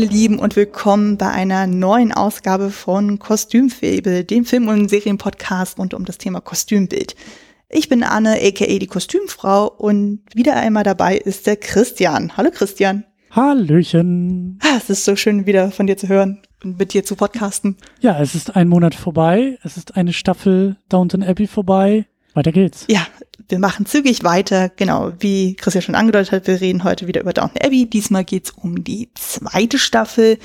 Hallo meine Lieben und willkommen bei einer neuen Ausgabe von Kostümfabel, dem Film- und Serienpodcast rund um das Thema Kostümbild. Ich bin Anne, aka die Kostümfrau und wieder einmal dabei ist der Christian. Hallo Christian. Hallöchen. Ah, es ist so schön wieder von dir zu hören und mit dir zu podcasten. Ja, es ist ein Monat vorbei. Es ist eine Staffel Downton Abbey vorbei. Weiter geht's. Ja, wir machen zügig weiter. Genau, wie Christian schon angedeutet hat, wir reden heute wieder über Downton Abbey. Diesmal geht's um die zweite Staffel.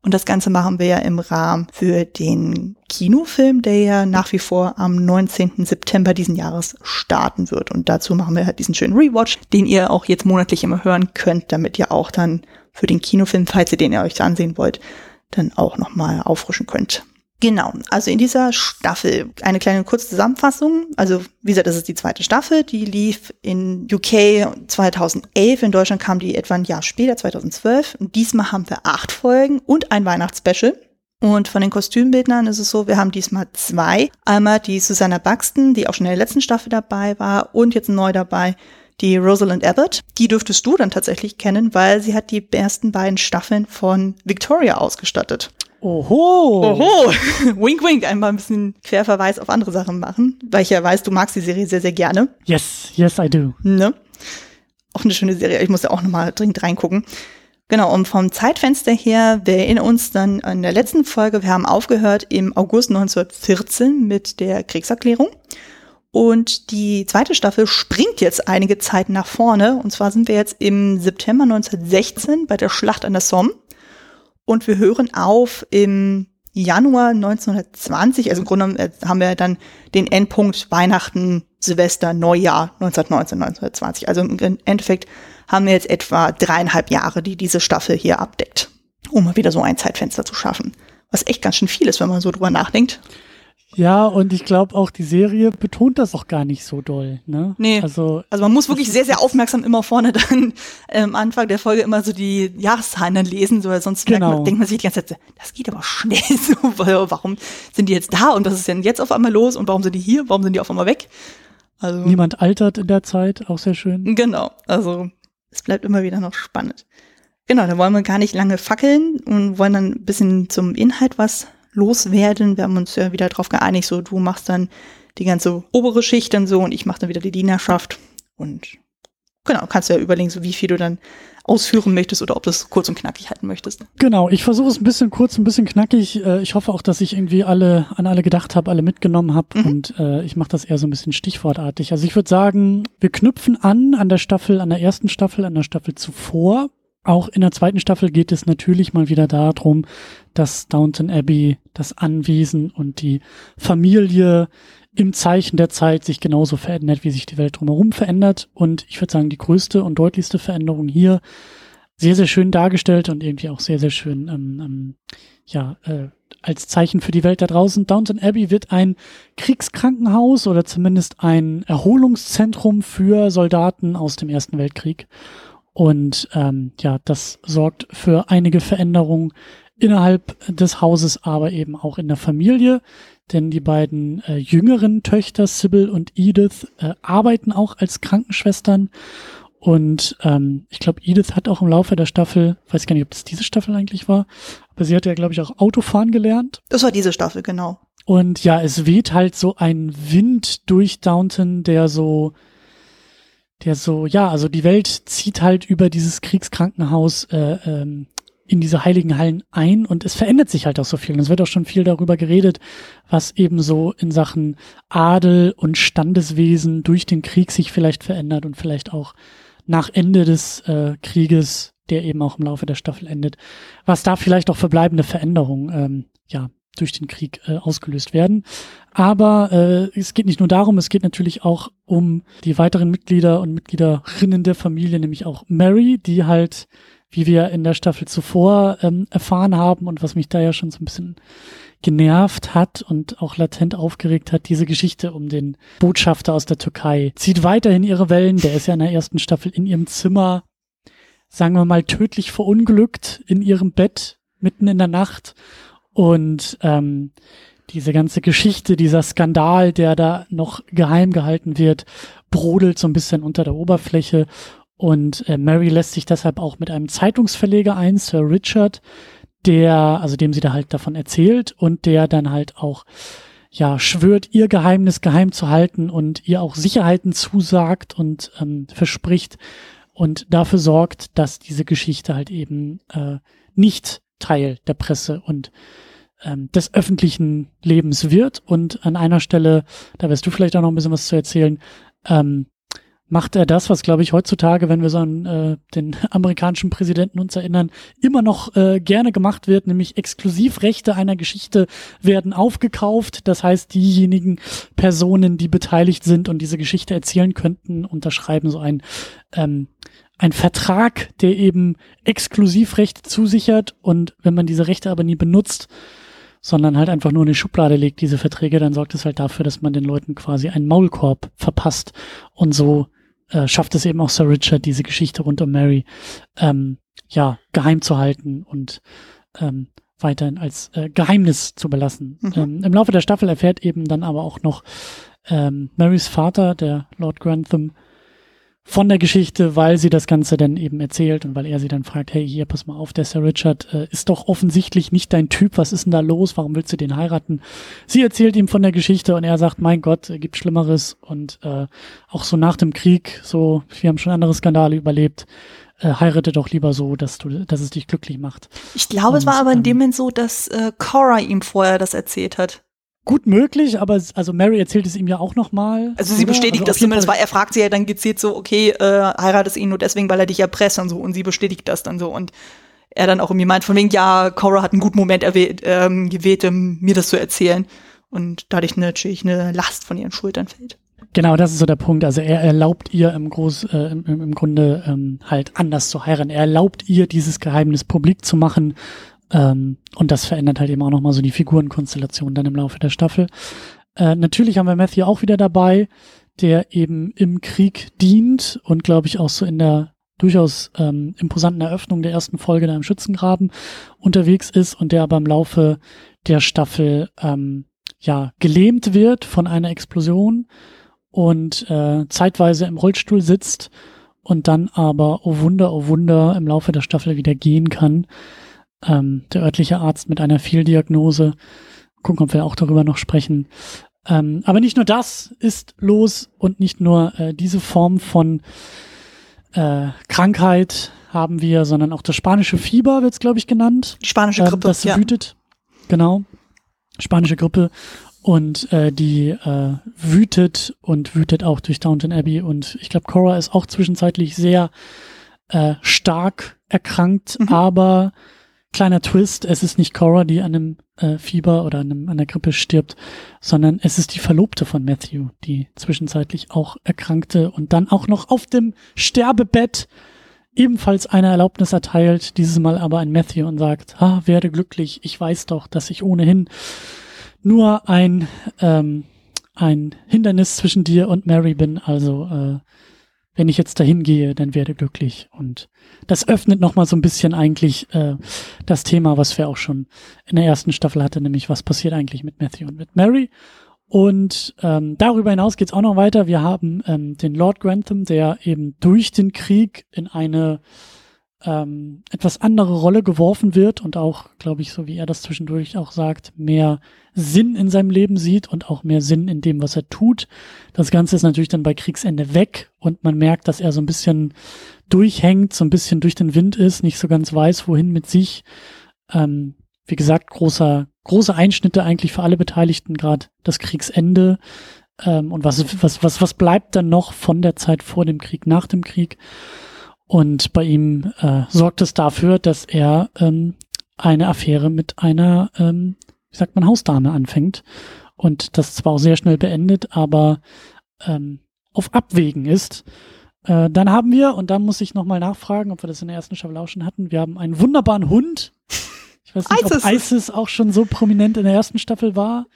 Und das Ganze machen wir ja im Rahmen für den Kinofilm, der ja nach wie vor am 19. September diesen Jahres starten wird. Und dazu machen wir halt diesen schönen Rewatch, den ihr auch jetzt monatlich immer hören könnt, damit ihr auch dann für den Kinofilm, falls ihr den ihr euch ansehen wollt, dann auch nochmal auffrischen könnt. Genau, also in dieser Staffel eine kleine kurze Zusammenfassung. Also wie gesagt, das ist die zweite Staffel, die lief in UK 2011, in Deutschland kam die etwa ein Jahr später, 2012. Und diesmal haben wir acht Folgen und ein Weihnachtsspecial. Und von den Kostümbildnern ist es so, wir haben diesmal zwei. Einmal die Susanna Buxton, die auch schon in der letzten Staffel dabei war und jetzt neu dabei die Rosalind Abbott. Die dürftest du dann tatsächlich kennen, weil sie hat die ersten beiden Staffeln von Victoria ausgestattet. Oho. Oho. wink, wink. Einmal ein bisschen Querverweis auf andere Sachen machen, weil ich ja weiß, du magst die Serie sehr, sehr gerne. Yes, yes, I do. Ne? Auch eine schöne Serie. Ich muss ja auch nochmal dringend reingucken. Genau, und vom Zeitfenster her, wir erinnern uns dann an der letzten Folge, wir haben aufgehört im August 1914 mit der Kriegserklärung. Und die zweite Staffel springt jetzt einige Zeit nach vorne. Und zwar sind wir jetzt im September 1916 bei der Schlacht an der Somme. Und wir hören auf im Januar 1920, also im Grunde äh, haben wir dann den Endpunkt Weihnachten, Silvester, Neujahr 1919, 1920. Also im Endeffekt haben wir jetzt etwa dreieinhalb Jahre, die diese Staffel hier abdeckt, um mal wieder so ein Zeitfenster zu schaffen. Was echt ganz schön viel ist, wenn man so drüber nachdenkt. Ja, und ich glaube auch, die Serie betont das auch gar nicht so doll. Ne? Nee. Also, also man muss wirklich sehr, sehr aufmerksam immer vorne dann äh, am Anfang der Folge immer so die Jahreszahlen dann lesen, so, sonst genau. man, denkt man sich die ganze Zeit, das geht aber schnell so, warum sind die jetzt da und was ist denn jetzt auf einmal los und warum sind die hier, warum sind die auf einmal weg? Also, Niemand altert in der Zeit, auch sehr schön. Genau, also es bleibt immer wieder noch spannend. Genau, da wollen wir gar nicht lange fackeln und wollen dann ein bisschen zum Inhalt was loswerden. Wir haben uns ja wieder darauf geeinigt, so du machst dann die ganze obere Schicht dann so und ich mache dann wieder die Dienerschaft. Und genau, kannst du ja überlegen, so wie viel du dann ausführen möchtest oder ob du es kurz und knackig halten möchtest. Genau, ich versuche es ein bisschen kurz, ein bisschen knackig. Äh, ich hoffe auch, dass ich irgendwie alle an alle gedacht habe, alle mitgenommen habe mhm. und äh, ich mache das eher so ein bisschen stichwortartig. Also ich würde sagen, wir knüpfen an an der Staffel, an der ersten Staffel, an der Staffel zuvor auch in der zweiten Staffel geht es natürlich mal wieder darum, dass Downton Abbey, das Anwesen und die Familie im Zeichen der Zeit sich genauso verändert, wie sich die Welt drumherum verändert. Und ich würde sagen, die größte und deutlichste Veränderung hier, sehr, sehr schön dargestellt und irgendwie auch sehr, sehr schön, ähm, ähm, ja, äh, als Zeichen für die Welt da draußen. Downton Abbey wird ein Kriegskrankenhaus oder zumindest ein Erholungszentrum für Soldaten aus dem Ersten Weltkrieg. Und ähm, ja, das sorgt für einige Veränderungen innerhalb des Hauses, aber eben auch in der Familie. Denn die beiden äh, jüngeren Töchter, Sybil und Edith, äh, arbeiten auch als Krankenschwestern. Und ähm, ich glaube, Edith hat auch im Laufe der Staffel, weiß gar nicht, ob das diese Staffel eigentlich war, aber sie hat ja, glaube ich, auch Autofahren gelernt. Das war diese Staffel, genau. Und ja, es weht halt so ein Wind durch Downton, der so der so, ja, also die Welt zieht halt über dieses Kriegskrankenhaus äh, ähm, in diese heiligen Hallen ein und es verändert sich halt auch so viel. Und es wird auch schon viel darüber geredet, was eben so in Sachen Adel und Standeswesen durch den Krieg sich vielleicht verändert und vielleicht auch nach Ende des äh, Krieges, der eben auch im Laufe der Staffel endet, was da vielleicht auch verbleibende Veränderungen ähm, ja, durch den Krieg äh, ausgelöst werden. Aber äh, es geht nicht nur darum, es geht natürlich auch um die weiteren Mitglieder und Mitgliederinnen der Familie, nämlich auch Mary, die halt, wie wir in der Staffel zuvor ähm, erfahren haben und was mich da ja schon so ein bisschen genervt hat und auch latent aufgeregt hat, diese Geschichte um den Botschafter aus der Türkei. Zieht weiterhin ihre Wellen, der ist ja in der ersten Staffel in ihrem Zimmer, sagen wir mal, tödlich verunglückt in ihrem Bett mitten in der Nacht und ähm, diese ganze Geschichte, dieser Skandal, der da noch geheim gehalten wird, brodelt so ein bisschen unter der Oberfläche. Und äh, Mary lässt sich deshalb auch mit einem Zeitungsverleger ein, Sir Richard, der, also dem sie da halt davon erzählt und der dann halt auch ja, schwört, ihr Geheimnis geheim zu halten und ihr auch Sicherheiten zusagt und ähm, verspricht und dafür sorgt, dass diese Geschichte halt eben äh, nicht Teil der Presse und ähm, des öffentlichen Lebens wird. Und an einer Stelle, da wirst du vielleicht auch noch ein bisschen was zu erzählen, ähm, macht er das, was glaube ich heutzutage, wenn wir so an äh, den amerikanischen Präsidenten uns erinnern, immer noch äh, gerne gemacht wird, nämlich Exklusivrechte einer Geschichte werden aufgekauft. Das heißt, diejenigen Personen, die beteiligt sind und diese Geschichte erzählen könnten, unterschreiben so ein ähm, ein Vertrag, der eben Exklusivrechte zusichert und wenn man diese Rechte aber nie benutzt, sondern halt einfach nur in eine Schublade legt, diese Verträge, dann sorgt es halt dafür, dass man den Leuten quasi einen Maulkorb verpasst und so äh, schafft es eben auch Sir Richard, diese Geschichte rund um Mary ähm, ja geheim zu halten und ähm, weiterhin als äh, Geheimnis zu belassen. Mhm. Ähm, Im Laufe der Staffel erfährt eben dann aber auch noch ähm, Marys Vater, der Lord Grantham, von der Geschichte, weil sie das Ganze dann eben erzählt und weil er sie dann fragt, hey, hier, pass mal auf, der Sir Richard äh, ist doch offensichtlich nicht dein Typ, was ist denn da los, warum willst du den heiraten? Sie erzählt ihm von der Geschichte und er sagt, mein Gott, gibt Schlimmeres und äh, auch so nach dem Krieg, so, wir haben schon andere Skandale überlebt, äh, heirate doch lieber so, dass du, dass es dich glücklich macht. Ich glaube, und, es war aber in dem ähm, Moment so, dass äh, Cora ihm vorher das erzählt hat gut möglich, aber also Mary erzählt es ihm ja auch nochmal. Also sie bestätigt also das zumindest, weil er fragt sie ja dann gezielt so, okay, äh, heiratest ihn nur deswegen, weil er dich erpresst und so und sie bestätigt das dann so und er dann auch irgendwie meint von wegen, ja, Cora hat einen guten Moment erwählt, ähm, gewählt, um mir das zu erzählen und dadurch natürlich eine Last von ihren Schultern fällt. Genau, das ist so der Punkt. Also er erlaubt ihr im Groß, äh, im, im Grunde ähm, halt anders zu heiraten. Er erlaubt ihr, dieses Geheimnis publik zu machen ähm, und das verändert halt eben auch nochmal so die Figurenkonstellation dann im Laufe der Staffel. Äh, natürlich haben wir Matthew auch wieder dabei, der eben im Krieg dient und glaube ich auch so in der durchaus ähm, imposanten Eröffnung der ersten Folge da im Schützengraben unterwegs ist und der aber im Laufe der Staffel ähm, ja gelähmt wird von einer Explosion und äh, zeitweise im Rollstuhl sitzt und dann aber, oh Wunder, oh Wunder, im Laufe der Staffel wieder gehen kann ähm, der örtliche Arzt mit einer Fehldiagnose. Gucken, ob wir auch darüber noch sprechen. Ähm, aber nicht nur das ist los und nicht nur äh, diese Form von äh, Krankheit haben wir, sondern auch das spanische Fieber wird es, glaube ich, genannt. Die spanische ähm, Grippe. Ähm, das ja. wütet. Genau. Spanische Grippe. Und äh, die äh, wütet und wütet auch durch Downton Abbey. Und ich glaube, Cora ist auch zwischenzeitlich sehr äh, stark erkrankt, mhm. aber kleiner Twist, es ist nicht Cora, die an einem äh, Fieber oder an, einem, an der Grippe stirbt, sondern es ist die Verlobte von Matthew, die zwischenzeitlich auch erkrankte und dann auch noch auf dem Sterbebett ebenfalls eine Erlaubnis erteilt, dieses Mal aber an Matthew und sagt, ah, werde glücklich, ich weiß doch, dass ich ohnehin nur ein, ähm, ein Hindernis zwischen dir und Mary bin, also äh, wenn ich jetzt dahin gehe, dann werde glücklich. Und das öffnet nochmal so ein bisschen eigentlich äh, das Thema, was wir auch schon in der ersten Staffel hatten, nämlich was passiert eigentlich mit Matthew und mit Mary. Und ähm, darüber hinaus geht's auch noch weiter. Wir haben ähm, den Lord Grantham, der eben durch den Krieg in eine ähm, etwas andere Rolle geworfen wird und auch, glaube ich, so wie er das zwischendurch auch sagt, mehr Sinn in seinem Leben sieht und auch mehr Sinn in dem, was er tut. Das Ganze ist natürlich dann bei Kriegsende weg und man merkt, dass er so ein bisschen durchhängt, so ein bisschen durch den Wind ist, nicht so ganz weiß, wohin mit sich. Ähm, wie gesagt, großer, große Einschnitte eigentlich für alle Beteiligten, gerade das Kriegsende. Ähm, und was, was, was, was bleibt dann noch von der Zeit vor dem Krieg, nach dem Krieg? Und bei ihm äh, sorgt es dafür, dass er ähm, eine Affäre mit einer, ähm, wie sagt man, Hausdame anfängt. Und das zwar auch sehr schnell beendet, aber ähm, auf Abwägen ist. Äh, dann haben wir, und da muss ich nochmal nachfragen, ob wir das in der ersten Staffel auch schon hatten, wir haben einen wunderbaren Hund. Ich weiß nicht, Isis. ob Isis auch schon so prominent in der ersten Staffel war.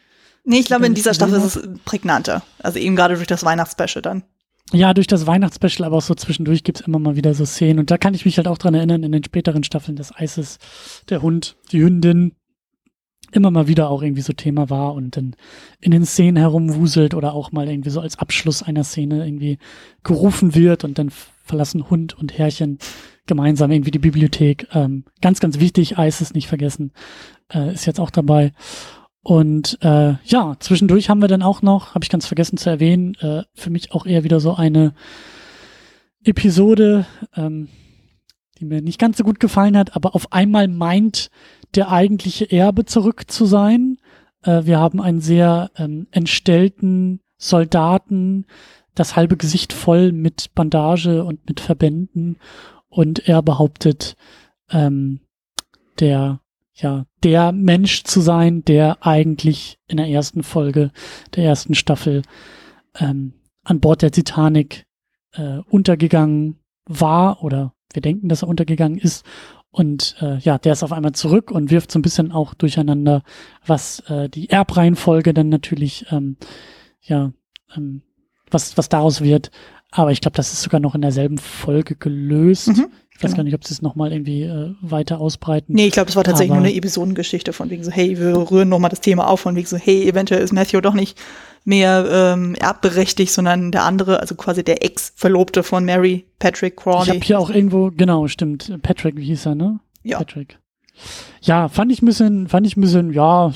Nee, ich glaube, in dieser Staffel ist es prägnanter. Also eben gerade durch das Weihnachtsspecial dann. Ja, durch das Weihnachtsspecial, aber auch so zwischendurch gibt's immer mal wieder so Szenen. Und da kann ich mich halt auch dran erinnern, in den späteren Staffeln des Eises, der Hund, die Hündin, immer mal wieder auch irgendwie so Thema war und dann in den Szenen herumwuselt oder auch mal irgendwie so als Abschluss einer Szene irgendwie gerufen wird und dann verlassen Hund und Herrchen gemeinsam irgendwie die Bibliothek. Ähm, ganz, ganz wichtig, Eis ist nicht vergessen, äh, ist jetzt auch dabei. Und äh, ja, zwischendurch haben wir dann auch noch, habe ich ganz vergessen zu erwähnen, äh, für mich auch eher wieder so eine Episode, ähm, die mir nicht ganz so gut gefallen hat, aber auf einmal meint der eigentliche Erbe zurück zu sein. Äh, wir haben einen sehr ähm, entstellten Soldaten, das halbe Gesicht voll mit Bandage und mit Verbänden und er behauptet, ähm, der ja der Mensch zu sein, der eigentlich in der ersten Folge der ersten Staffel ähm, an Bord der Titanic äh, untergegangen war oder wir denken, dass er untergegangen ist. Und äh, ja, der ist auf einmal zurück und wirft so ein bisschen auch durcheinander, was äh, die Erbreihenfolge dann natürlich, ähm, ja, ähm, was, was daraus wird. Aber ich glaube, das ist sogar noch in derselben Folge gelöst. Mhm, ich weiß genau. gar nicht, ob sie es nochmal irgendwie äh, weiter ausbreiten. Nee, ich glaube, es war tatsächlich nur eine Episodengeschichte von wegen so, hey, wir rühren nochmal das Thema auf, von wegen so, hey, eventuell ist Matthew doch nicht mehr ähm, erbberechtigt, sondern der andere, also quasi der Ex-Verlobte von Mary, Patrick Crawley. Ich habe hier auch irgendwo, genau, stimmt, Patrick, wie hieß er, ne? Ja. Patrick. Ja, fand ich ein bisschen, fand ich ein bisschen, ja,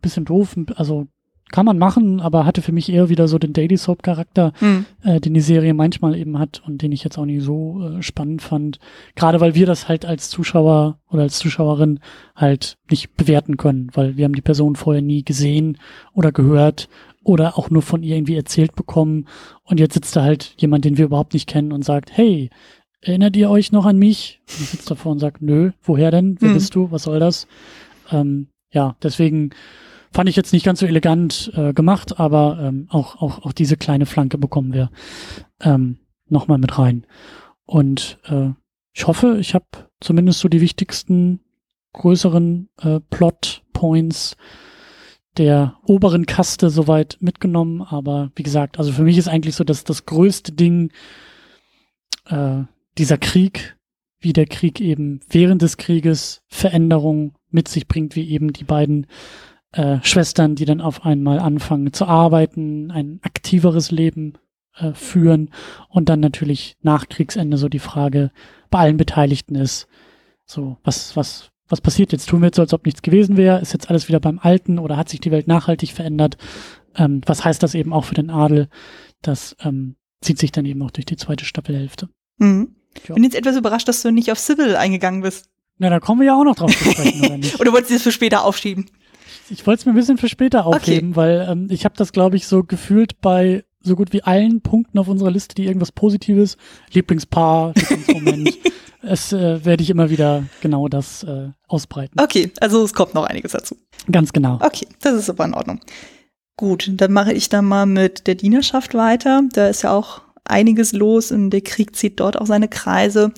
bisschen doof, also kann man machen, aber hatte für mich eher wieder so den Daily Soap Charakter, mhm. äh, den die Serie manchmal eben hat und den ich jetzt auch nicht so äh, spannend fand. Gerade weil wir das halt als Zuschauer oder als Zuschauerin halt nicht bewerten können, weil wir haben die Person vorher nie gesehen oder gehört oder auch nur von ihr irgendwie erzählt bekommen. Und jetzt sitzt da halt jemand, den wir überhaupt nicht kennen und sagt, hey, erinnert ihr euch noch an mich? Und ich sitze davor und sagt, nö, woher denn? Wer mhm. bist du? Was soll das? Ähm, ja, deswegen fand ich jetzt nicht ganz so elegant äh, gemacht, aber ähm, auch, auch, auch diese kleine Flanke bekommen wir ähm, nochmal mit rein. Und äh, ich hoffe, ich habe zumindest so die wichtigsten größeren äh, Plot Points der oberen Kaste soweit mitgenommen. Aber wie gesagt, also für mich ist eigentlich so, dass das größte Ding äh, dieser Krieg, wie der Krieg eben während des Krieges Veränderungen mit sich bringt, wie eben die beiden äh, Schwestern, die dann auf einmal anfangen zu arbeiten, ein aktiveres Leben äh, führen und dann natürlich nach Kriegsende so die Frage bei allen Beteiligten ist, so was, was, was passiert jetzt? Tun wir jetzt so, als ob nichts gewesen wäre? Ist jetzt alles wieder beim Alten oder hat sich die Welt nachhaltig verändert? Ähm, was heißt das eben auch für den Adel? Das ähm, zieht sich dann eben auch durch die zweite Staffelhälfte. Mhm. Ja. Bin jetzt etwas überrascht, dass du nicht auf Sybil eingegangen bist. Na, da kommen wir ja auch noch drauf zu sprechen, oder nicht? oder wolltest du das für später aufschieben? Ich wollte es mir ein bisschen für später aufheben, okay. weil ähm, ich habe das, glaube ich, so gefühlt bei so gut wie allen Punkten auf unserer Liste, die irgendwas Positives, Lieblingspaar, Lieblingsmoment, es äh, werde ich immer wieder genau das äh, ausbreiten. Okay, also es kommt noch einiges dazu. Ganz genau. Okay, das ist aber in Ordnung. Gut, dann mache ich dann mal mit der Dienerschaft weiter. Da ist ja auch einiges los und der Krieg zieht dort auch seine Kreise.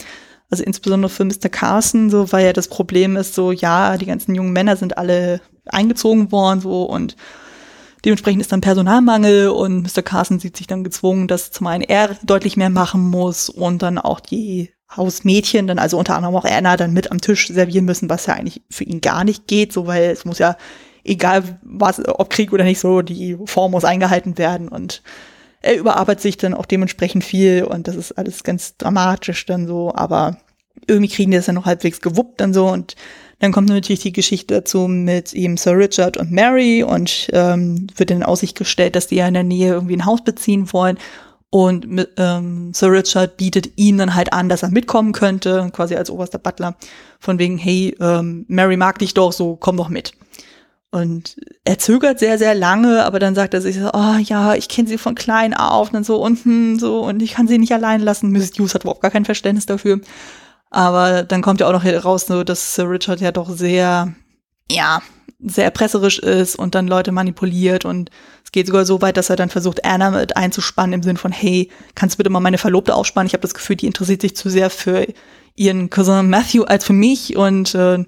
Also insbesondere für Mr. Carson, so weil ja das Problem ist, so ja, die ganzen jungen Männer sind alle eingezogen worden, so und dementsprechend ist dann Personalmangel und Mr. Carson sieht sich dann gezwungen, dass zum einen er deutlich mehr machen muss und dann auch die Hausmädchen, dann also unter anderem auch Anna, dann mit am Tisch servieren müssen, was ja eigentlich für ihn gar nicht geht, so weil es muss ja, egal was, ob Krieg oder nicht, so die Form muss eingehalten werden und er überarbeitet sich dann auch dementsprechend viel und das ist alles ganz dramatisch dann so, aber irgendwie kriegen die das dann noch halbwegs gewuppt dann so und dann kommt natürlich die Geschichte dazu mit ihm Sir Richard und Mary und ähm, wird in Aussicht gestellt, dass die ja in der Nähe irgendwie ein Haus beziehen wollen und ähm, Sir Richard bietet ihm dann halt an, dass er mitkommen könnte, quasi als oberster Butler, von wegen, hey, ähm, Mary mag dich doch, so komm doch mit. Und er zögert sehr, sehr lange, aber dann sagt er sich so, oh ja, ich kenne sie von klein auf und dann so unten so und ich kann sie nicht allein lassen. Mrs. Hughes hat überhaupt gar kein Verständnis dafür. Aber dann kommt ja auch noch raus, so, dass Sir Richard ja doch sehr, ja, sehr erpresserisch ist und dann Leute manipuliert und es geht sogar so weit, dass er dann versucht, Anna mit einzuspannen im Sinn von, hey, kannst du bitte mal meine Verlobte aufspannen? Ich habe das Gefühl, die interessiert sich zu sehr für ihren Cousin Matthew als für mich und äh,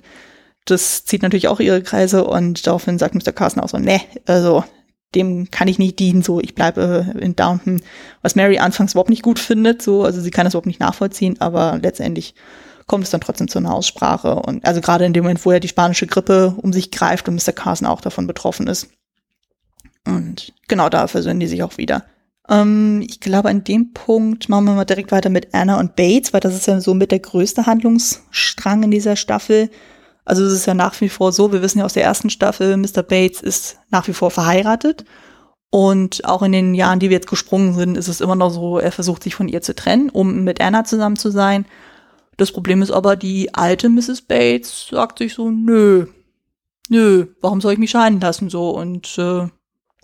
das zieht natürlich auch ihre Kreise und daraufhin sagt Mr. Carson auch so, ne, also dem kann ich nicht dienen, so ich bleibe in Downton, was Mary anfangs überhaupt nicht gut findet, so, also sie kann das überhaupt nicht nachvollziehen, aber letztendlich kommt es dann trotzdem zu einer Aussprache. Und also gerade in dem Moment, wo er die spanische Grippe um sich greift und Mr. Carson auch davon betroffen ist. Und genau da versöhnen die sich auch wieder. Ähm, ich glaube, an dem Punkt machen wir mal direkt weiter mit Anna und Bates, weil das ist ja so mit der größte Handlungsstrang in dieser Staffel. Also es ist ja nach wie vor so, wir wissen ja aus der ersten Staffel, Mr. Bates ist nach wie vor verheiratet. Und auch in den Jahren, die wir jetzt gesprungen sind, ist es immer noch so, er versucht sich von ihr zu trennen, um mit Anna zusammen zu sein. Das Problem ist aber, die alte Mrs. Bates sagt sich so, nö, nö, warum soll ich mich scheiden lassen so? Und äh,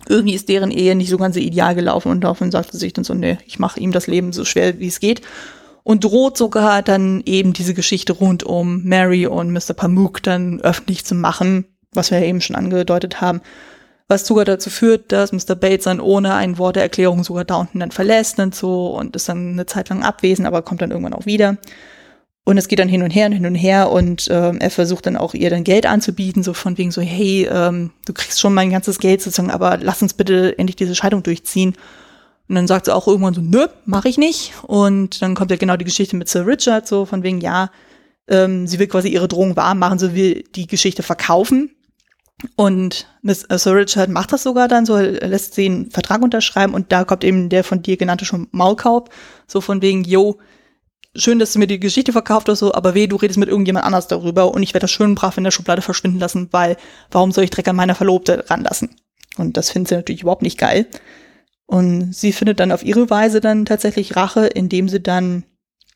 irgendwie ist deren Ehe nicht so ganz ideal gelaufen und daraufhin sagte sie sich dann so, nee, ich mache ihm das Leben so schwer, wie es geht. Und droht sogar dann eben diese Geschichte rund um Mary und Mr. Pamuk dann öffentlich zu machen, was wir ja eben schon angedeutet haben. Was sogar dazu führt, dass Mr. Bates dann ohne ein Wort der Erklärung sogar da unten dann verlässt und so und ist dann eine Zeit lang abwesend, aber kommt dann irgendwann auch wieder. Und es geht dann hin und her und hin und her und ähm, er versucht dann auch ihr dann Geld anzubieten, so von wegen so, hey, ähm, du kriegst schon mein ganzes Geld sozusagen, aber lass uns bitte endlich diese Scheidung durchziehen. Und dann sagt sie auch irgendwann so, nö, mach ich nicht. Und dann kommt ja genau die Geschichte mit Sir Richard, so von wegen, ja, ähm, sie will quasi ihre Drohung wahr machen, so will die Geschichte verkaufen. Und Miss, äh, Sir Richard macht das sogar dann, so lässt sie einen Vertrag unterschreiben und da kommt eben der von dir genannte schon Maulkaub, so von wegen, yo, schön, dass du mir die Geschichte verkauft hast, so, aber weh, du redest mit irgendjemand anders darüber und ich werde das schön brav in der Schublade verschwinden lassen, weil warum soll ich Dreck an meiner Verlobte ranlassen? Und das findet sie natürlich überhaupt nicht geil. Und sie findet dann auf ihre Weise dann tatsächlich Rache, indem sie dann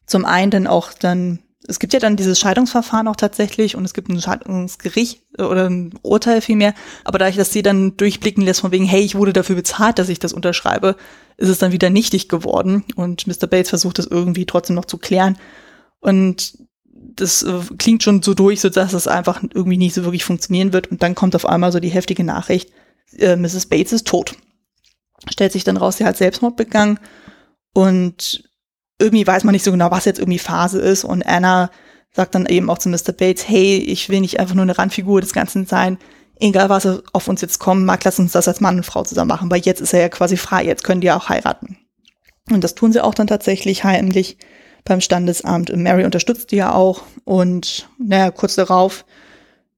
zum einen dann auch dann, es gibt ja dann dieses Scheidungsverfahren auch tatsächlich und es gibt ein Scheidungsgericht oder ein Urteil vielmehr, aber dadurch, dass sie dann durchblicken lässt von wegen, hey, ich wurde dafür bezahlt, dass ich das unterschreibe, ist es dann wieder nichtig geworden und Mr. Bates versucht das irgendwie trotzdem noch zu klären und das äh, klingt schon so durch, so dass es einfach irgendwie nicht so wirklich funktionieren wird und dann kommt auf einmal so die heftige Nachricht, äh, Mrs. Bates ist tot. Stellt sich dann raus, sie hat Selbstmord begangen und irgendwie weiß man nicht so genau, was jetzt irgendwie Phase ist und Anna sagt dann eben auch zu Mr. Bates, hey, ich will nicht einfach nur eine Randfigur des Ganzen sein, egal was auf uns jetzt kommt, mag, lass uns das als Mann und Frau zusammen machen, weil jetzt ist er ja quasi frei, jetzt können die auch heiraten. Und das tun sie auch dann tatsächlich heimlich beim Standesamt. Mary unterstützt die ja auch und naja, kurz darauf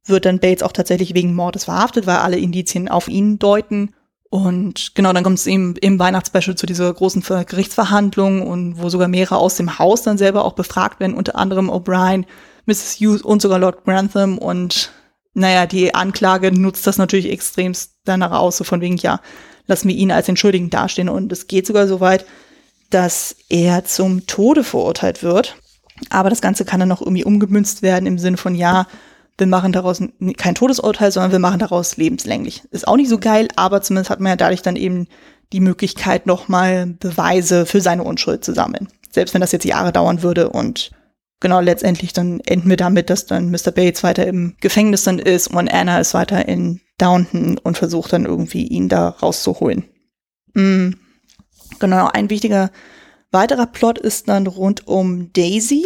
wird dann Bates auch tatsächlich wegen Mordes verhaftet, weil alle Indizien auf ihn deuten. Und genau, dann kommt es eben im Weihnachtsspecial zu dieser großen Gerichtsverhandlung und wo sogar mehrere aus dem Haus dann selber auch befragt werden, unter anderem O'Brien, Mrs. Hughes und sogar Lord Grantham und naja, die Anklage nutzt das natürlich extremst danach aus, so von wegen, ja, lassen wir ihn als Entschuldigen dastehen. Und es geht sogar so weit, dass er zum Tode verurteilt wird. Aber das Ganze kann dann noch irgendwie umgemünzt werden im Sinne von, ja, wir machen daraus kein Todesurteil, sondern wir machen daraus lebenslänglich. Ist auch nicht so geil, aber zumindest hat man ja dadurch dann eben die Möglichkeit, nochmal Beweise für seine Unschuld zu sammeln. Selbst wenn das jetzt Jahre dauern würde und genau, letztendlich dann enden wir damit, dass dann Mr. Bates weiter im Gefängnis dann ist und Anna ist weiter in Downton und versucht dann irgendwie ihn da rauszuholen. Mhm. Genau, ein wichtiger weiterer Plot ist dann rund um Daisy.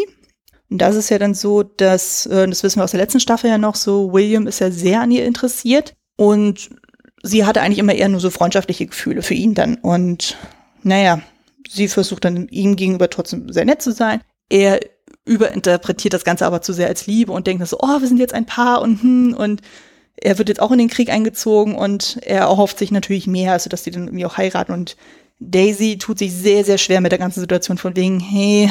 Und das ist ja dann so, dass, äh, das wissen wir aus der letzten Staffel ja noch so, William ist ja sehr an ihr interessiert und sie hatte eigentlich immer eher nur so freundschaftliche Gefühle für ihn dann. Und naja, sie versucht dann ihm gegenüber trotzdem sehr nett zu sein. Er überinterpretiert das Ganze aber zu sehr als Liebe und denkt so, oh, wir sind jetzt ein Paar und hm, und er wird jetzt auch in den Krieg eingezogen und er erhofft sich natürlich mehr, also dass die dann irgendwie auch heiraten und Daisy tut sich sehr, sehr schwer mit der ganzen Situation von wegen, hey,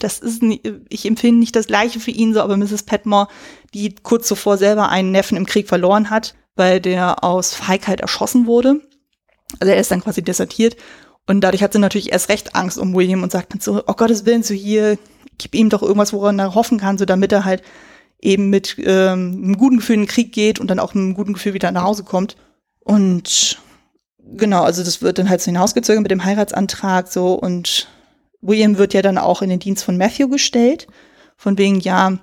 das ist, nicht, ich empfinde nicht das Gleiche für ihn so, aber Mrs. Petmore, die kurz zuvor selber einen Neffen im Krieg verloren hat, weil der aus Feigheit erschossen wurde. Also er ist dann quasi desertiert und dadurch hat sie natürlich erst recht Angst um William und sagt dann so, oh Gottes Willen, so hier, gib ihm doch irgendwas, woran er hoffen kann, so damit er halt eben mit ähm, einem guten Gefühl in den Krieg geht und dann auch mit einem guten Gefühl wieder nach Hause kommt. Und genau, also das wird dann halt so hinausgezogen mit dem Heiratsantrag so und William wird ja dann auch in den Dienst von Matthew gestellt, von wegen, ja,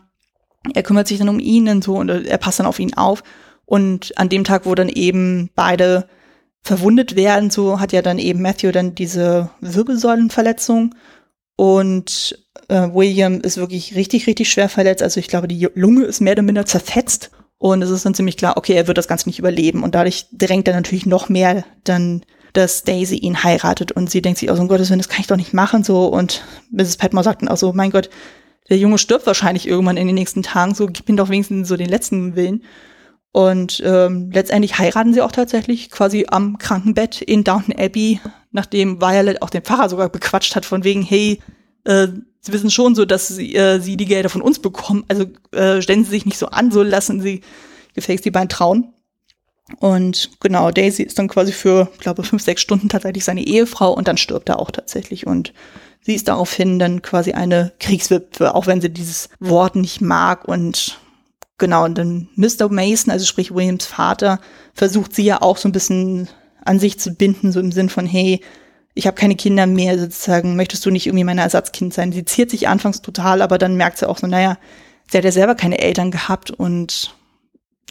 er kümmert sich dann um ihn und so und er passt dann auf ihn auf. Und an dem Tag, wo dann eben beide verwundet werden, so hat ja dann eben Matthew dann diese Wirbelsäulenverletzung und äh, William ist wirklich richtig, richtig schwer verletzt. Also ich glaube, die Lunge ist mehr oder minder zerfetzt. Und es ist dann ziemlich klar, okay, er wird das Ganze nicht überleben. Und dadurch drängt er natürlich noch mehr dann, dass Daisy ihn heiratet. Und sie denkt sich, oh, so um Gottes Willen, das kann ich doch nicht machen. So. Und Mrs. Petmore sagt dann auch so, mein Gott, der Junge stirbt wahrscheinlich irgendwann in den nächsten Tagen, so gib ihm doch wenigstens so den letzten Willen. Und ähm, letztendlich heiraten sie auch tatsächlich quasi am Krankenbett in Downton Abbey, nachdem Violet auch den Pfarrer sogar bequatscht hat, von wegen, hey, äh, sie wissen schon so, dass sie, äh, sie die Gelder von uns bekommen, also äh, stellen sie sich nicht so an, so lassen sie gefälligst die beiden trauen. Und genau, Daisy ist dann quasi für, glaube fünf, sechs Stunden tatsächlich seine Ehefrau und dann stirbt er auch tatsächlich. Und sie ist daraufhin dann quasi eine Kriegswitwe, auch wenn sie dieses Wort nicht mag. Und genau, und dann Mr. Mason, also sprich Williams Vater, versucht sie ja auch so ein bisschen an sich zu binden, so im Sinn von, hey, ich habe keine Kinder mehr, sozusagen, möchtest du nicht irgendwie mein Ersatzkind sein? Sie ziert sich anfangs total, aber dann merkt sie auch so, naja, sie hat ja selber keine Eltern gehabt und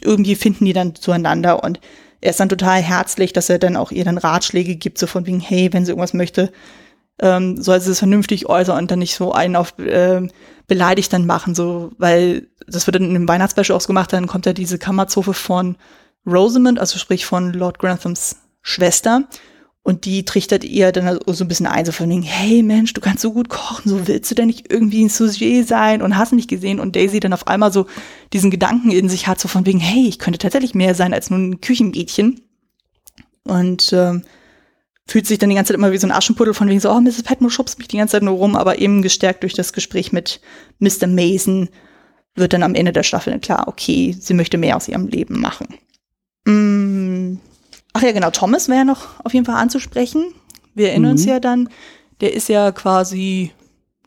irgendwie finden die dann zueinander und er ist dann total herzlich, dass er dann auch ihr dann Ratschläge gibt, so von wegen, hey, wenn sie irgendwas möchte, ähm, soll sie es vernünftig äußern und dann nicht so einen auf äh, beleidigt dann machen, so, weil das wird dann in einem Weihnachtsspecial ausgemacht, dann kommt ja diese Kammerzofe von Rosamond, also sprich von Lord Granthams Schwester und die trichtert ihr dann so ein bisschen ein, so von wegen, hey Mensch, du kannst so gut kochen, so willst du denn nicht irgendwie ein Sujet sein und hast nicht gesehen und Daisy dann auf einmal so diesen Gedanken in sich hat, so von wegen, hey, ich könnte tatsächlich mehr sein als nur ein Küchenmädchen. Und ähm, fühlt sich dann die ganze Zeit immer wie so ein Aschenputtel von wegen so, oh, Mrs. Petmore schubst mich die ganze Zeit nur rum, aber eben gestärkt durch das Gespräch mit Mr. Mason wird dann am Ende der Staffel klar, okay, sie möchte mehr aus ihrem Leben machen. Mm, Ach ja, genau, Thomas wäre ja noch auf jeden Fall anzusprechen. Wir erinnern mhm. uns ja dann, der ist ja quasi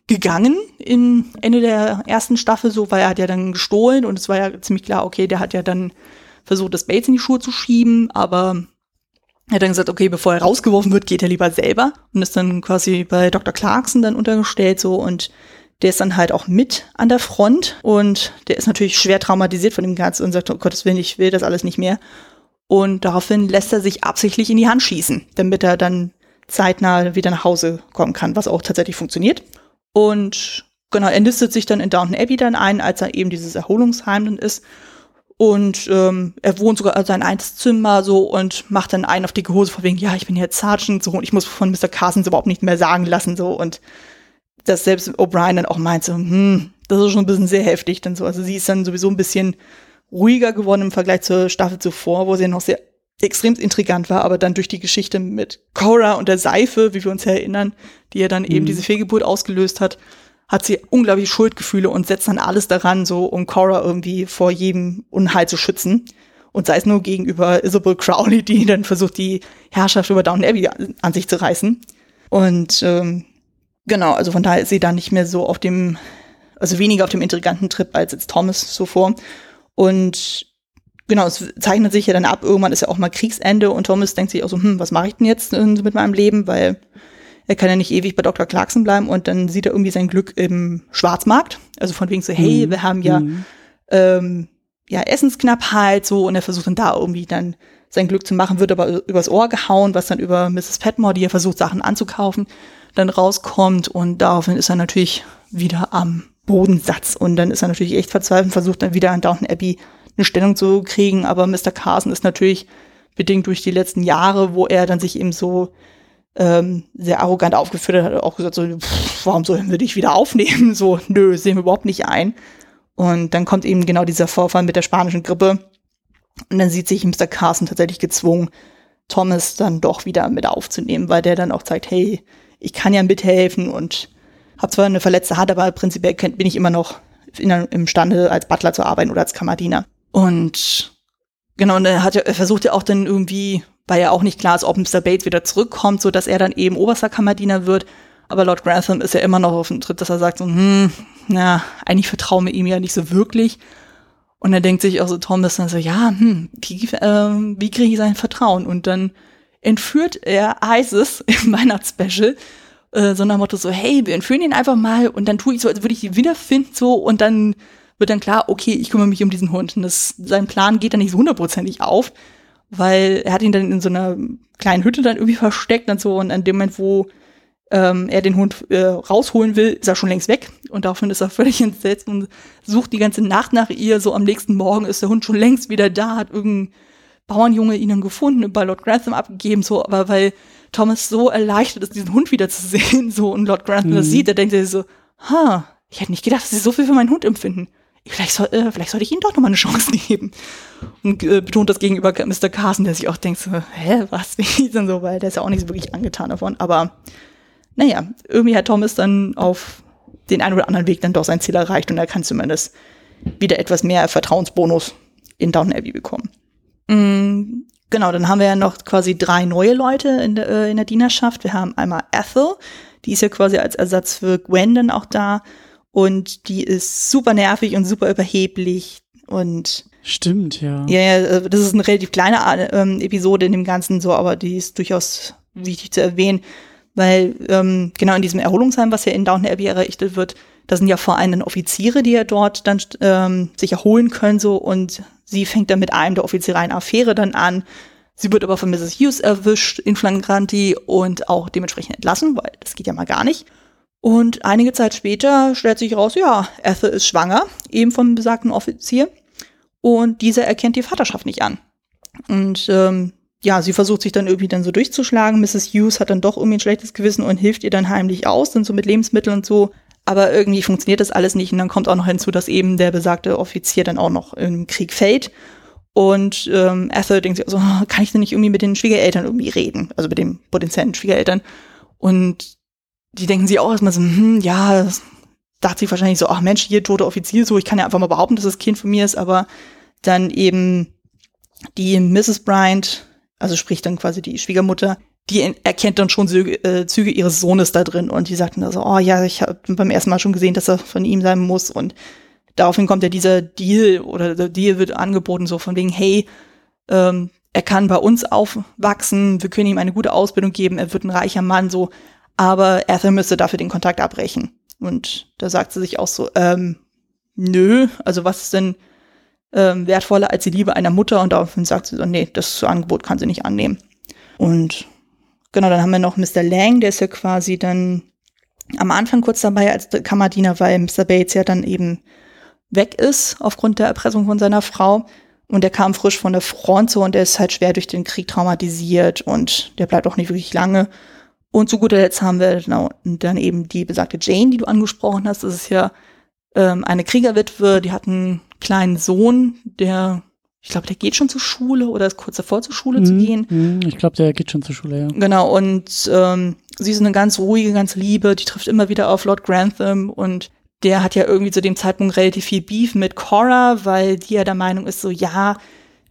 gegangen in Ende der ersten Staffel, so, weil er hat ja dann gestohlen und es war ja ziemlich klar, okay, der hat ja dann versucht, das Bates in die Schuhe zu schieben, aber er hat dann gesagt, okay, bevor er rausgeworfen wird, geht er lieber selber und ist dann quasi bei Dr. Clarkson dann untergestellt so und der ist dann halt auch mit an der Front und der ist natürlich schwer traumatisiert von dem Ganzen und sagt, oh Gottes Willen, ich will das alles nicht mehr. Und daraufhin lässt er sich absichtlich in die Hand schießen, damit er dann zeitnah wieder nach Hause kommen kann, was auch tatsächlich funktioniert. Und genau, er nistet sich dann in Downton Abbey dann ein, als er eben dieses Erholungsheim dann ist. Und ähm, er wohnt sogar in sein Einszimmer so und macht dann einen auf die Hose von wegen, ja, ich bin jetzt Sergeant so und ich muss von Mr. Carsons überhaupt nicht mehr sagen lassen so und dass selbst O'Brien dann auch meint so, hm, das ist schon ein bisschen sehr heftig dann so. Also sie ist dann sowieso ein bisschen ruhiger geworden im Vergleich zur Staffel zuvor, wo sie noch sehr extrem intrigant war, aber dann durch die Geschichte mit Cora und der Seife, wie wir uns erinnern, die ja dann mhm. eben diese Fehlgeburt ausgelöst hat, hat sie unglaublich Schuldgefühle und setzt dann alles daran, so um Cora irgendwie vor jedem Unheil zu schützen. Und sei es nur gegenüber Isabel Crowley, die dann versucht, die Herrschaft über Downton Abbey an sich zu reißen. Und ähm, genau, also von daher ist sie da nicht mehr so auf dem, also weniger auf dem intriganten Trip als jetzt Thomas so vor. Und genau, es zeichnet sich ja dann ab, irgendwann ist ja auch mal Kriegsende und Thomas denkt sich auch so, hm, was mache ich denn jetzt äh, mit meinem Leben, weil er kann ja nicht ewig bei Dr. Clarkson bleiben und dann sieht er irgendwie sein Glück im Schwarzmarkt. Also von wegen so, hey, mhm. wir haben ja, mhm. ähm, ja Essensknappheit so und er versucht dann da irgendwie dann sein Glück zu machen, wird aber übers Ohr gehauen, was dann über Mrs. Petmore, die er versucht, Sachen anzukaufen, dann rauskommt und daraufhin ist er natürlich wieder am Bodensatz. Und dann ist er natürlich echt verzweifelt und versucht dann wieder an Downton Abbey eine Stellung zu kriegen. Aber Mr. Carson ist natürlich bedingt durch die letzten Jahre, wo er dann sich eben so ähm, sehr arrogant aufgeführt hat, auch gesagt so, pff, warum sollen wir dich wieder aufnehmen? So, nö, sehen wir überhaupt nicht ein. Und dann kommt eben genau dieser Vorfall mit der spanischen Grippe. Und dann sieht sich Mr. Carson tatsächlich gezwungen, Thomas dann doch wieder mit aufzunehmen, weil der dann auch zeigt, hey, ich kann ja mithelfen und habe zwar eine verletzte Hand, aber prinzipiell bin ich immer noch imstande, als Butler zu arbeiten oder als Kammerdiener. Und genau, und er hat er versucht ja auch dann irgendwie, weil ja auch nicht klar ist, ob Mr. Bates wieder zurückkommt, so dass er dann eben oberster Kammerdiener wird. Aber Lord Grantham ist ja immer noch auf dem Tritt, dass er sagt so, hm, na, eigentlich vertrauen wir ihm ja nicht so wirklich. Und er denkt sich auch so, Thomas dann so, ja, hm, wie, äh, wie kriege ich sein Vertrauen? Und dann entführt er Isis im Weihnachtsspecial äh, so Motto so, hey, wir entführen ihn einfach mal und dann tue ich so, als würde ich ihn wiederfinden so und dann wird dann klar, okay, ich kümmere mich um diesen Hund. Und das, sein Plan geht dann nicht so hundertprozentig auf, weil er hat ihn dann in so einer kleinen Hütte dann irgendwie versteckt und so und an dem Moment, wo ähm, er den Hund äh, rausholen will, ist er schon längst weg und daraufhin ist er völlig entsetzt und sucht die ganze Nacht nach ihr. So am nächsten Morgen ist der Hund schon längst wieder da, hat irgendein Bauernjunge ihn dann gefunden, bei Lord Grantham abgegeben, so, aber weil Thomas so erleichtert ist, diesen Hund wieder zu sehen, so, und Lord Grantham mhm. das sieht, er denkt sich so, ha, ich hätte nicht gedacht, dass sie so viel für meinen Hund empfinden. Vielleicht, soll, äh, vielleicht sollte ich ihnen doch nochmal eine Chance geben. Und äh, betont das gegenüber Mr. Carson, der sich auch denkt so, hä, was, wie denn so, weil der ist ja auch nicht so wirklich angetan davon. Aber naja, irgendwie hat Thomas dann auf den einen oder anderen Weg dann doch sein Ziel erreicht und er kann zumindest wieder etwas mehr Vertrauensbonus in Downton Abbey bekommen. Mm, genau, dann haben wir ja noch quasi drei neue Leute in der, äh, in der Dienerschaft. Wir haben einmal Ethel, die ist ja quasi als Ersatz für Gwen dann auch da und die ist super nervig und super überheblich und Stimmt, ja. Ja, ja, äh, das ist eine relativ kleine ähm, Episode in dem Ganzen so, aber die ist durchaus wichtig zu erwähnen, weil ähm, genau in diesem Erholungsheim, was ja in Downton Abbey errichtet wird, da sind ja vor allem Offiziere, die ja dort dann ähm, sich erholen können so und sie fängt dann mit einem der Offiziere eine Affäre dann an. Sie wird aber von Mrs. Hughes erwischt in Flagranti und auch dementsprechend entlassen, weil das geht ja mal gar nicht. Und einige Zeit später stellt sich raus, ja, Ethel ist schwanger, eben vom besagten Offizier. Und dieser erkennt die Vaterschaft nicht an. Und ähm, ja, sie versucht sich dann irgendwie dann so durchzuschlagen. Mrs. Hughes hat dann doch irgendwie ein schlechtes Gewissen und hilft ihr dann heimlich aus, dann so mit Lebensmitteln und so. Aber irgendwie funktioniert das alles nicht. Und dann kommt auch noch hinzu, dass eben der besagte Offizier dann auch noch im Krieg fällt. Und ähm, Ethel denkt sich also, kann ich denn nicht irgendwie mit den Schwiegereltern irgendwie reden? Also mit den potenziellen Schwiegereltern. Und die denken sich auch erstmal so, hm, ja, dachte sich wahrscheinlich so, ach Mensch, hier tote Offizier, so, ich kann ja einfach mal behaupten, dass das Kind von mir ist, aber dann eben die Mrs. Bryant, also spricht dann quasi die Schwiegermutter, die erkennt dann schon Züge, äh, Züge ihres Sohnes da drin und die sagt dann so, oh ja, ich habe beim ersten Mal schon gesehen, dass er von ihm sein muss und daraufhin kommt ja dieser Deal oder der Deal wird angeboten so von wegen, hey, ähm, er kann bei uns aufwachsen, wir können ihm eine gute Ausbildung geben, er wird ein reicher Mann, so, aber Ethel müsste dafür den Kontakt abbrechen. Und da sagt sie sich auch so, ähm, nö, also was ist denn ähm, wertvoller als die Liebe einer Mutter? Und daraufhin sagt sie so, nee, das Angebot kann sie nicht annehmen. Und genau, dann haben wir noch Mr. Lang, der ist ja quasi dann am Anfang kurz dabei als Kammerdiener, weil Mr. Bates ja dann eben weg ist aufgrund der Erpressung von seiner Frau. Und der kam frisch von der Front so und der ist halt schwer durch den Krieg traumatisiert und der bleibt auch nicht wirklich lange. Und zu guter Letzt haben wir dann eben die besagte Jane, die du angesprochen hast. Das ist ja ähm, eine Kriegerwitwe, die hat einen kleinen Sohn, der, ich glaube, der geht schon zur Schule oder ist kurz davor zur Schule mhm, zu gehen. Mhm, ich glaube, der geht schon zur Schule, ja. Genau, und ähm, sie ist eine ganz ruhige, ganz liebe, die trifft immer wieder auf Lord Grantham und der hat ja irgendwie zu dem Zeitpunkt relativ viel Beef mit Cora, weil die ja der Meinung ist, so ja,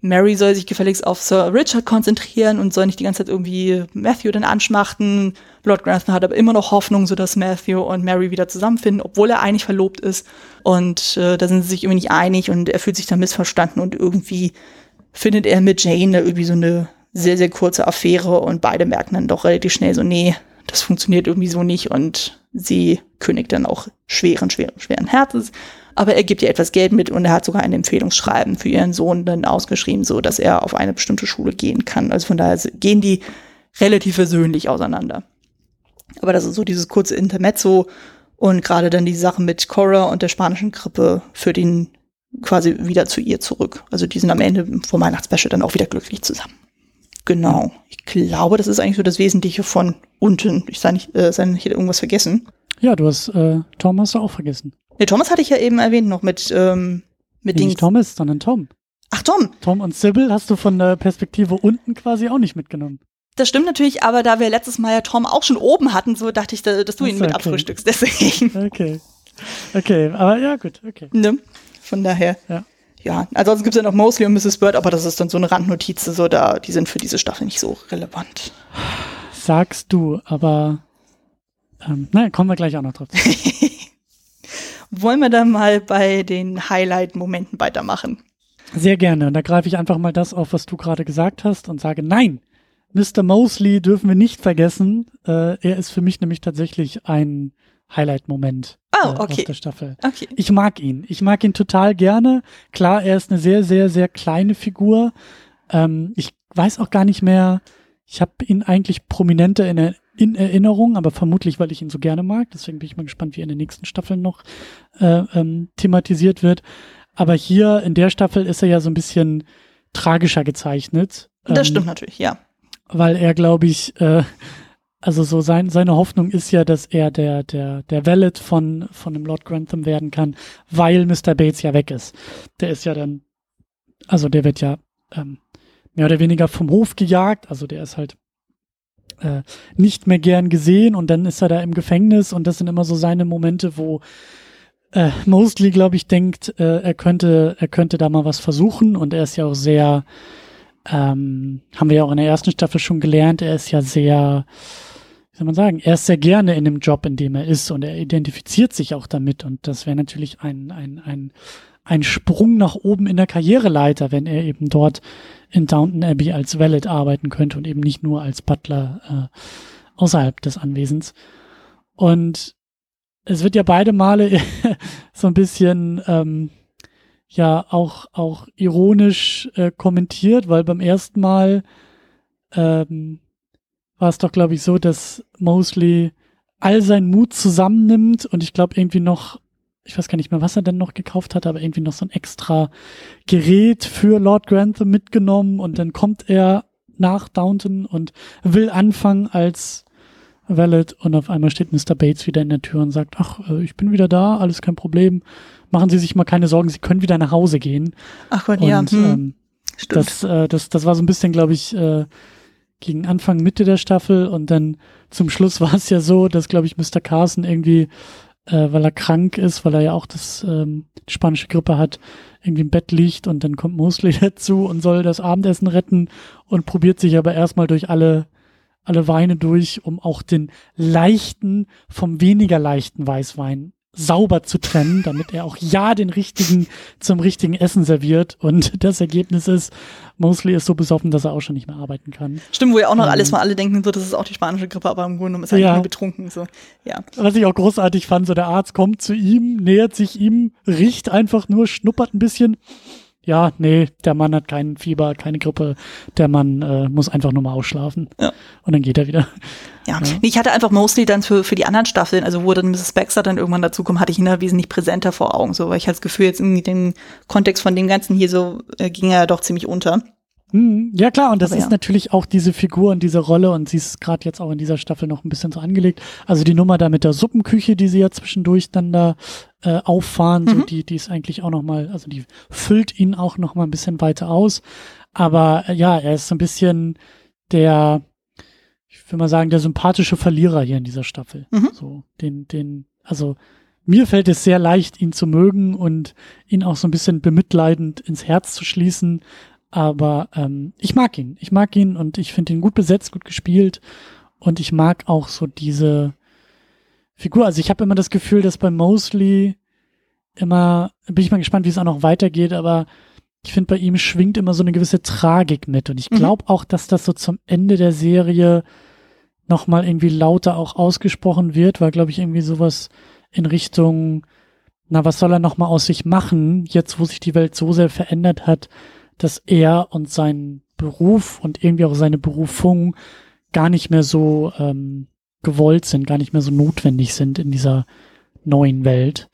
Mary soll sich gefälligst auf Sir Richard konzentrieren und soll nicht die ganze Zeit irgendwie Matthew dann anschmachten. Lord Grantham hat aber immer noch Hoffnung, so dass Matthew und Mary wieder zusammenfinden, obwohl er eigentlich verlobt ist. Und äh, da sind sie sich irgendwie nicht einig und er fühlt sich dann missverstanden und irgendwie findet er mit Jane da irgendwie so eine sehr, sehr kurze Affäre und beide merken dann doch relativ schnell so, nee, das funktioniert irgendwie so nicht und sie kündigt dann auch schweren, schweren, schweren Herzens aber er gibt ihr etwas Geld mit und er hat sogar ein Empfehlungsschreiben für ihren Sohn dann ausgeschrieben, so dass er auf eine bestimmte Schule gehen kann. Also von daher gehen die relativ versöhnlich auseinander. Aber das ist so dieses kurze Intermezzo und gerade dann die Sache mit Cora und der spanischen Grippe führt ihn quasi wieder zu ihr zurück. Also die sind am Ende vom Weihnachtsspecial dann auch wieder glücklich zusammen. Genau. Ich glaube, das ist eigentlich so das Wesentliche von unten. Ich sei nicht, äh, sei nicht irgendwas vergessen. Ja, du hast äh, Tom hast du auch vergessen. Nee, Thomas hatte ich ja eben erwähnt noch mit, ähm, mit nee. Nicht Thomas, sondern Tom. Ach, Tom. Tom und Sybil hast du von der Perspektive unten quasi auch nicht mitgenommen. Das stimmt natürlich, aber da wir letztes Mal ja Tom auch schon oben hatten, so dachte ich, dass du ihn so, mit okay. abfrühstückst, deswegen. Okay. Okay, aber ja, gut, okay. Ne? Von daher. Ja. Ja, ansonsten gibt's ja noch Mosley und Mrs. Bird, aber das ist dann so eine Randnotiz, so da, die sind für diese Staffel nicht so relevant. Sagst du, aber ähm, naja, kommen wir gleich auch noch drauf. Wollen wir dann mal bei den Highlight-Momenten weitermachen? Sehr gerne. Und da greife ich einfach mal das auf, was du gerade gesagt hast und sage, nein, Mr. Mosley dürfen wir nicht vergessen. Äh, er ist für mich nämlich tatsächlich ein Highlight-Moment Oh, äh, aus okay. der Staffel. Okay. Ich mag ihn. Ich mag ihn total gerne. Klar, er ist eine sehr, sehr, sehr kleine Figur. Ähm, ich weiß auch gar nicht mehr, ich habe ihn eigentlich prominenter in, in Erinnerung, aber vermutlich, weil ich ihn so gerne mag. Deswegen bin ich mal gespannt, wie er in den nächsten Staffeln noch äh, ähm, thematisiert wird. Aber hier in der Staffel ist er ja so ein bisschen tragischer gezeichnet. Das ähm, stimmt natürlich, ja. Weil er, glaube ich, äh, also so sein, seine Hoffnung ist ja, dass er der, der, der Valet von, von dem Lord Grantham werden kann, weil Mr. Bates ja weg ist. Der ist ja dann, also der wird ja ähm, mehr oder weniger vom Hof gejagt, also der ist halt äh, nicht mehr gern gesehen und dann ist er da im Gefängnis und das sind immer so seine Momente, wo äh, Mosley, glaube ich, denkt, äh, er könnte, er könnte da mal was versuchen und er ist ja auch sehr, ähm, haben wir ja auch in der ersten Staffel schon gelernt, er ist ja sehr, wie soll man sagen, er ist sehr gerne in dem Job, in dem er ist und er identifiziert sich auch damit und das wäre natürlich ein, ein, ein, ein Sprung nach oben in der Karriereleiter, wenn er eben dort in Downton Abbey als Valet arbeiten könnte und eben nicht nur als Butler äh, außerhalb des Anwesens. Und es wird ja beide Male so ein bisschen ähm, ja auch auch ironisch äh, kommentiert, weil beim ersten Mal ähm, war es doch glaube ich so, dass Mosley all seinen Mut zusammennimmt und ich glaube irgendwie noch ich weiß gar nicht mehr, was er denn noch gekauft hat, aber irgendwie noch so ein extra Gerät für Lord Grantham mitgenommen und dann kommt er nach Downton und will anfangen als Valet und auf einmal steht Mr. Bates wieder in der Tür und sagt, ach, äh, ich bin wieder da, alles kein Problem. Machen Sie sich mal keine Sorgen, Sie können wieder nach Hause gehen. Ach Gott, ja. Hm. Ähm, das, äh, das, das war so ein bisschen, glaube ich, äh, gegen Anfang, Mitte der Staffel und dann zum Schluss war es ja so, dass, glaube ich, Mr. Carson irgendwie äh, weil er krank ist, weil er ja auch das ähm, die spanische Grippe hat, irgendwie im Bett liegt und dann kommt Mosley dazu und soll das Abendessen retten und probiert sich aber erstmal durch alle alle Weine durch, um auch den leichten vom weniger leichten Weißwein sauber zu trennen, damit er auch ja den richtigen zum richtigen Essen serviert. Und das Ergebnis ist, Mosley ist so besoffen, dass er auch schon nicht mehr arbeiten kann. Stimmt, wo ja auch noch ähm, alles mal alle denken, so, das ist auch die spanische Grippe, aber im Grunde genommen ist er ja. nur betrunken. So. Ja. Was ich auch großartig fand, so der Arzt kommt zu ihm, nähert sich ihm, riecht einfach nur, schnuppert ein bisschen ja, nee, der Mann hat keinen Fieber, keine Grippe, der Mann äh, muss einfach nur mal ausschlafen. Ja. Und dann geht er wieder. Ja, ja. Ich hatte einfach mostly dann für, für die anderen Staffeln, also wo dann Mrs. Baxter dann irgendwann dazukommt, hatte ich ihn da wesentlich präsenter vor Augen, so, weil ich hatte das Gefühl, jetzt irgendwie den Kontext von dem Ganzen hier so äh, ging er doch ziemlich unter. Mhm. Ja klar, und das Aber ist ja. natürlich auch diese Figur und diese Rolle und sie ist gerade jetzt auch in dieser Staffel noch ein bisschen so angelegt. Also die Nummer da mit der Suppenküche, die sie ja zwischendurch dann da äh, auffahren, mhm. so die, die ist eigentlich auch noch mal, also die füllt ihn auch noch mal ein bisschen weiter aus. Aber äh, ja, er ist so ein bisschen der, ich will mal sagen, der sympathische Verlierer hier in dieser Staffel. Mhm. So den, den, also mir fällt es sehr leicht, ihn zu mögen und ihn auch so ein bisschen bemitleidend ins Herz zu schließen. Aber ähm, ich mag ihn. Ich mag ihn und ich finde ihn gut besetzt, gut gespielt. Und ich mag auch so diese Figur. Also ich habe immer das Gefühl, dass bei Mosley immer, bin ich mal gespannt, wie es auch noch weitergeht, aber ich finde, bei ihm schwingt immer so eine gewisse Tragik mit. Und ich glaube mhm. auch, dass das so zum Ende der Serie nochmal irgendwie lauter auch ausgesprochen wird, weil, glaube ich, irgendwie sowas in Richtung, na, was soll er nochmal aus sich machen, jetzt wo sich die Welt so sehr verändert hat, dass er und sein Beruf und irgendwie auch seine Berufung gar nicht mehr so ähm, gewollt sind, gar nicht mehr so notwendig sind in dieser neuen Welt.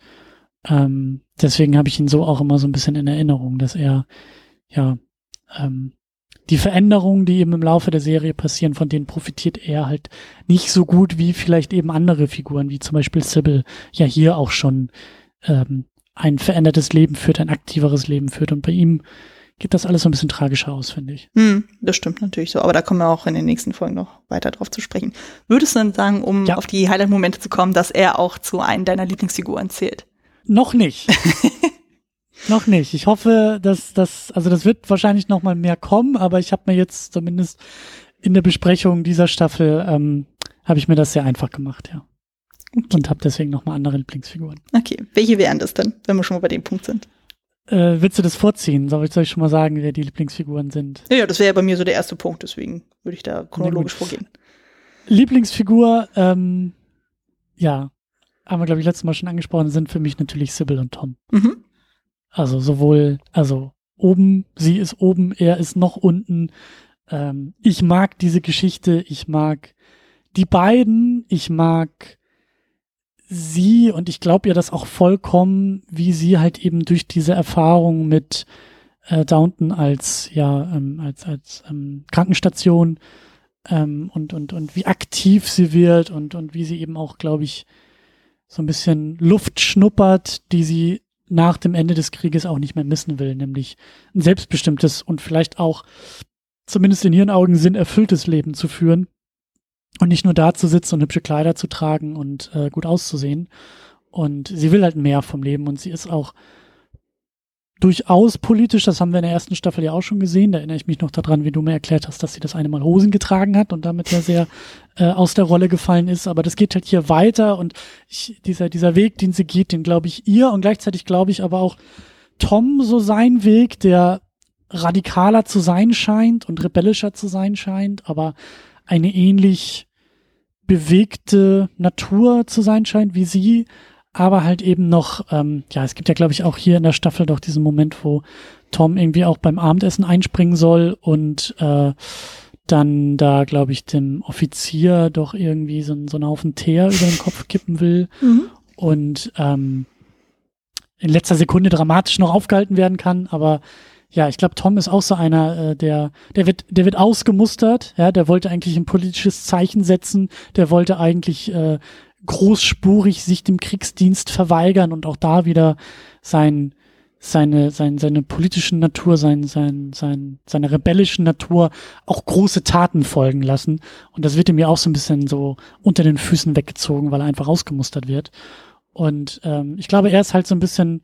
Ähm, deswegen habe ich ihn so auch immer so ein bisschen in Erinnerung, dass er ja ähm, die Veränderungen, die eben im Laufe der Serie passieren, von denen profitiert er halt nicht so gut wie vielleicht eben andere Figuren, wie zum Beispiel Sybil, ja hier auch schon ähm, ein verändertes Leben führt, ein aktiveres Leben führt. Und bei ihm geht das alles so ein bisschen tragischer aus, finde ich. Hm, das stimmt natürlich so, aber da kommen wir auch in den nächsten Folgen noch weiter drauf zu sprechen. Würdest du dann sagen, um ja. auf die Highlight-Momente zu kommen, dass er auch zu einem deiner Lieblingsfiguren zählt? Noch nicht. noch nicht. Ich hoffe, dass das, also das wird wahrscheinlich noch mal mehr kommen, aber ich habe mir jetzt zumindest in der Besprechung dieser Staffel ähm, habe ich mir das sehr einfach gemacht, ja. Okay. Und habe deswegen noch mal andere Lieblingsfiguren. Okay, welche wären das denn, wenn wir schon mal bei dem Punkt sind? Äh, willst du das vorziehen? Soll ich, soll ich schon mal sagen, wer die Lieblingsfiguren sind? Ja, ja das wäre ja bei mir so der erste Punkt, deswegen würde ich da chronologisch ja, vorgehen. Lieblingsfigur, ähm, ja, haben wir, glaube ich, letztes Mal schon angesprochen, sind für mich natürlich Sybil und Tom. Mhm. Also sowohl, also oben, sie ist oben, er ist noch unten. Ähm, ich mag diese Geschichte, ich mag die beiden, ich mag sie, und ich glaube ihr das auch vollkommen, wie sie halt eben durch diese Erfahrung mit äh, Downton als, ja, ähm, als, als ähm, Krankenstation ähm, und, und, und wie aktiv sie wird und, und wie sie eben auch, glaube ich, so ein bisschen Luft schnuppert, die sie nach dem Ende des Krieges auch nicht mehr missen will, nämlich ein selbstbestimmtes und vielleicht auch zumindest in ihren Augen sinn erfülltes Leben zu führen und nicht nur da zu sitzen und hübsche Kleider zu tragen und äh, gut auszusehen. Und sie will halt mehr vom Leben und sie ist auch durchaus politisch, das haben wir in der ersten Staffel ja auch schon gesehen, da erinnere ich mich noch daran, wie du mir erklärt hast, dass sie das eine Mal Hosen getragen hat und damit ja sehr äh, aus der Rolle gefallen ist, aber das geht halt hier weiter und ich, dieser, dieser Weg, den sie geht, den glaube ich ihr und gleichzeitig glaube ich aber auch Tom so sein Weg, der radikaler zu sein scheint und rebellischer zu sein scheint, aber eine ähnlich bewegte Natur zu sein scheint wie sie, aber halt eben noch, ähm, ja, es gibt ja, glaube ich, auch hier in der Staffel doch diesen Moment, wo Tom irgendwie auch beim Abendessen einspringen soll und äh, dann da, glaube ich, dem Offizier doch irgendwie so, so einen Haufen Teer über den Kopf kippen will mhm. und ähm, in letzter Sekunde dramatisch noch aufgehalten werden kann, aber ja, ich glaube, Tom ist auch so einer, äh, der, der wird, der wird ausgemustert, ja, der wollte eigentlich ein politisches Zeichen setzen, der wollte eigentlich äh, großspurig sich dem Kriegsdienst verweigern und auch da wieder sein, seine, sein, seine politischen Natur, sein, sein, sein, seine rebellischen Natur auch große Taten folgen lassen. Und das wird ihm ja auch so ein bisschen so unter den Füßen weggezogen, weil er einfach ausgemustert wird. Und ähm, ich glaube, er ist halt so ein bisschen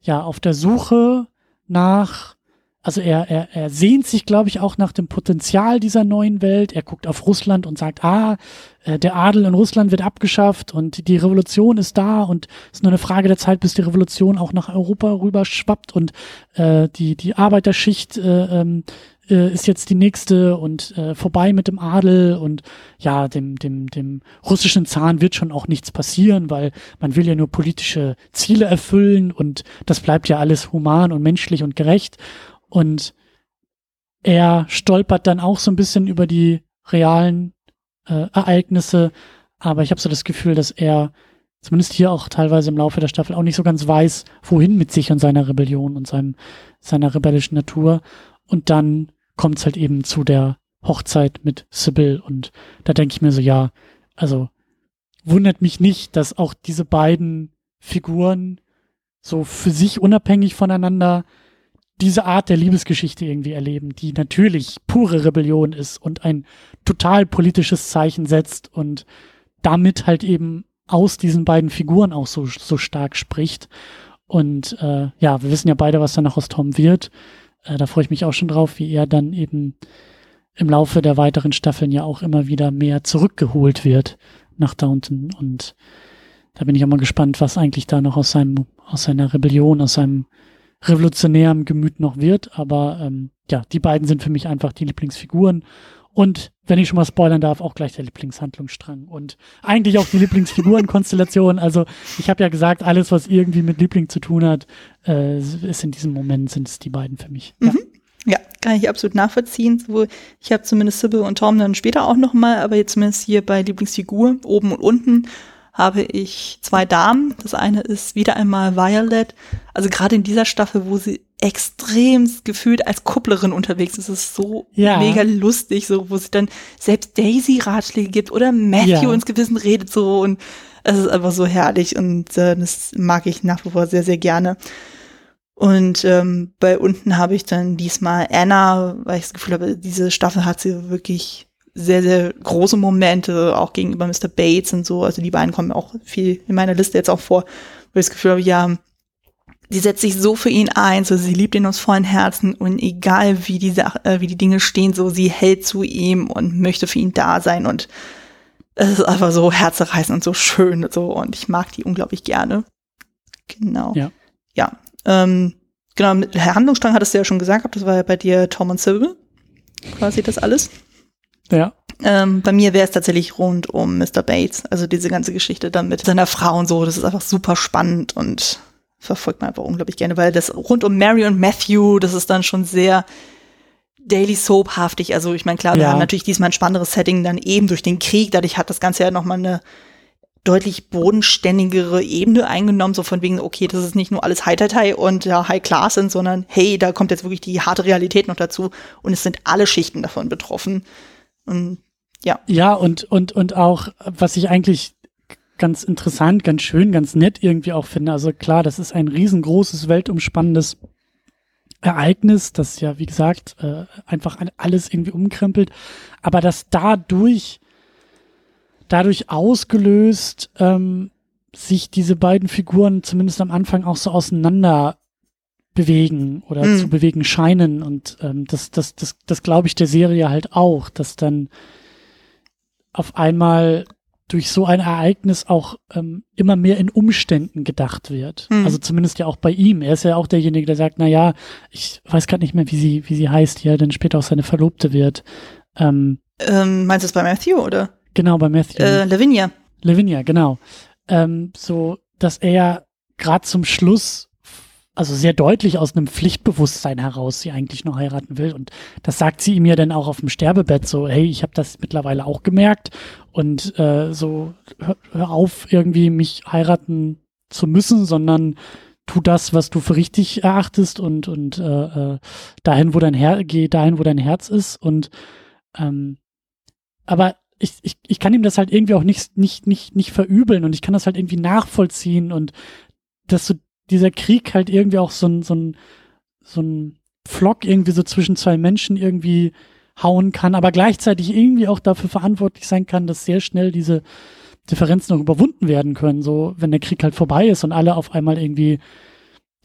ja auf der Suche nach also er, er, er sehnt sich, glaube ich, auch nach dem Potenzial dieser neuen Welt. Er guckt auf Russland und sagt, ah, äh, der Adel in Russland wird abgeschafft und die Revolution ist da und es ist nur eine Frage der Zeit, bis die Revolution auch nach Europa rüber schwappt und äh, die, die Arbeiterschicht äh, ähm, äh, ist jetzt die nächste und äh, vorbei mit dem Adel und ja, dem, dem, dem russischen Zahn wird schon auch nichts passieren, weil man will ja nur politische Ziele erfüllen und das bleibt ja alles human und menschlich und gerecht. Und er stolpert dann auch so ein bisschen über die realen äh, Ereignisse, aber ich habe so das Gefühl, dass er zumindest hier auch teilweise im Laufe der Staffel auch nicht so ganz weiß, wohin mit sich und seiner Rebellion und seinem, seiner rebellischen Natur. Und dann kommt es halt eben zu der Hochzeit mit Sybil und da denke ich mir so, ja, also wundert mich nicht, dass auch diese beiden Figuren so für sich unabhängig voneinander diese Art der Liebesgeschichte irgendwie erleben, die natürlich pure Rebellion ist und ein total politisches Zeichen setzt und damit halt eben aus diesen beiden Figuren auch so, so stark spricht. Und äh, ja, wir wissen ja beide, was danach aus Tom wird. Äh, da freue ich mich auch schon drauf, wie er dann eben im Laufe der weiteren Staffeln ja auch immer wieder mehr zurückgeholt wird nach da unten. Und da bin ich auch mal gespannt, was eigentlich da noch aus seinem, aus seiner Rebellion, aus seinem revolutionärem Gemüt noch wird. Aber ähm, ja, die beiden sind für mich einfach die Lieblingsfiguren. Und wenn ich schon mal spoilern darf, auch gleich der Lieblingshandlungsstrang und eigentlich auch die Lieblingsfigurenkonstellation. Also ich habe ja gesagt, alles, was irgendwie mit Liebling zu tun hat, äh, ist in diesem Moment sind es die beiden für mich. Ja. Mhm. Ja, kann ich absolut nachvollziehen. So, ich habe zumindest Sybil und Tom dann später auch noch mal, aber jetzt zumindest hier bei Lieblingsfigur oben und unten habe ich zwei Damen. Das eine ist wieder einmal Violet. Also gerade in dieser Staffel, wo sie extrem gefühlt als Kupplerin unterwegs ist, ist so ja. mega lustig, so wo sie dann selbst Daisy Ratschläge gibt oder Matthew ja. ins Gewissen redet so und es ist einfach so herrlich und äh, das mag ich nach wie vor sehr, sehr gerne. Und ähm, bei unten habe ich dann diesmal Anna, weil ich das Gefühl habe, diese Staffel hat sie wirklich sehr, sehr große Momente, auch gegenüber Mr. Bates und so. Also die beiden kommen auch viel in meiner Liste jetzt auch vor, wo ich das Gefühl habe, ja, die setzt sich so für ihn ein, so sie liebt ihn aus vollen Herzen und egal wie die Sache, äh, wie die Dinge stehen, so sie hält zu ihm und möchte für ihn da sein und es ist einfach so herzerreißend und so schön und so und ich mag die unglaublich gerne. Genau. Ja. Ja. Ähm, genau, mit Handlungsstrang hattest du ja schon gesagt, das war ja bei dir Tom und Sybil. Quasi das alles. Ja. Ähm, bei mir wäre es tatsächlich rund um Mr. Bates. Also diese ganze Geschichte dann mit seiner Frau und so. Das ist einfach super spannend und verfolgt man einfach unglaublich gerne, weil das rund um Mary und Matthew, das ist dann schon sehr Daily Soap-haftig. Also ich meine, klar, wir haben natürlich diesmal ein spannenderes Setting dann eben durch den Krieg. Dadurch hat das Ganze ja nochmal eine deutlich bodenständigere Ebene eingenommen, so von wegen, okay, das ist nicht nur alles High-Tide und ja, High Class sind, sondern hey, da kommt jetzt wirklich die harte Realität noch dazu und es sind alle Schichten davon betroffen. Und Ja. Ja, und, und, und auch, was ich eigentlich ganz interessant, ganz schön, ganz nett irgendwie auch finde. Also klar, das ist ein riesengroßes, weltumspannendes Ereignis, das ja, wie gesagt, äh, einfach alles irgendwie umkrempelt, aber dass dadurch, dadurch ausgelöst, ähm, sich diese beiden Figuren zumindest am Anfang auch so auseinander bewegen oder mhm. zu bewegen scheinen und ähm, das, das, das, das glaube ich der Serie halt auch, dass dann auf einmal durch so ein Ereignis auch ähm, immer mehr in Umständen gedacht wird. Mhm. Also zumindest ja auch bei ihm. Er ist ja auch derjenige, der sagt, na ja, ich weiß gerade nicht mehr, wie sie, wie sie heißt, die ja dann später auch seine Verlobte wird. Ähm, ähm, meinst du es bei Matthew, oder? Genau, bei Matthew. Äh, Lavinia. Lavinia, genau. Ähm, so, dass er gerade zum Schluss also sehr deutlich aus einem Pflichtbewusstsein heraus sie eigentlich noch heiraten will. Und das sagt sie ihm ja dann auch auf dem Sterbebett so, hey, ich habe das mittlerweile auch gemerkt und äh, so hör, hör auf, irgendwie mich heiraten zu müssen, sondern tu das, was du für richtig erachtest und, und äh, äh, dahin, wo dein Herz, geh dahin, wo dein Herz ist. Und ähm, aber ich, ich, ich kann ihm das halt irgendwie auch nicht, nicht, nicht, nicht verübeln und ich kann das halt irgendwie nachvollziehen und dass du dieser Krieg halt irgendwie auch so ein, so ein, so ein Flock irgendwie so zwischen zwei Menschen irgendwie hauen kann, aber gleichzeitig irgendwie auch dafür verantwortlich sein kann, dass sehr schnell diese Differenzen noch überwunden werden können, so wenn der Krieg halt vorbei ist und alle auf einmal irgendwie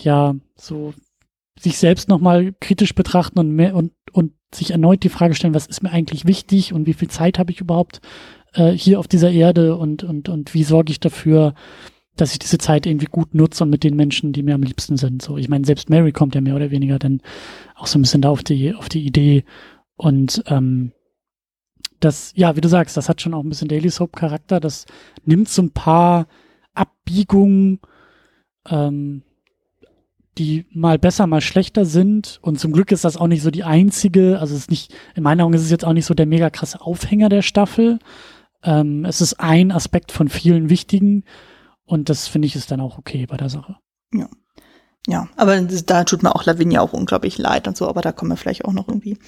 ja so sich selbst nochmal kritisch betrachten und mehr und und sich erneut die Frage stellen, was ist mir eigentlich wichtig und wie viel Zeit habe ich überhaupt äh, hier auf dieser Erde und und und wie sorge ich dafür, dass ich diese Zeit irgendwie gut nutze und mit den Menschen, die mir am liebsten sind. So, ich meine, selbst Mary kommt ja mehr oder weniger dann auch so ein bisschen da auf die, auf die Idee. Und ähm, das, ja, wie du sagst, das hat schon auch ein bisschen Daily Soap Charakter. Das nimmt so ein paar Abbiegungen, ähm, die mal besser, mal schlechter sind. Und zum Glück ist das auch nicht so die einzige. Also es ist nicht, in meinen Augen ist es jetzt auch nicht so der mega krasse Aufhänger der Staffel. Ähm, es ist ein Aspekt von vielen wichtigen. Und das finde ich ist dann auch okay bei der Sache. Ja. Ja, aber da tut mir auch Lavinia auch unglaublich leid und so, aber da kommen wir vielleicht auch noch irgendwie.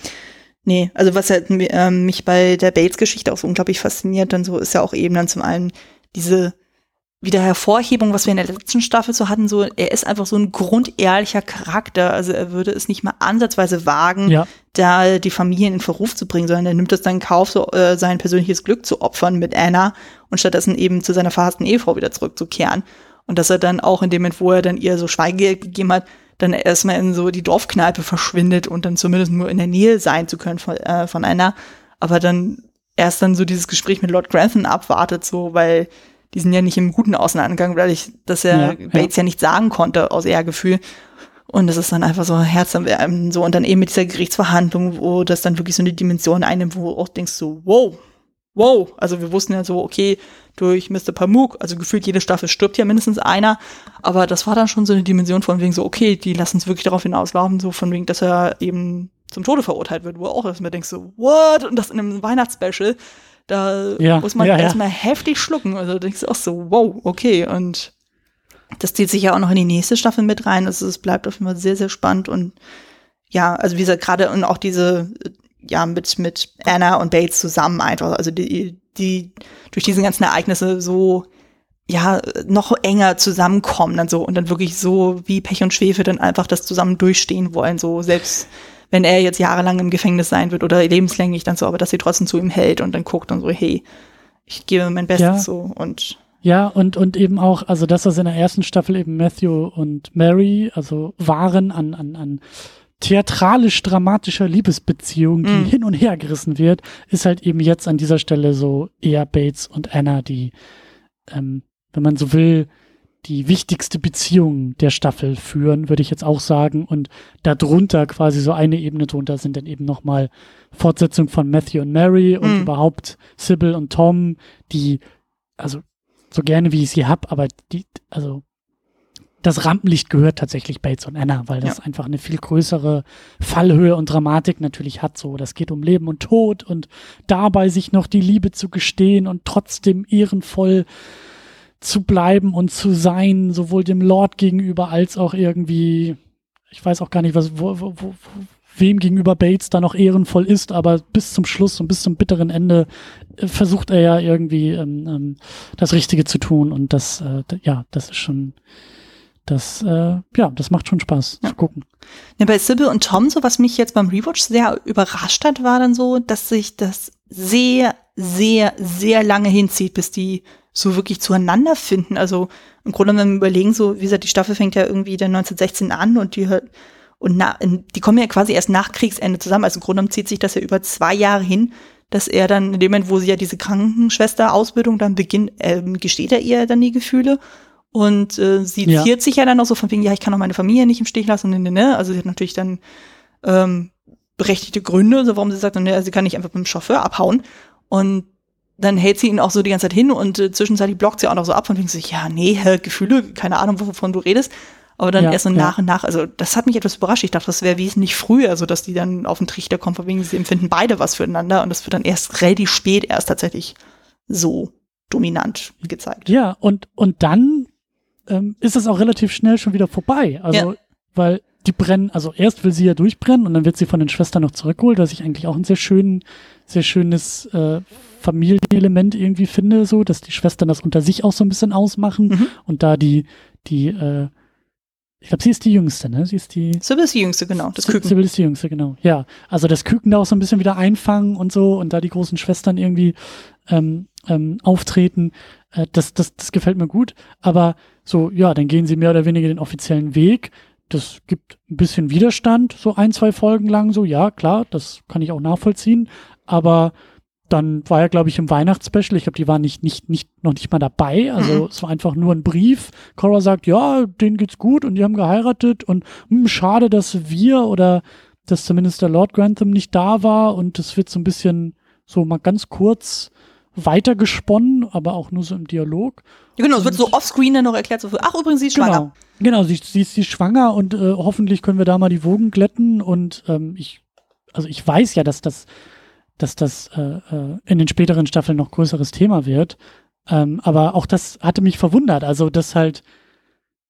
Nee, also was halt, äh, mich bei der Bates-Geschichte auch so unglaublich fasziniert, dann so ist ja auch eben dann zum einen diese wieder Hervorhebung, was wir in der letzten Staffel so hatten, so, er ist einfach so ein grundehrlicher Charakter. Also er würde es nicht mal ansatzweise wagen, ja. da die Familien in Verruf zu bringen, sondern er nimmt es dann in Kauf, so, äh, sein persönliches Glück zu opfern mit Anna und stattdessen eben zu seiner verhassten Ehefrau wieder zurückzukehren. Und dass er dann auch in dem Moment, wo er dann ihr so Schweigegeld gegeben hat, dann erstmal in so die Dorfkneipe verschwindet und dann zumindest nur in der Nähe sein zu können von, äh, von Anna. Aber dann erst dann so dieses Gespräch mit Lord Grantham abwartet, so, weil die sind ja nicht im Guten auseinandergegangen, weil ich, dass er ja, Bates ja. ja nicht sagen konnte aus Ehrgefühl. Und das ist dann einfach so herzerwärmend so. Und dann eben mit dieser Gerichtsverhandlung, wo das dann wirklich so eine Dimension einnimmt, wo du auch denkst so, wow, wow. Also wir wussten ja so, okay, durch Mr. Pamuk, also gefühlt jede Staffel stirbt ja mindestens einer. Aber das war dann schon so eine Dimension von wegen so, okay, die lassen es wirklich darauf hinauslaufen, so von wegen, dass er eben zum Tode verurteilt wird, wo auch erstmal denkst so, what? Und das in einem Weihnachtsspecial. Da ja, muss man ja, erstmal ja. heftig schlucken. Also denkst du auch so, wow, okay. Und das zieht sich ja auch noch in die nächste Staffel mit rein. Also es bleibt auf jeden Fall sehr, sehr spannend. Und ja, also wie gesagt, gerade und auch diese, ja, mit, mit Anna und Bates zusammen einfach. Also die, die durch diese ganzen Ereignisse so ja, noch enger zusammenkommen dann so und dann wirklich so wie Pech und Schwefel dann einfach das zusammen durchstehen wollen, so selbst wenn er jetzt jahrelang im Gefängnis sein wird oder lebenslänglich dann so, aber dass sie trotzdem zu ihm hält und dann guckt und so, hey, ich gebe mein Bestes ja. so und ja, und, und eben auch, also dass das in der ersten Staffel eben Matthew und Mary, also waren an, an, an theatralisch-dramatischer Liebesbeziehung, die mm. hin und her gerissen wird, ist halt eben jetzt an dieser Stelle so eher Bates und Anna, die, ähm, wenn man so will, die wichtigste Beziehung der Staffel führen, würde ich jetzt auch sagen. Und darunter quasi so eine Ebene drunter sind dann eben nochmal Fortsetzung von Matthew und Mary und mhm. überhaupt Sybil und Tom, die, also so gerne wie ich sie hab, aber die, also das Rampenlicht gehört tatsächlich Bates und Anna, weil das ja. einfach eine viel größere Fallhöhe und Dramatik natürlich hat. So, das geht um Leben und Tod und dabei sich noch die Liebe zu gestehen und trotzdem ehrenvoll zu bleiben und zu sein, sowohl dem Lord gegenüber als auch irgendwie, ich weiß auch gar nicht, was, wo, wo, wo, wem gegenüber Bates da noch ehrenvoll ist, aber bis zum Schluss und bis zum bitteren Ende äh, versucht er ja irgendwie ähm, ähm, das Richtige zu tun und das, äh, ja, das ist schon, das, äh, ja, das macht schon Spaß ja. zu gucken. Ja, bei Sybil und Tom, so was mich jetzt beim Rewatch sehr überrascht hat, war dann so, dass sich das sehr, sehr, sehr lange hinzieht, bis die so wirklich zueinander finden. Also im Grunde, wenn wir überlegen, so, wie gesagt, die Staffel fängt ja irgendwie dann 1916 an und die hört, und na, die kommen ja quasi erst nach Kriegsende zusammen. Also im Grunde zieht sich das ja über zwei Jahre hin, dass er dann, in dem Moment, wo sie ja diese Krankenschwester-Ausbildung dann beginnt, ähm, gesteht er ihr dann die Gefühle. Und äh, sie ja. ziert sich ja dann auch so von wegen, ja, ich kann auch meine Familie nicht im Stich lassen. Ne, ne, ne. Also sie hat natürlich dann ähm, berechtigte Gründe, so warum sie sagt, ne, sie kann nicht einfach mit dem Chauffeur abhauen. Und dann hält sie ihn auch so die ganze Zeit hin und äh, zwischenzeitlich blockt sie auch noch so ab von wegen sich, ja, nee, Gefühle, keine Ahnung, wovon du redest. Aber dann ja, erst so ja. nach und nach, also das hat mich etwas überrascht. Ich dachte, das wäre wesentlich früher, so dass die dann auf den Trichter kommen, von wegen sie empfinden beide was füreinander und das wird dann erst relativ spät erst tatsächlich so dominant gezeigt. Ja, und, und dann ähm, ist es auch relativ schnell schon wieder vorbei. Also, ja. weil die brennen, also erst will sie ja durchbrennen und dann wird sie von den Schwestern noch zurückgeholt, was ich eigentlich auch ein sehr schön, sehr schönes äh, Familienelement irgendwie finde, so, dass die Schwestern das unter sich auch so ein bisschen ausmachen mhm. und da die, die äh, ich glaube, sie ist die Jüngste, ne? Sie ist die. Sybil ist die Jüngste, genau. Das Küken. Sybil ist die Jüngste, genau. Ja. Also das Küken da auch so ein bisschen wieder einfangen und so und da die großen Schwestern irgendwie ähm, ähm, auftreten. Äh, das, das, das gefällt mir gut. Aber so, ja, dann gehen sie mehr oder weniger den offiziellen Weg. Das gibt ein bisschen Widerstand, so ein, zwei Folgen lang, so, ja, klar, das kann ich auch nachvollziehen. Aber dann war er, glaube ich, im Weihnachtsspecial. Ich glaube, die waren nicht, nicht, nicht, noch nicht mal dabei. Also mhm. es war einfach nur ein Brief. Cora sagt, ja, denen geht's gut und die haben geheiratet und mh, hm, schade, dass wir oder dass zumindest der Lord Grantham nicht da war und das wird so ein bisschen so mal ganz kurz weitergesponnen, aber auch nur so im Dialog. Ja, genau, es wird so offscreen dann noch erklärt, so, ach übrigens, sie ist genau, schwanger. Genau, sie, sie, sie ist schwanger und äh, hoffentlich können wir da mal die Wogen glätten und ähm, ich, also ich weiß ja, dass das dass das äh, äh, in den späteren Staffeln noch größeres Thema wird. Ähm, aber auch das hatte mich verwundert. Also, das halt,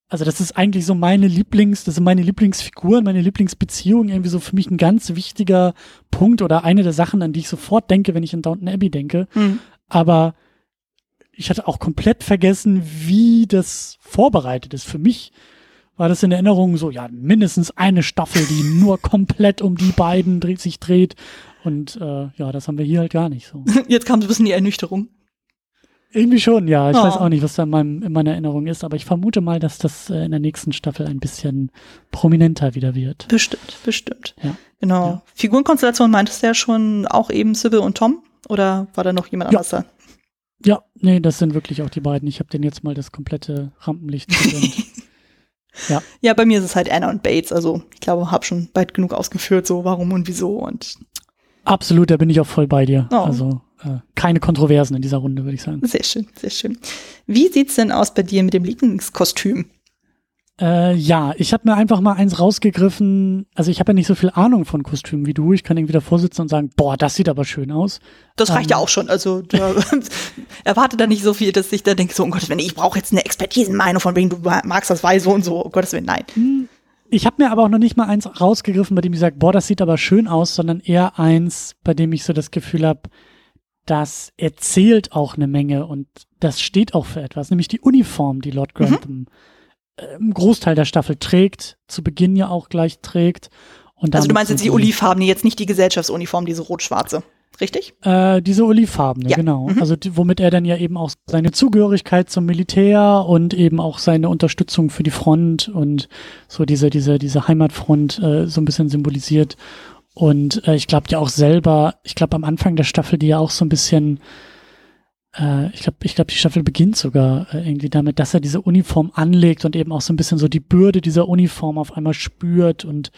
also das ist eigentlich so meine Lieblings, das sind meine Lieblingsfiguren, meine Lieblingsbeziehungen, irgendwie so für mich ein ganz wichtiger Punkt oder eine der Sachen, an die ich sofort denke, wenn ich an Downton Abbey denke. Mhm. Aber ich hatte auch komplett vergessen, wie das vorbereitet ist. Für mich war das in Erinnerung so, ja, mindestens eine Staffel, die nur komplett um die beiden dreht, sich dreht. Und äh, ja, das haben wir hier halt gar nicht so. Jetzt kam so ein bisschen die Ernüchterung. Irgendwie schon, ja. Ich oh. weiß auch nicht, was da in, meinem, in, meiner Erinnerung ist, aber ich vermute mal, dass das äh, in der nächsten Staffel ein bisschen prominenter wieder wird. Bestimmt, bestimmt. Ja. Genau. Ja. Figurenkonstellation meintest du ja schon auch eben Sybil und Tom? Oder war da noch jemand ja. anderes da? Ja, nee, das sind wirklich auch die beiden. Ich habe denen jetzt mal das komplette Rampenlicht ja. ja, bei mir ist es halt Anna und Bates. Also ich glaube, habe schon weit genug ausgeführt, so warum und wieso. Und Absolut, da bin ich auch voll bei dir. Oh. Also äh, keine Kontroversen in dieser Runde, würde ich sagen. Sehr schön, sehr schön. Wie sieht's denn aus bei dir mit dem Lieblingskostüm? Äh, ja, ich habe mir einfach mal eins rausgegriffen. Also ich habe ja nicht so viel Ahnung von Kostümen wie du. Ich kann irgendwie davor sitzen und sagen, boah, das sieht aber schön aus. Das reicht ähm, ja auch schon. Also da, erwarte da nicht so viel, dass ich da denke, so, um Gottes Willen, ich brauche jetzt eine Expertisenmeinung von wegen, du magst das weiß so und so. Um Gottes Willen, nein. Hm, ich habe mir aber auch noch nicht mal eins rausgegriffen, bei dem ich sage, boah, das sieht aber schön aus, sondern eher eins, bei dem ich so das Gefühl habe, das erzählt auch eine Menge und das steht auch für etwas, nämlich die Uniform, die Lord Grantham mhm. Im Großteil der Staffel trägt, zu Beginn ja auch gleich trägt. Und also du meinst jetzt die Olivfarben, jetzt nicht die Gesellschaftsuniform, diese rot-schwarze? richtig? Äh, diese olivfarbene, ja. genau. Mhm. Also die, womit er dann ja eben auch seine Zugehörigkeit zum Militär und eben auch seine Unterstützung für die Front und so diese, diese, diese Heimatfront äh, so ein bisschen symbolisiert. Und äh, ich glaube ja auch selber, ich glaube am Anfang der Staffel, die ja auch so ein bisschen, äh, ich glaube, ich glaube, die Staffel beginnt sogar äh, irgendwie damit, dass er diese Uniform anlegt und eben auch so ein bisschen so die Bürde dieser Uniform auf einmal spürt und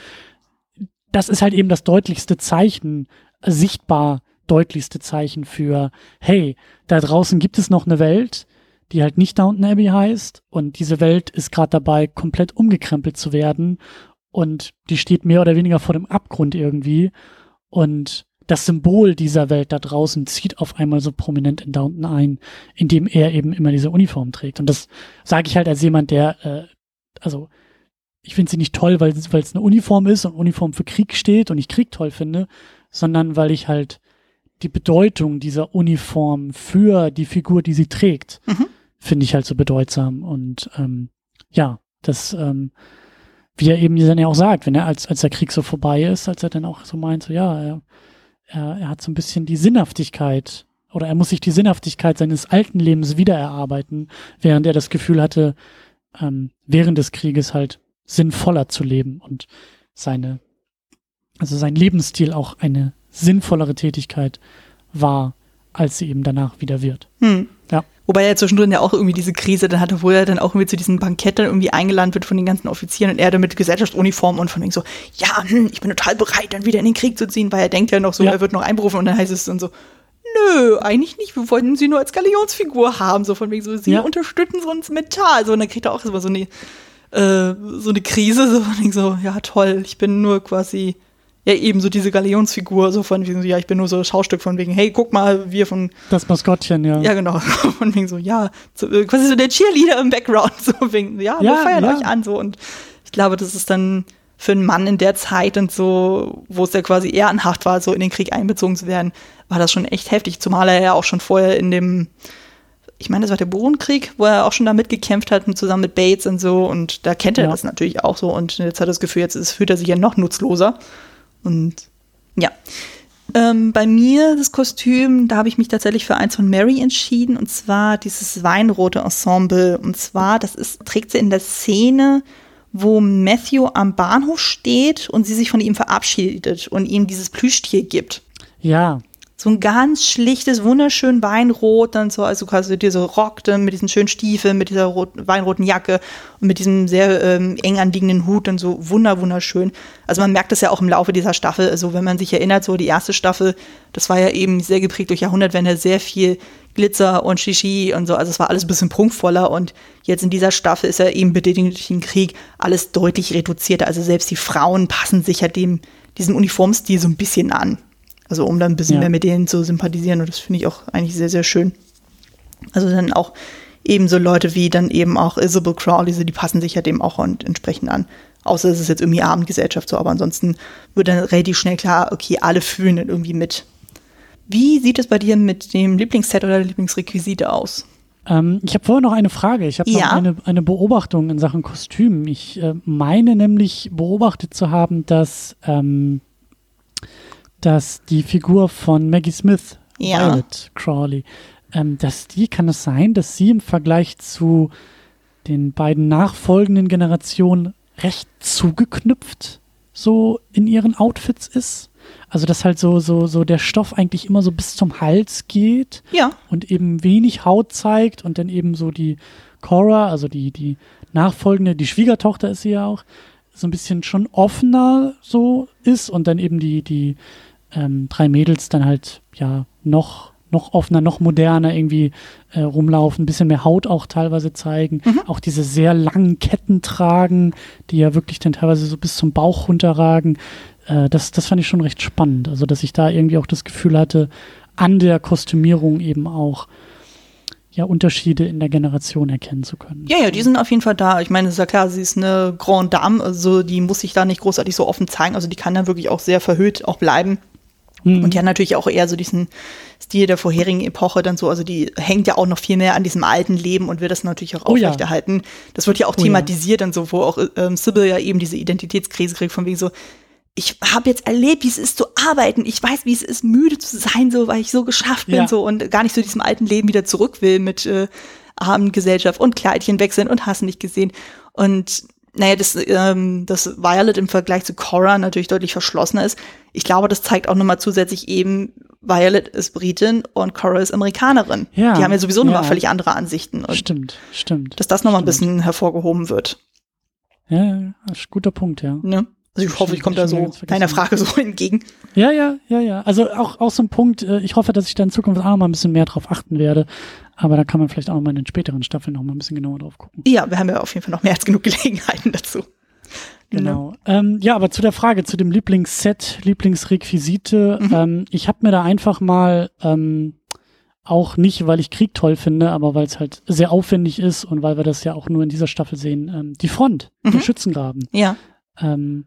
das ist halt eben das deutlichste Zeichen sichtbar deutlichste Zeichen für, hey, da draußen gibt es noch eine Welt, die halt nicht Downton Abbey heißt und diese Welt ist gerade dabei, komplett umgekrempelt zu werden und die steht mehr oder weniger vor dem Abgrund irgendwie und das Symbol dieser Welt da draußen zieht auf einmal so prominent in Downton ein, indem er eben immer diese Uniform trägt. Und das sage ich halt als jemand, der, äh, also ich finde sie nicht toll, weil es eine Uniform ist und Uniform für Krieg steht und ich Krieg toll finde, sondern weil ich halt die Bedeutung dieser Uniform für die Figur, die sie trägt, Mhm. finde ich halt so bedeutsam. Und ähm, ja, das, ähm, wie er eben dann ja auch sagt, wenn er, als, als der Krieg so vorbei ist, als er dann auch so meint, so ja, er, er, er hat so ein bisschen die Sinnhaftigkeit oder er muss sich die Sinnhaftigkeit seines alten Lebens wiedererarbeiten, während er das Gefühl hatte, ähm, während des Krieges halt sinnvoller zu leben und seine, also sein Lebensstil auch eine sinnvollere Tätigkeit war, als sie eben danach wieder wird. Hm. Ja. Wobei er zwischendrin ja auch irgendwie diese Krise dann hatte, wo er dann auch irgendwie zu diesem Bankett dann irgendwie eingeladen wird von den ganzen Offizieren und er dann mit Gesellschaftsuniform und von wegen so, ja, hm, ich bin total bereit, dann wieder in den Krieg zu ziehen, weil er denkt ja noch so, Ja. er wird noch einberufen und dann heißt es dann so, nö, eigentlich nicht, wir wollten sie nur als Galionsfigur haben, so von wegen so, sie Ja. unterstützen uns mental, so und dann kriegt er auch immer so eine, äh, so eine Krise, so von wegen so, ja toll, ich bin nur quasi, ja eben so diese Galionsfigur, so von wegen so, ja, ich bin nur so Schaustück von wegen, hey, guck mal, wir von Das Maskottchen, ja. ja, genau. Von wegen so, ja, so, äh, quasi so der Cheerleader im Background, so wegen, ja, wir Ja, feiern ja. euch an, so. Und ich glaube, das ist dann für einen Mann in der Zeit und so, wo es ja quasi ehrenhaft war, so in den Krieg einbezogen zu werden, war das schon echt heftig. Zumal er ja auch schon vorher in dem, ich meine, das war der Borenkrieg, wo er auch schon da mitgekämpft hat, zusammen mit Bates und so. Und da kennt er Ja. das natürlich auch so. Und jetzt hat er das Gefühl, jetzt ist, fühlt er sich ja noch nutzloser. Und ja. Ähm, bei mir das Kostüm, da habe ich mich tatsächlich für eins von Mary entschieden, und zwar dieses weinrote Ensemble. Und zwar, das ist, trägt sie in der Szene, wo Matthew am Bahnhof steht und sie sich von ihm verabschiedet und ihm dieses Plüschtier gibt. Ja, So ein ganz schlichtes, wunderschön Weinrot, dann so, also quasi dieser Rock dann mit diesen schönen Stiefeln, mit dieser rot, weinroten Jacke und mit diesem sehr ähm, eng anliegenden Hut, dann so wunder, wunderschön. Also man merkt das ja auch im Laufe dieser Staffel, also wenn man sich erinnert, so die erste Staffel, das war ja eben sehr geprägt durch Jahrhundertwende, sehr viel Glitzer und Shishi und so, also es war alles ein bisschen prunkvoller und jetzt in dieser Staffel ist ja eben bedingt durch den Krieg alles deutlich reduzierter, also selbst die Frauen passen sich ja dem, diesem Uniformstil so ein bisschen an. Also um dann ein bisschen Ja. mehr mit denen zu sympathisieren. Und das finde ich auch eigentlich sehr, sehr schön. Also dann auch ebenso Leute wie dann eben auch Isabel Crowley, so die passen sich ja dem auch und entsprechend an. Außer es ist jetzt irgendwie Abendgesellschaft so, aber ansonsten wird dann relativ schnell klar, okay, alle fühlen dann irgendwie mit. Wie sieht es bei dir mit dem Lieblingsset oder Lieblingsrequisite aus? ähm, ich habe vorher noch eine Frage. Ich habe Ja. noch eine, eine Beobachtung in Sachen Kostüm. Ich äh, meine nämlich beobachtet zu haben, dass, ähm, dass die Figur von Maggie Smith, Ja. Violet Crawley, ähm, dass die, kann es sein, dass sie im Vergleich zu den beiden nachfolgenden Generationen recht zugeknüpft so in ihren Outfits ist? Also, dass halt so, so, so der Stoff eigentlich immer so bis zum Hals geht Ja, und eben wenig Haut zeigt und dann eben so die Cora, also die, die nachfolgende, die Schwiegertochter ist sie ja auch, so ein bisschen schon offener so ist und dann eben die, die ähm, drei Mädels dann halt ja noch, noch offener, noch moderner irgendwie äh, rumlaufen, ein bisschen mehr Haut auch teilweise zeigen, auch diese sehr langen Ketten tragen, die ja wirklich dann teilweise so bis zum Bauch runterragen. Äh, das, das fand ich schon recht spannend. Also, dass ich da irgendwie auch das Gefühl hatte, an der Kostümierung eben auch ja Unterschiede in der Generation erkennen zu können. Ja, ja, die sind auf jeden Fall da. Ich meine, es ist ja klar, sie ist eine Grande Dame, also die muss sich da nicht großartig so offen zeigen. Also die kann dann wirklich auch sehr verhüllt auch bleiben. Mhm. Und die hat natürlich auch eher so diesen Stil der vorherigen Epoche dann so. Also die hängt ja auch noch viel mehr an diesem alten Leben und will das natürlich auch Oh ja. aufrechterhalten. Das wird ja auch Oh ja. thematisiert und so, wo auch ähm, Sybil ja eben diese Identitätskrise kriegt, von wegen so, ich habe jetzt erlebt, wie es ist zu arbeiten. Ich weiß, wie es ist, müde zu sein, so weil ich so geschafft bin, Ja. so und gar nicht zu diesem alten Leben wieder zurück will mit äh, Abendgesellschaft und Kleidchen wechseln und hast nicht gesehen. Und naja, das, ähm, das Violet im Vergleich zu Cora natürlich deutlich verschlossener ist. Ich glaube, das zeigt auch nochmal zusätzlich eben, Violet ist Britin und Cora ist Amerikanerin. Ja, Die haben ja sowieso nochmal ja. völlig andere Ansichten. Und Stimmt, stimmt. dass das nochmal ein bisschen hervorgehoben wird. Ja, guter Punkt, ja. Ne? Also ich hoffe, ich komme da so deiner. Frage so entgegen. Ja, ja, ja, ja. Also auch, auch so ein Punkt, äh, ich hoffe, dass ich da in Zukunft auch mal ein bisschen mehr drauf achten werde. Aber da kann man vielleicht auch noch mal in den späteren Staffeln noch mal ein bisschen genauer drauf gucken. Ja, wir haben ja auf jeden Fall noch mehr als genug Gelegenheiten dazu. Genau. Ähm, ja, aber zu der Frage, zu dem Lieblingsset, Lieblingsrequisite. Mhm. Ähm, ich habe mir da einfach mal ähm, Auch nicht, weil ich Krieg toll finde, aber weil es halt sehr aufwendig ist und weil wir das ja auch nur in dieser Staffel sehen. Ähm, die Front, mhm. der Schützengraben. Ja. Ähm,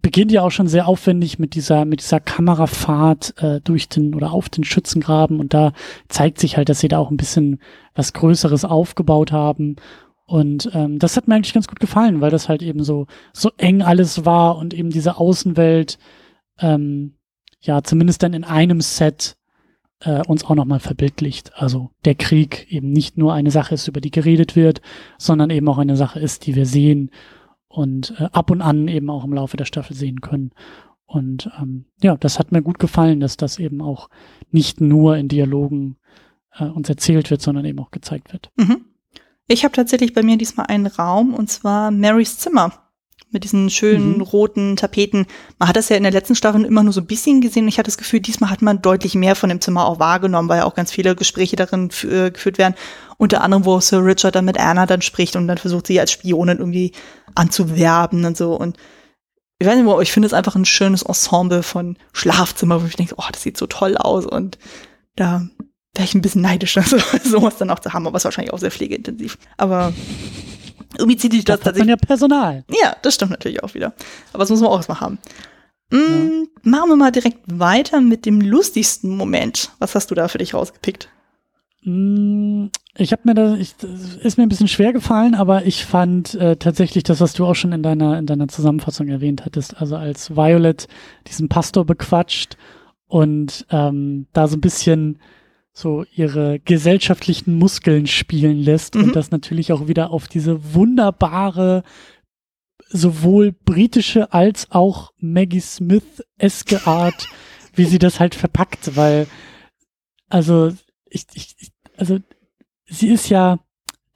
beginnt ja auch schon sehr aufwendig mit dieser, mit dieser Kamerafahrt äh, durch den oder auf den Schützengraben und da zeigt sich halt, dass sie da auch ein bisschen was Größeres aufgebaut haben. Und ähm, das hat mir eigentlich ganz gut gefallen, weil das halt eben so, so eng alles war und eben diese Außenwelt ähm, ja zumindest dann in einem Set äh, uns auch nochmal verbildlicht. Also der Krieg eben nicht nur eine Sache ist, über die geredet wird, sondern eben auch eine Sache ist, die wir sehen und äh, ab und an eben auch im Laufe der Staffel sehen können. Und ähm, ja, das hat mir gut gefallen, dass das eben auch nicht nur in Dialogen äh, uns erzählt wird, sondern eben auch gezeigt wird. Mhm. Ich habe tatsächlich bei mir diesmal einen Raum und zwar Marys Zimmer mit diesen schönen mhm. roten Tapeten. Man hat das ja in der letzten Staffel immer nur so ein bisschen gesehen. Ich hatte das Gefühl, diesmal hat man deutlich mehr von dem Zimmer auch wahrgenommen, weil ja auch ganz viele Gespräche darin äh, geführt werden. Unter anderem, wo Sir Richard dann mit Anna dann spricht und dann versucht sie als Spionin irgendwie anzuwerben und so. Und ich weiß nicht, wo, ich finde es einfach ein schönes Ensemble von Schlafzimmer, wo ich denke, oh, das sieht so toll aus und da wäre ich ein bisschen neidisch, so, sowas dann auch zu haben, aber es ist wahrscheinlich auch sehr pflegeintensiv. Aber irgendwie zieht sich das, das tatsächlich. Man ja Personal. Ja, das stimmt natürlich auch wieder. Aber das muss man auch erstmal haben. Mm, ja. Machen wir mal direkt weiter mit dem lustigsten Moment. Was hast du da für dich rausgepickt? Mm, ich habe mir da, ich, das ist mir ein bisschen schwer gefallen, aber ich fand äh, tatsächlich das, was du auch schon in deiner in deiner Zusammenfassung erwähnt hattest, also als Violet diesen Pastor bequatscht und ähm, da so ein bisschen so ihre gesellschaftlichen Muskeln spielen lässt mhm. und das natürlich auch wieder auf diese wunderbare sowohl britische als auch Maggie Smith-eske Art, wie sie das halt verpackt, weil also ich, ich, also sie ist ja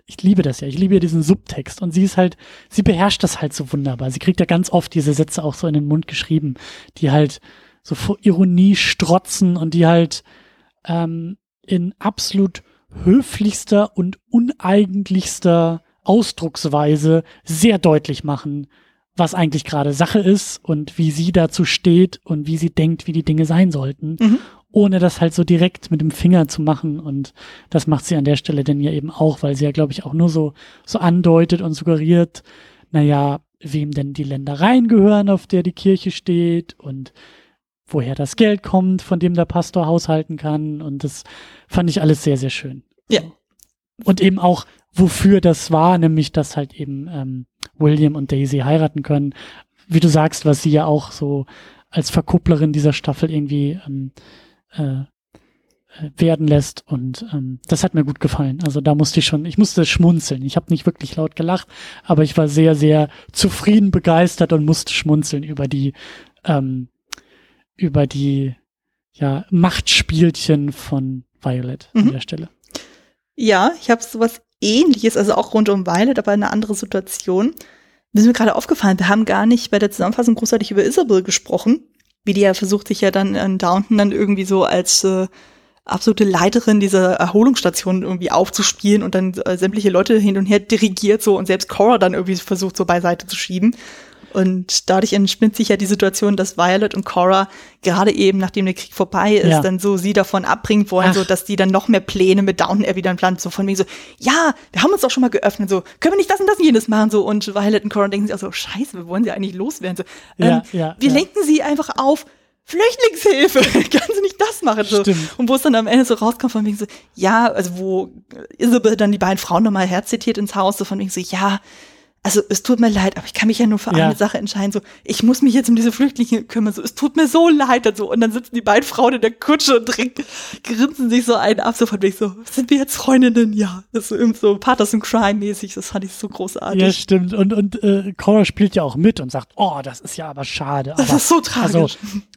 ich liebe das ja, ich liebe ja diesen Subtext und sie ist halt, sie beherrscht das halt so wunderbar. Sie kriegt ja ganz oft diese Sätze auch so in den Mund geschrieben, die halt so vor Ironie strotzen und die halt ähm, in absolut höflichster und uneigentlichster Ausdrucksweise sehr deutlich machen, was eigentlich gerade Sache ist und wie sie dazu steht und wie sie denkt, wie die Dinge sein sollten, mhm. ohne das halt so direkt mit dem Finger zu machen. Und das macht sie an der Stelle denn ja eben auch, weil sie ja, glaube ich, auch nur so, so andeutet und suggeriert, naja, wem denn die Ländereien gehören, auf der die Kirche steht und woher das Geld kommt, von dem der Pastor haushalten kann. Und das fand ich alles sehr, sehr schön. Ja. Und eben auch, wofür das war, nämlich, dass halt eben ähm, William und Daisy heiraten können. Wie du sagst, was sie ja auch so als Verkupplerin dieser Staffel irgendwie ähm, äh, werden lässt und ähm, das hat mir gut gefallen. Also da musste ich schon, ich musste schmunzeln. Ich habe nicht wirklich laut gelacht, aber ich war sehr, sehr zufrieden, begeistert und musste schmunzeln über die ähm, über die ja, Machtspielchen von Violet mhm. an der Stelle. Ja, ich habe sowas ähnliches, also auch rund um Violet, aber eine andere Situation. Mir ist mir gerade aufgefallen, wir haben gar nicht bei der Zusammenfassung großartig über Isabel gesprochen, wie die ja versucht, sich ja dann in Downton dann irgendwie so als äh, absolute Leiterin dieser Erholungsstation irgendwie aufzuspielen und dann äh, sämtliche Leute hin und her dirigiert so und selbst Cora dann irgendwie versucht so beiseite zu schieben. Und dadurch entspinnt sich ja die Situation, dass Violet und Cora gerade eben, nachdem der Krieg vorbei ist, ja. dann so sie davon abbringen wollen, Ach. so dass die dann noch mehr Pläne mit Downton Abbey dann planen, so von wegen so, ja, wir haben uns doch schon mal geöffnet, so, können wir nicht das und das und jenes machen, so, und Violet und Cora denken sich auch so, scheiße, wir wollen sie eigentlich loswerden, so, ähm, ja, ja, wir lenken sie einfach auf, Flüchtlingshilfe, kannst du nicht das machen? So. Stimmt. Und wo es dann am Ende so rauskommt, von wegen so, ja, also wo Isabel dann die beiden Frauen nochmal herzitiert ins Haus, so von wegen so, ja, also es tut mir leid, aber ich kann mich ja nur für ja. eine Sache entscheiden. So, ich muss mich jetzt um diese Flüchtlinge kümmern. So, es tut mir so leid. Und, so. und dann sitzen die beiden Frauen in der Kutsche und trinken, grinsen sich so einen ab, so von wegen so, sind wir jetzt Freundinnen? Ja. Das ist so so Partners in Crime mäßig. Das fand ich so großartig. Ja, stimmt. Und, und äh, Cora spielt ja auch mit und sagt, oh, das ist ja aber schade. Das ist so tragisch. Also,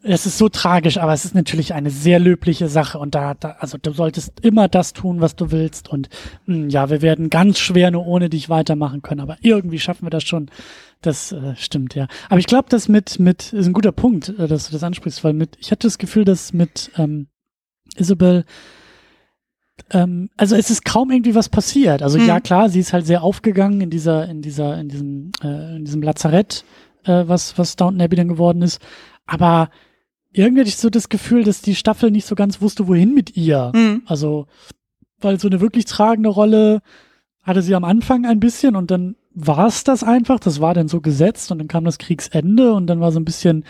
es ist so tragisch, aber es ist natürlich eine sehr löbliche Sache. Und da, da also du solltest immer das tun, was du willst. Und mh, hm, ja, wir werden ganz schwer nur ohne dich weitermachen können. Aber irgendwie irgendwie schaffen wir das schon. Das äh, stimmt, ja. Aber ich glaube, das mit, mit, ist ein guter Punkt, äh, dass du das ansprichst, weil mit, ich hatte das Gefühl, dass mit ähm, Isabel, ähm, also es ist kaum irgendwie was passiert. Also mhm. ja, klar, sie ist halt sehr aufgegangen in dieser, in dieser, in diesem, äh, in diesem Lazarett, äh, was, was Downton Abbey dann geworden ist. Aber irgendwie hatte ich so das Gefühl, dass die Staffel nicht so ganz wusste, wohin mit ihr. Mhm. Also, weil so eine wirklich tragende Rolle hatte sie am Anfang ein bisschen und dann war es das einfach. Das war dann so gesetzt und dann kam das Kriegsende und dann war so ein bisschen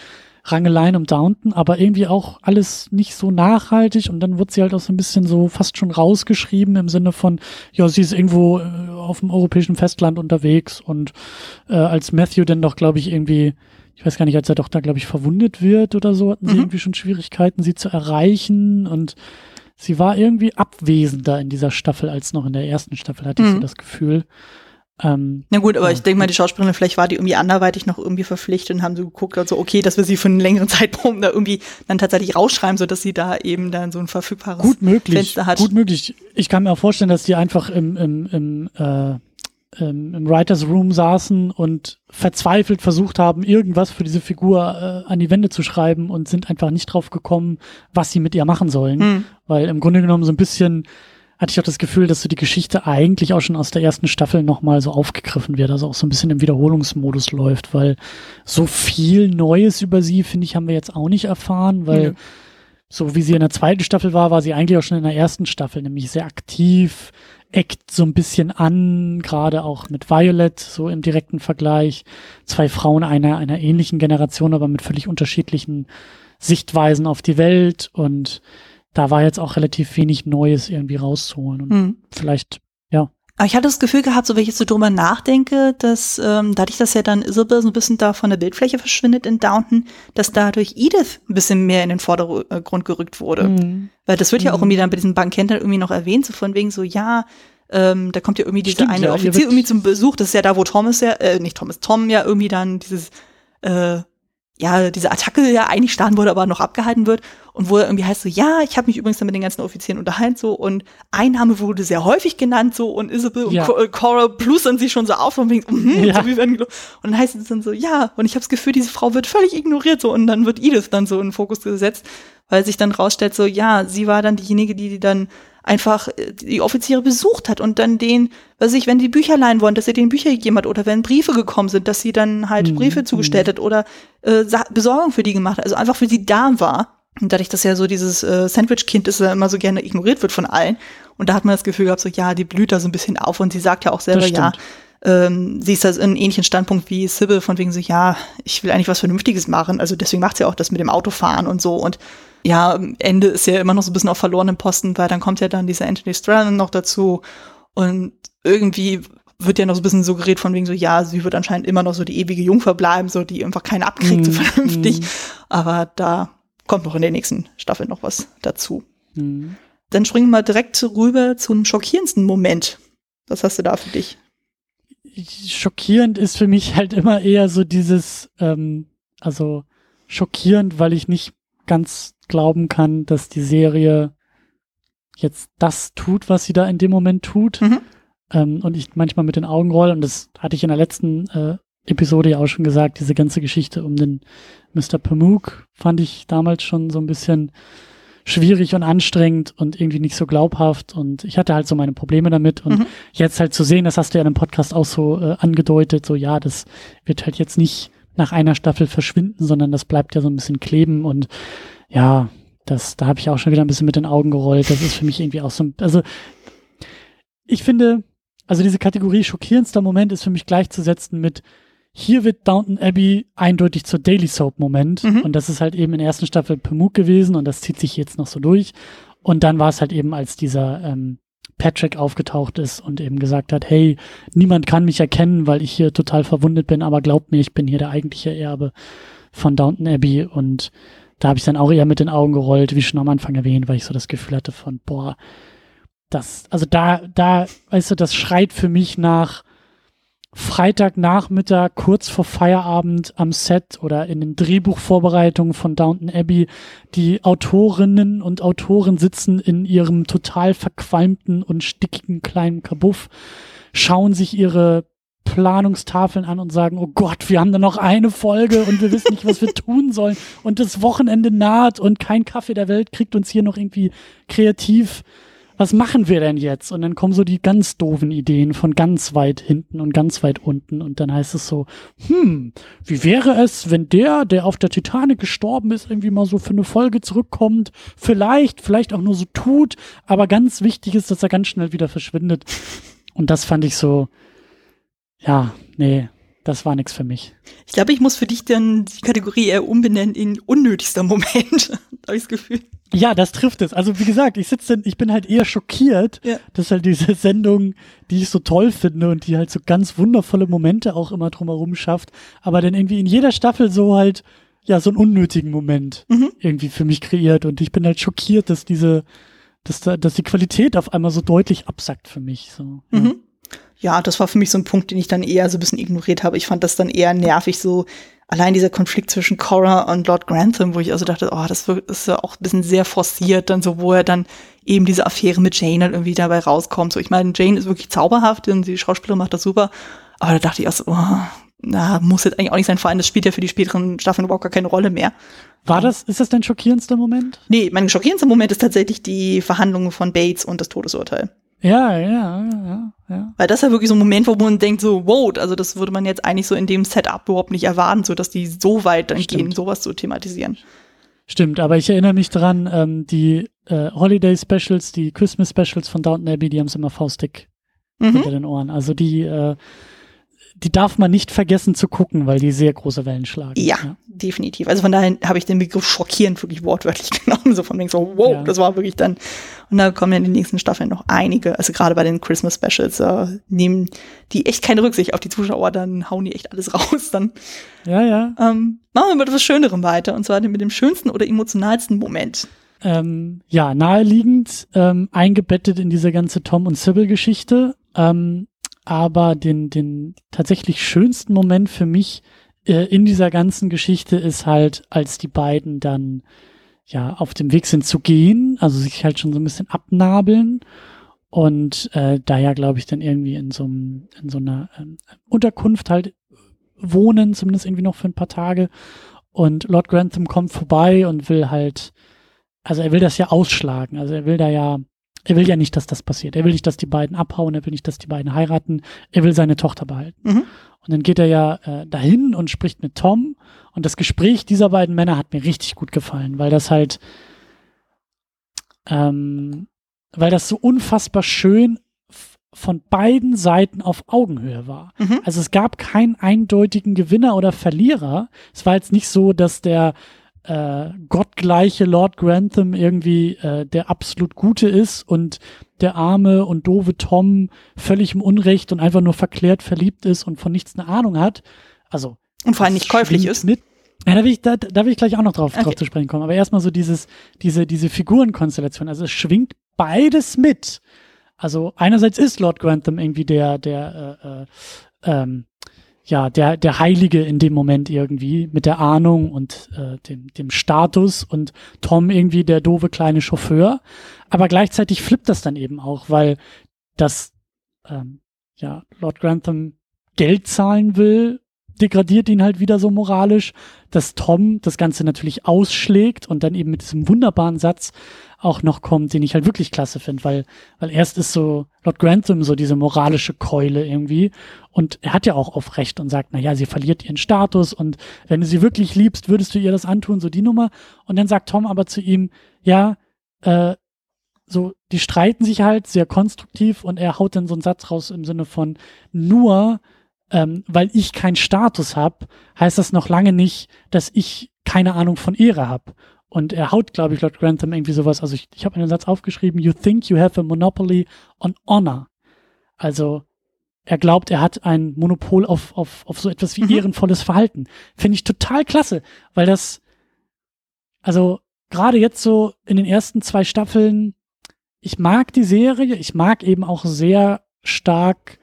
Rangeleien um Downton, aber irgendwie auch alles nicht so nachhaltig und dann wird sie halt auch so ein bisschen so fast schon rausgeschrieben im Sinne von, ja, sie ist irgendwo äh, auf dem europäischen Festland unterwegs und äh, als Matthew dann doch, glaube ich, irgendwie, ich weiß gar nicht, als er doch da, glaube ich, verwundet wird oder so, hatten sie Mhm. irgendwie schon Schwierigkeiten, sie zu erreichen und sie war irgendwie abwesender in dieser Staffel als noch in der ersten Staffel, hatte ich so Mhm. das Gefühl. Ähm, Na gut, aber Ja. ich denke mal, die Schauspielerin, vielleicht war die irgendwie anderweitig noch irgendwie verpflichtet und haben so geguckt, also okay, dass wir sie für einen längeren Zeitraum da irgendwie dann tatsächlich rausschreiben, so dass sie da eben dann so ein verfügbares Gut möglich. Fenster hat. Gut möglich. Ich kann mir auch vorstellen, dass die einfach im, im, im, äh, im, im Writers Room saßen und verzweifelt versucht haben, irgendwas für diese Figur äh, an die Wände zu schreiben und sind einfach nicht drauf gekommen, was sie mit ihr machen sollen. Hm. Weil im Grunde genommen so ein bisschen hatte ich auch das Gefühl, dass so die Geschichte eigentlich auch schon aus der ersten Staffel nochmal so aufgegriffen wird, also auch so ein bisschen im Wiederholungsmodus läuft, weil so viel Neues über sie, finde ich, haben wir jetzt auch nicht erfahren, weil Nö. so wie sie in der zweiten Staffel war, war sie eigentlich auch schon in der ersten Staffel, nämlich sehr aktiv, eckt so ein bisschen an, gerade auch mit Violet, so im direkten Vergleich. Zwei Frauen einer, einer ähnlichen Generation, aber mit völlig unterschiedlichen Sichtweisen auf die Welt und da war jetzt auch relativ wenig Neues irgendwie rauszuholen und Hm. vielleicht. Aber ich hatte das Gefühl gehabt, so wenn ich jetzt so drüber nachdenke, dass ähm, dadurch, dass ja dann Isabel so ein bisschen da von der Bildfläche verschwindet in Downton, dass dadurch Edith ein bisschen mehr in den Vordergrund gerückt wurde. Mhm. Weil das wird ja auch Mhm. irgendwie dann bei diesen Bankett dann irgendwie noch erwähnt, so von wegen so, ja, ähm, da kommt ja irgendwie diese Stimmt, eine ja, Offizier irgendwie zum Besuch, das ist ja da, wo Thomas ja, äh, nicht Thomas, Tom ja irgendwie dann dieses, äh, ja, diese Attacke ja eigentlich starten wurde, aber noch abgehalten wird. Und wo er irgendwie heißt so, ja, ich habe mich übrigens dann mit den ganzen Offizieren unterhalten so. Und ein Name wurde sehr häufig genannt so. Und Isabel Ja. und äh, Cora plustern sich schon so auf und wegen, mhm, Ja. so wie werden und dann heißt es dann so, ja, und ich habe das Gefühl, diese Frau wird völlig ignoriert so. Und dann wird Edith dann so in den Fokus gesetzt, weil sich dann rausstellt so, ja, sie war dann diejenige, die, die dann einfach äh, die Offiziere besucht hat und dann den, weiß ich, wenn die Bücher leihen wollen, dass sie den Bücher gegeben hat oder wenn Briefe gekommen sind, dass sie dann halt Mhm, Briefe zugestellt hat oder äh, Besorgung für die gemacht hat, also einfach für sie da war. Und dadurch, dass ja so dieses äh, Sandwich-Kind ist, ja immer so gerne ignoriert wird von allen. Und da hat man das Gefühl gehabt, so ja, die blüht da so ein bisschen auf und sie sagt ja auch selber, ja, ähm, sie ist da in einem ähnlichen Standpunkt wie Sybil, von wegen so, ja, ich will eigentlich was Vernünftiges machen. Also deswegen macht sie auch das mit dem Autofahren und so. Und ja, am Ende ist ja immer noch so ein bisschen auf verlorenen Posten, weil dann kommt ja dann dieser Anthony Strallen noch dazu. Und irgendwie wird ja noch so ein bisschen suggeriert von wegen so, ja, sie wird anscheinend immer noch so die ewige Jungfer bleiben, so die einfach keine abkriegt, so Mhm, vernünftig. mhm. Aber da kommt noch in der nächsten Staffel noch was dazu. Mhm. Dann springen wir direkt rüber zum schockierendsten Moment. Was hast du da für dich? schockierend ist für mich halt immer eher so dieses, ähm, also schockierend, weil ich nicht ganz glauben kann, dass die Serie jetzt das tut, was sie da in dem Moment tut. Mhm. Ähm, und ich manchmal mit den Augen roll, und das hatte ich in der letzten äh, Episode ja auch schon gesagt, diese ganze Geschichte um den Mr. Pamuk fand ich damals schon so ein bisschen schwierig und anstrengend und irgendwie nicht so glaubhaft und ich hatte halt so meine Probleme damit und Mhm. jetzt halt zu sehen, das hast du ja in dem Podcast auch so äh, angedeutet, so ja, das wird halt jetzt nicht nach einer Staffel verschwinden, sondern das bleibt ja so ein bisschen kleben und ja, das, da habe ich auch schon wieder ein bisschen mit den Augen gerollt. Das ist für mich irgendwie auch so, ein- also ich finde, also diese Kategorie schockierendster Moment ist für mich gleichzusetzen mit hier wird Downton Abbey eindeutig zur Daily Soap Moment Mhm. und das ist halt eben in der ersten Staffel Pamuk gewesen und das zieht sich jetzt noch so durch und dann war es halt eben als dieser ähm, Patrick aufgetaucht ist und eben gesagt hat, hey, niemand kann mich erkennen, weil ich hier total verwundet bin, aber glaubt mir, ich bin hier der eigentliche Erbe von Downton Abbey und da habe ich dann auch eher mit den Augen gerollt, wie schon am Anfang erwähnt, weil ich so das Gefühl hatte von, boah, das, also da, da, weißt du, das schreit für mich nach Freitagnachmittag, kurz vor Feierabend am Set oder in den Drehbuchvorbereitungen von Downton Abbey. Die Autorinnen und Autoren sitzen in ihrem total verqualmten und stickigen kleinen Kabuff, schauen sich ihre Planungstafeln an und sagen, oh Gott, wir haben da noch eine Folge und wir wissen nicht, was wir tun sollen. Und das Wochenende naht und kein Kaffee der Welt kriegt uns hier noch irgendwie kreativ was machen wir denn jetzt? Und dann kommen so die ganz doofen Ideen von ganz weit hinten und ganz weit unten. Und dann heißt es so, hm, wie wäre es, wenn der, der auf der Titanic gestorben ist, irgendwie mal so für eine Folge zurückkommt? Vielleicht, vielleicht auch nur so tut. Aber ganz wichtig ist, dass er ganz schnell wieder verschwindet. Und das fand ich so, ja, nee, das war nichts für mich. Ich glaube, ich muss für dich dann die Kategorie eher umbenennen in unnötigster Moment, habe ich das Gefühl. Ja, das trifft es. Also wie gesagt, ich sitze, ich bin halt eher schockiert, ja. dass halt diese Sendung, die ich so toll finde und die halt so ganz wundervolle Momente auch immer drumherum schafft, aber dann irgendwie in jeder Staffel so halt ja so einen unnötigen Moment mhm. irgendwie für mich kreiert und ich bin halt schockiert, dass diese, dass da, dass die Qualität auf einmal so deutlich absackt für mich. So. Mhm. Ja ja, das war für mich so ein Punkt, den ich dann eher so ein bisschen ignoriert habe. Ich fand das dann eher nervig, so allein dieser Konflikt zwischen Cora und Lord Grantham, wo ich also dachte, oh, das ist ja auch ein bisschen sehr forciert, dann so, wo er dann eben diese Affäre mit Jane halt irgendwie dabei rauskommt. So, ich meine, Jane ist wirklich zauberhaft und die Schauspielerin macht das super, aber da dachte ich auch so, oh, na, muss jetzt eigentlich auch nicht sein, vor allem das spielt ja für die späteren Staffeln überhaupt gar keine Rolle mehr. War das, ist das dein schockierendster Moment? Nee, mein schockierendster Moment ist tatsächlich die Verhandlungen von Bates und das Todesurteil. Ja, ja, ja, ja. Weil das ist ja wirklich so ein Moment, wo man denkt so, wow, also das würde man jetzt eigentlich so in dem Setup überhaupt nicht erwarten, so dass die so weit dann Stimmt. gehen, sowas zu thematisieren. Stimmt, aber ich erinnere mich dran, ähm, die äh, Holiday Specials, die Christmas Specials von Downton Abbey, die haben es immer faustig mhm. hinter den Ohren. Also die äh, die darf man nicht vergessen zu gucken, weil die sehr große Wellen schlagen. Ja, ja. definitiv. Also von daher habe ich den Begriff schockierend wirklich wortwörtlich genommen, so von wegen so, wow, ja. das war wirklich dann. Und da kommen ja in den nächsten Staffeln noch einige, also gerade bei den Christmas Specials, äh, nehmen die echt keine Rücksicht auf die Zuschauer, dann hauen die echt alles raus. Dann ja, ja. Ähm, machen wir mit etwas Schönerem weiter, und zwar mit dem schönsten oder emotionalsten Moment. Ähm, ja, naheliegend, ähm, eingebettet in diese ganze Tom und Sybil-Geschichte. Ähm, aber den, den tatsächlich schönsten Moment für mich äh, in dieser ganzen Geschichte ist halt, als die beiden dann ja auf dem Weg sind zu gehen, also sich halt schon so ein bisschen abnabeln und äh, da ja, glaube ich, dann irgendwie in so, in so einer ähm, Unterkunft halt wohnen, zumindest irgendwie noch für ein paar Tage. Und Lord Grantham kommt vorbei und will halt, also er will das ja ausschlagen, also er will da ja er will ja nicht, dass das passiert. Er will nicht, dass die beiden abhauen. Er will nicht, dass die beiden heiraten. Er will seine Tochter behalten. Mhm. Und dann geht er ja äh, dahin und spricht mit Tom. Und das Gespräch dieser beiden Männer hat mir richtig gut gefallen, weil das halt, ähm, weil das so unfassbar schön von beiden Seiten auf Augenhöhe war. Mhm. Also es gab keinen eindeutigen Gewinner oder Verlierer. Es war jetzt nicht so, dass der äh, gottgleiche Lord Grantham irgendwie äh, der absolut Gute ist und der arme und doofe Tom völlig im Unrecht und einfach nur verklärt verliebt ist und von nichts eine Ahnung hat. Also und vor allem nicht käuflich ist. Mit. Ja, da will ich, da, da will ich gleich auch noch drauf, okay. drauf zu sprechen kommen. Aber erstmal so dieses, diese, diese Figurenkonstellation. Also es schwingt beides mit. Also einerseits ist Lord Grantham irgendwie der, der äh, äh, ähm, ja, der, der Heilige in dem Moment irgendwie mit der Ahnung und äh, dem, dem Status und Tom irgendwie der doofe kleine Chauffeur. Aber gleichzeitig flippt das dann eben auch, weil das, ähm, ja, Lord Grantham Geld zahlen will degradiert ihn halt wieder so moralisch, dass Tom das Ganze natürlich ausschlägt und dann eben mit diesem wunderbaren Satz auch noch kommt, den ich halt wirklich klasse finde, weil, weil erst ist so Lord Grantham so diese moralische Keule irgendwie und er hat ja auch auf Recht und sagt, na ja, sie verliert ihren Status und wenn du sie wirklich liebst, würdest du ihr das antun, so die Nummer. Und dann sagt Tom aber zu ihm, ja, äh, so, die streiten sich halt sehr konstruktiv und er haut dann so einen Satz raus im Sinne von nur ähm, weil ich keinen Status habe, heißt das noch lange nicht, dass ich keine Ahnung von Ehre habe. Und er haut, glaube ich, Lord Grantham irgendwie sowas. Also ich, ich habe einen Satz aufgeschrieben, you think you have a monopoly on honor. Also er glaubt, er hat ein Monopol auf, auf, auf so etwas wie mhm. ehrenvolles Verhalten. Finde ich total klasse, weil das, also gerade jetzt so in den ersten zwei Staffeln, ich mag die Serie, ich mag eben auch sehr stark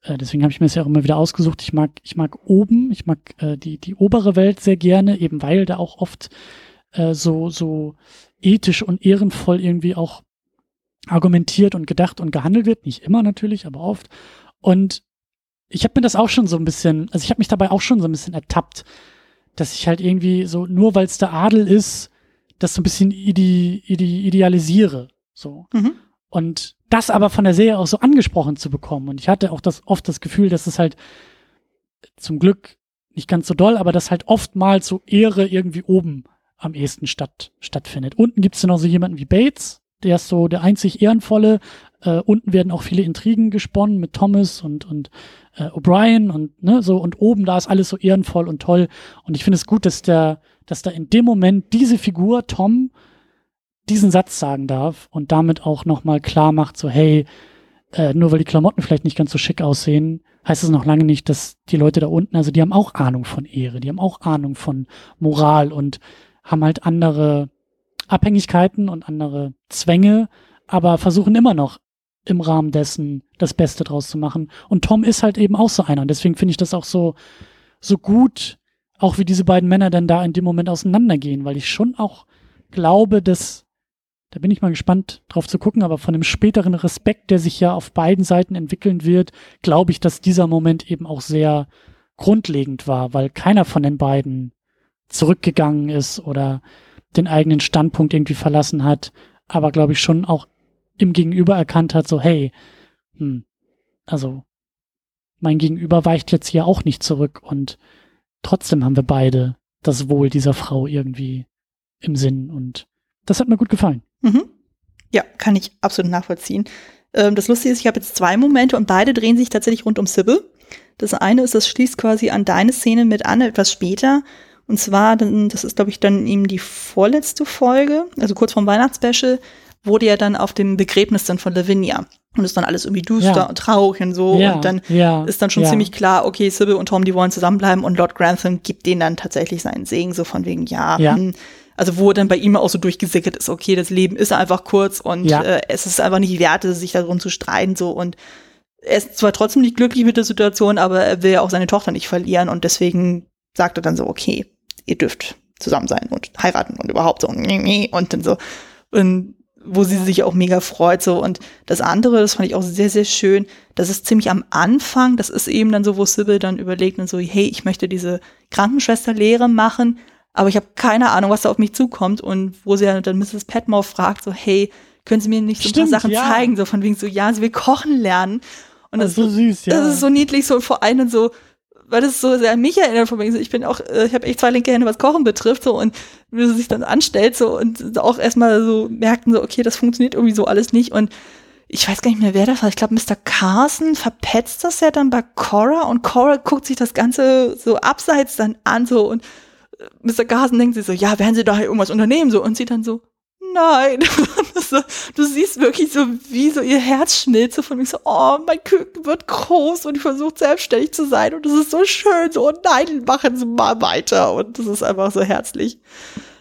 äh, deswegen habe ich mir das ja auch immer wieder ausgesucht. Ich mag, ich mag oben, ich mag äh, die, die obere Welt sehr gerne, eben weil da auch oft äh, so, so ethisch und ehrenvoll irgendwie auch argumentiert und gedacht und gehandelt wird. Nicht immer natürlich, aber oft. Und ich habe mir das auch schon so ein bisschen, also ich habe mich dabei auch schon so ein bisschen ertappt, dass ich halt irgendwie so, nur weil es der Adel ist, das so ein bisschen ide, ide, idealisiere. So. Mhm. Und das aber von der Serie auch so angesprochen zu bekommen. Und ich hatte auch das, oft das Gefühl, dass es halt zum Glück nicht ganz so doll, aber dass halt oftmals so Ehre irgendwie oben am ehesten statt, stattfindet. Unten gibt's dann auch so jemanden wie Bates, der ist so der einzig Ehrenvolle. Äh, unten werden auch viele Intrigen gesponnen mit Thomas und, und äh, O'Brien und ne, so und oben da ist alles so ehrenvoll und toll. Und ich finde es gut, dass der, dass da in dem Moment diese Figur, Tom, diesen Satz sagen darf und damit auch nochmal klar macht, so, hey, äh, nur weil die Klamotten vielleicht nicht ganz so schick aussehen, heißt es noch lange nicht, dass die Leute da unten, also die haben auch Ahnung von Ehre, die haben auch Ahnung von Moral und haben halt andere Abhängigkeiten und andere Zwänge, aber versuchen immer noch im Rahmen dessen das Beste draus zu machen. Und Tom ist halt eben auch so einer. Und deswegen finde ich das auch so, so gut, auch wie diese beiden Männer dann da in dem Moment auseinandergehen, weil ich schon auch glaube, dass, da bin ich mal gespannt drauf zu gucken, aber von dem späteren Respekt, der sich ja auf beiden Seiten entwickeln wird, glaube ich, dass dieser Moment eben auch sehr grundlegend war, weil keiner von den beiden zurückgegangen ist oder den eigenen Standpunkt irgendwie verlassen hat, aber glaube ich schon auch im Gegenüber erkannt hat, so hey, hm, also mein Gegenüber weicht jetzt hier auch nicht zurück und trotzdem haben wir beide das Wohl dieser Frau irgendwie im Sinn und das hat mir gut gefallen. Mhm. Ja, kann ich absolut nachvollziehen. Ähm, das Lustige ist, ich habe jetzt zwei Momente und beide drehen sich tatsächlich rund um Sybil. Das eine ist, das schließt quasi an deine Szene mit an, etwas später. Und zwar, das ist, glaube ich, dann eben die vorletzte Folge, also kurz vorm Weihnachtsspecial, wurde ja dann auf dem Begräbnis dann von Lavinia. Und ist dann alles irgendwie düster ja. und traurig und so. Ja, und dann ja, ist dann schon ziemlich klar, okay, Sybil und Tom, die wollen zusammenbleiben und Lord Grantham gibt denen dann tatsächlich seinen Segen, so von wegen, ja, hm, also wo dann bei ihm auch so durchgesickert ist, okay, das Leben ist einfach kurz und äh, es ist einfach nicht wert, sich darum zu streiten, so und er ist zwar trotzdem nicht glücklich mit der Situation, aber er will ja auch seine Tochter nicht verlieren und deswegen sagt er dann so, okay, ihr dürft zusammen sein und heiraten und überhaupt so und dann so und wo sie sich auch mega freut so und das andere, das fand ich auch sehr sehr schön, das ist ziemlich am Anfang, das ist eben dann so, wo Sybil dann überlegt und so, hey, ich möchte diese Krankenschwesterlehre machen, aber ich habe keine Ahnung, was da auf mich zukommt und wo sie dann Mrs. Petmore fragt so, hey, können Sie mir nicht so Stimmt, ein paar Sachen ja. zeigen, so von wegen so, ja, sie will kochen lernen und das, das ist so süß, ja. Das ist so niedlich so vor allem so weil das so sehr an mich erinnert von mir. Ich bin auch, äh, ich habe echt zwei linke Hände, was Kochen betrifft, so und wie sie sich dann anstellt, so und auch erstmal so merkten, so, okay, das funktioniert irgendwie so alles nicht. Und ich weiß gar nicht mehr, wer das war. Ich glaube, Mr. Carson verpetzt das ja dann bei Cora und Cora guckt sich das Ganze so abseits dann an, so und äh, Mr. Carson denkt sich so, ja, werden Sie da irgendwas unternehmen, so und sie dann so, nein. du siehst wirklich so, wie so ihr Herz schmilzt, so von mir so, oh, mein Küken wird groß und ich versuche selbstständig zu sein und das ist so schön, so, oh nein, machen Sie mal weiter und das ist einfach so herzlich.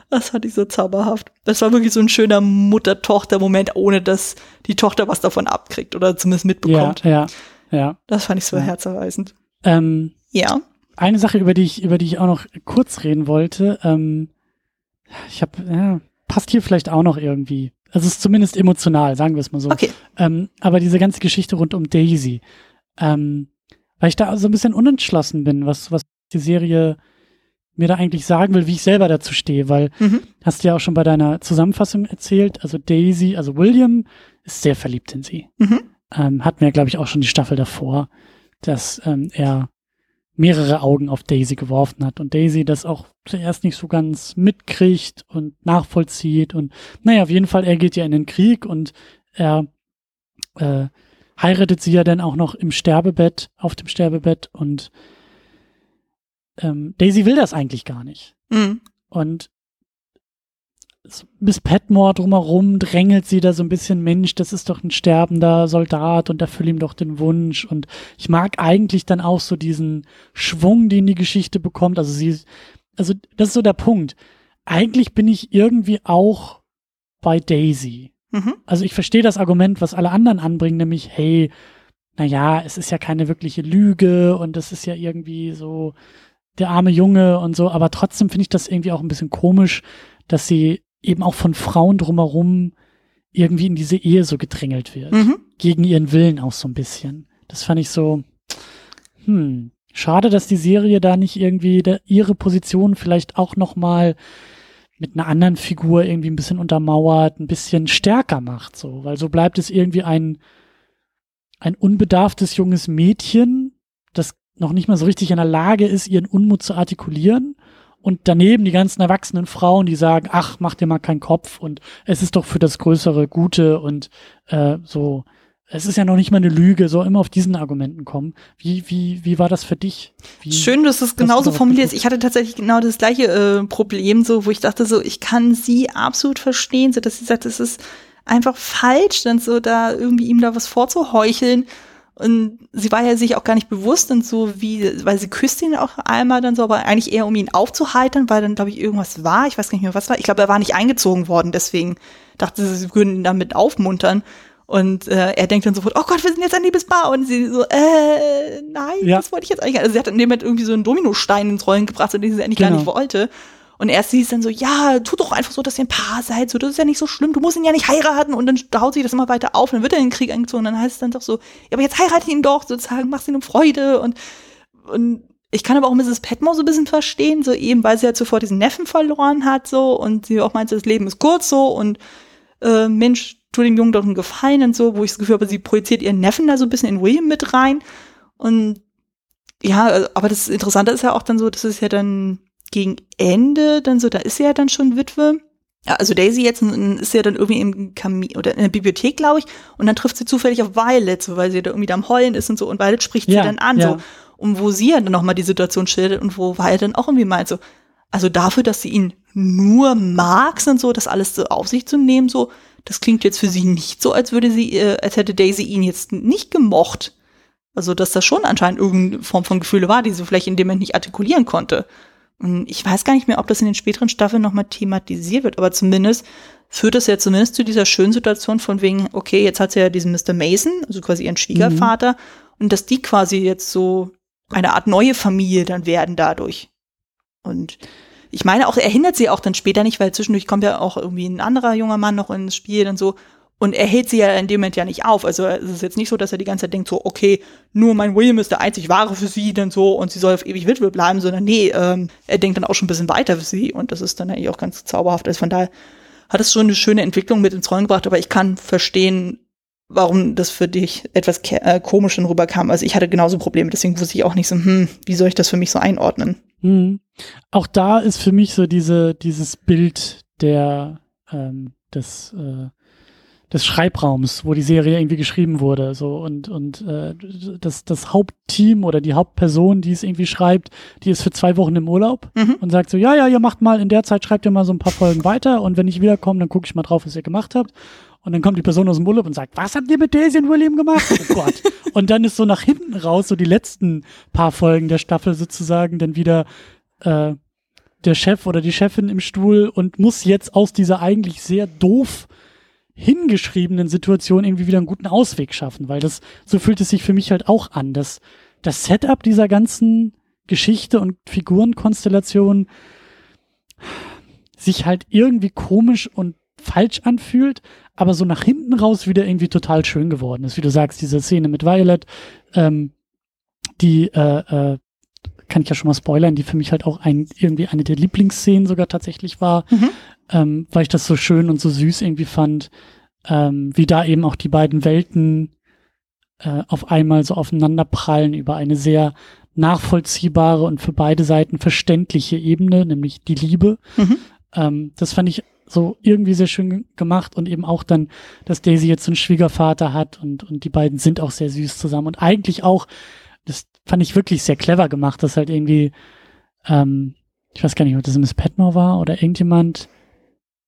Das fand ich so zauberhaft. Das war wirklich so ein schöner Mutter-Tochter-Moment, ohne dass die Tochter was davon abkriegt oder zumindest mitbekommt. Ja, ja, ja. Das fand ich so ja. herzerreißend. Ähm, ja. Eine Sache, über die ich, über die ich auch noch kurz reden wollte, ähm, ich habe, ja, passt hier vielleicht auch noch irgendwie. Also es ist zumindest emotional, sagen wir es mal so. Okay. Ähm, aber diese ganze Geschichte rund um Daisy, ähm, weil ich da so ein bisschen unentschlossen bin, was, was die Serie mir da eigentlich sagen will, wie ich selber dazu stehe, weil mhm. hast du ja auch schon bei deiner Zusammenfassung erzählt, also Daisy, also William ist sehr verliebt in sie. Mhm. Ähm, hat mir, glaube ich, auch schon die Staffel davor, dass ähm, er mehrere Augen auf Daisy geworfen hat und Daisy das auch zuerst nicht so ganz mitkriegt und nachvollzieht und naja, auf jeden Fall, er geht ja in den Krieg und er äh, heiratet sie ja dann auch noch im Sterbebett, auf dem Sterbebett und ähm, Daisy will das eigentlich gar nicht. Mhm. Und Miss Petmore drumherum drängelt sie da so ein bisschen, Mensch, das ist doch ein sterbender Soldat und erfüll ihm doch den Wunsch. Und ich mag eigentlich dann auch so diesen Schwung, den die Geschichte bekommt. Also sie, also das ist so der Punkt. Eigentlich bin ich irgendwie auch bei Daisy. Mhm. Also ich verstehe das Argument, was alle anderen anbringen, nämlich, hey, naja, es ist ja keine wirkliche Lüge und es ist ja irgendwie so der arme Junge und so, aber trotzdem finde ich das irgendwie auch ein bisschen komisch, dass sie eben auch von Frauen drumherum irgendwie in diese Ehe so gedrängelt wird. Mhm. Gegen ihren Willen auch so ein bisschen. Das fand ich so, hm, schade, dass die Serie da nicht irgendwie da ihre Position vielleicht auch noch mal mit einer anderen Figur irgendwie ein bisschen untermauert, ein bisschen stärker macht, so, weil so bleibt es irgendwie ein, ein unbedarftes junges Mädchen, das noch nicht mal so richtig in der Lage ist, ihren Unmut zu artikulieren. Und daneben die ganzen erwachsenen Frauen, die sagen, ach, mach dir mal keinen Kopf und es ist doch für das größere Gute und äh, so es ist ja noch nicht mal eine Lüge, so immer auf diesen Argumenten kommen. Wie, wie, wie war das für dich? Wie, Schön, dass du es genauso formulierst. Ich hatte tatsächlich genau das gleiche äh, Problem, so, wo ich dachte, so, ich kann sie absolut verstehen, so dass sie sagt, es ist einfach falsch, dann so da irgendwie ihm da was vorzuheucheln. Und sie war ja sich auch gar nicht bewusst und so wie, weil sie küsst ihn auch einmal dann so, aber eigentlich eher um ihn aufzuheitern, weil dann, glaube ich, irgendwas war. Ich weiß gar nicht mehr, was war. Ich glaube, er war nicht eingezogen worden, deswegen dachte sie, sie würden ihn damit aufmuntern. Und äh, er denkt dann sofort, oh Gott, wir sind jetzt ein Liebespaar. Und sie so, äh, nein, ja. das wollte ich jetzt eigentlich. Also sie hat in dem Moment irgendwie so einen Dominostein ins Rollen gebracht, den sie eigentlich genau. gar nicht wollte. Und erst sie ist dann so, ja, tu doch einfach so, dass ihr ein Paar seid, so, das ist ja nicht so schlimm, du musst ihn ja nicht heiraten. Und dann haut sich das immer weiter auf, und dann wird er in den Krieg eingezogen, und dann heißt es dann doch so, ja, aber jetzt heirate ihn doch, sozusagen, mach's ihm Freude. Und, und ich kann aber auch Mrs. Petmore so ein bisschen verstehen, so eben, weil sie ja zuvor diesen Neffen verloren hat, so, und sie auch meint, das Leben ist kurz so, und äh, Mensch, tu dem Jungen doch einen Gefallen und so, wo ich das Gefühl habe, sie projiziert ihren Neffen da so ein bisschen in William mit rein. Und ja, aber das Interessante ist ja auch dann so, das ist ja dann gegen Ende dann so, da ist sie ja dann schon Witwe. Also Daisy jetzt ist ja dann irgendwie im Kamin oder in der Bibliothek, glaube ich, und dann trifft sie zufällig auf Violet, so weil sie da irgendwie da am Heulen ist und so, und Violet spricht ja, sie dann an, ja. so, und wo sie ja dann nochmal die Situation schildert und wo Violet dann auch irgendwie meint, so, also dafür, dass sie ihn nur mag und so, das alles so auf sich zu nehmen, so, das klingt jetzt für sie nicht so, als würde sie, äh, als hätte Daisy ihn jetzt nicht gemocht. Also, dass das schon anscheinend irgendeine Form von Gefühle war, die sie vielleicht in dem Moment nicht artikulieren konnte. Und ich weiß gar nicht mehr, ob das in den späteren Staffeln nochmal thematisiert wird, aber zumindest führt das ja zumindest zu dieser schönen Situation von wegen, okay, jetzt hat sie ja diesen Mr. Mason, also quasi ihren Schwiegervater, mhm. und dass die quasi jetzt so eine Art neue Familie dann werden dadurch. Und ich meine auch, er hindert sie auch dann später nicht, weil zwischendurch kommt ja auch irgendwie ein anderer junger Mann noch ins Spiel und so. Und er hält sie ja in dem Moment ja nicht auf. Also es ist jetzt nicht so, dass er die ganze Zeit denkt, so, okay, nur mein William ist der einzig wahre für sie, denn so, und sie soll auf ewig Witwe bleiben, sondern nee, ähm, er denkt dann auch schon ein bisschen weiter für sie. Und das ist dann eigentlich auch ganz zauberhaft. Also von daher hat es schon eine schöne Entwicklung mit ins Rollen gebracht, aber ich kann verstehen, warum das für dich etwas äh, komisch rüberkam. Also ich hatte genauso Probleme, deswegen wusste ich auch nicht so, hm, wie soll ich das für mich so einordnen? Mhm. Auch da ist für mich so diese, dieses Bild der, ähm, des, äh, des Schreibraums, wo die Serie irgendwie geschrieben wurde, so und und äh, das das Hauptteam oder die Hauptperson, die es irgendwie schreibt, die ist für zwei Wochen im Urlaub mhm. und sagt so, ja ja, ihr macht mal in der Zeit schreibt ihr mal so ein paar Folgen weiter und wenn ich wiederkomme, dann gucke ich mal drauf, was ihr gemacht habt und dann kommt die Person aus dem Urlaub und sagt, was habt ihr mit Daisy und William gemacht? Oh Gott. und dann ist so nach hinten raus, so die letzten paar Folgen der Staffel sozusagen, dann wieder äh, der Chef oder die Chefin im Stuhl und muss jetzt aus dieser eigentlich sehr doof hingeschriebenen Situation irgendwie wieder einen guten Ausweg schaffen, weil das, so fühlt es sich für mich halt auch an, dass das Setup dieser ganzen Geschichte und Figurenkonstellation sich halt irgendwie komisch und falsch anfühlt, aber so nach hinten raus wieder irgendwie total schön geworden ist. Wie du sagst, diese Szene mit Violet, ähm, die äh, äh, kann ich ja schon mal spoilern, die für mich halt auch ein, irgendwie eine der Lieblingsszenen sogar tatsächlich war, mhm. ähm, weil ich das so schön und so süß irgendwie fand, ähm, wie da eben auch die beiden Welten äh, auf einmal so aufeinander prallen über eine sehr nachvollziehbare und für beide Seiten verständliche Ebene, nämlich die Liebe. Mhm. Ähm, das fand ich so irgendwie sehr schön gemacht und eben auch dann, dass Daisy jetzt so einen Schwiegervater hat und, und die beiden sind auch sehr süß zusammen und eigentlich auch, fand ich wirklich sehr clever gemacht, dass halt irgendwie, ähm, ich weiß gar nicht, ob das Miss Petmore war oder irgendjemand,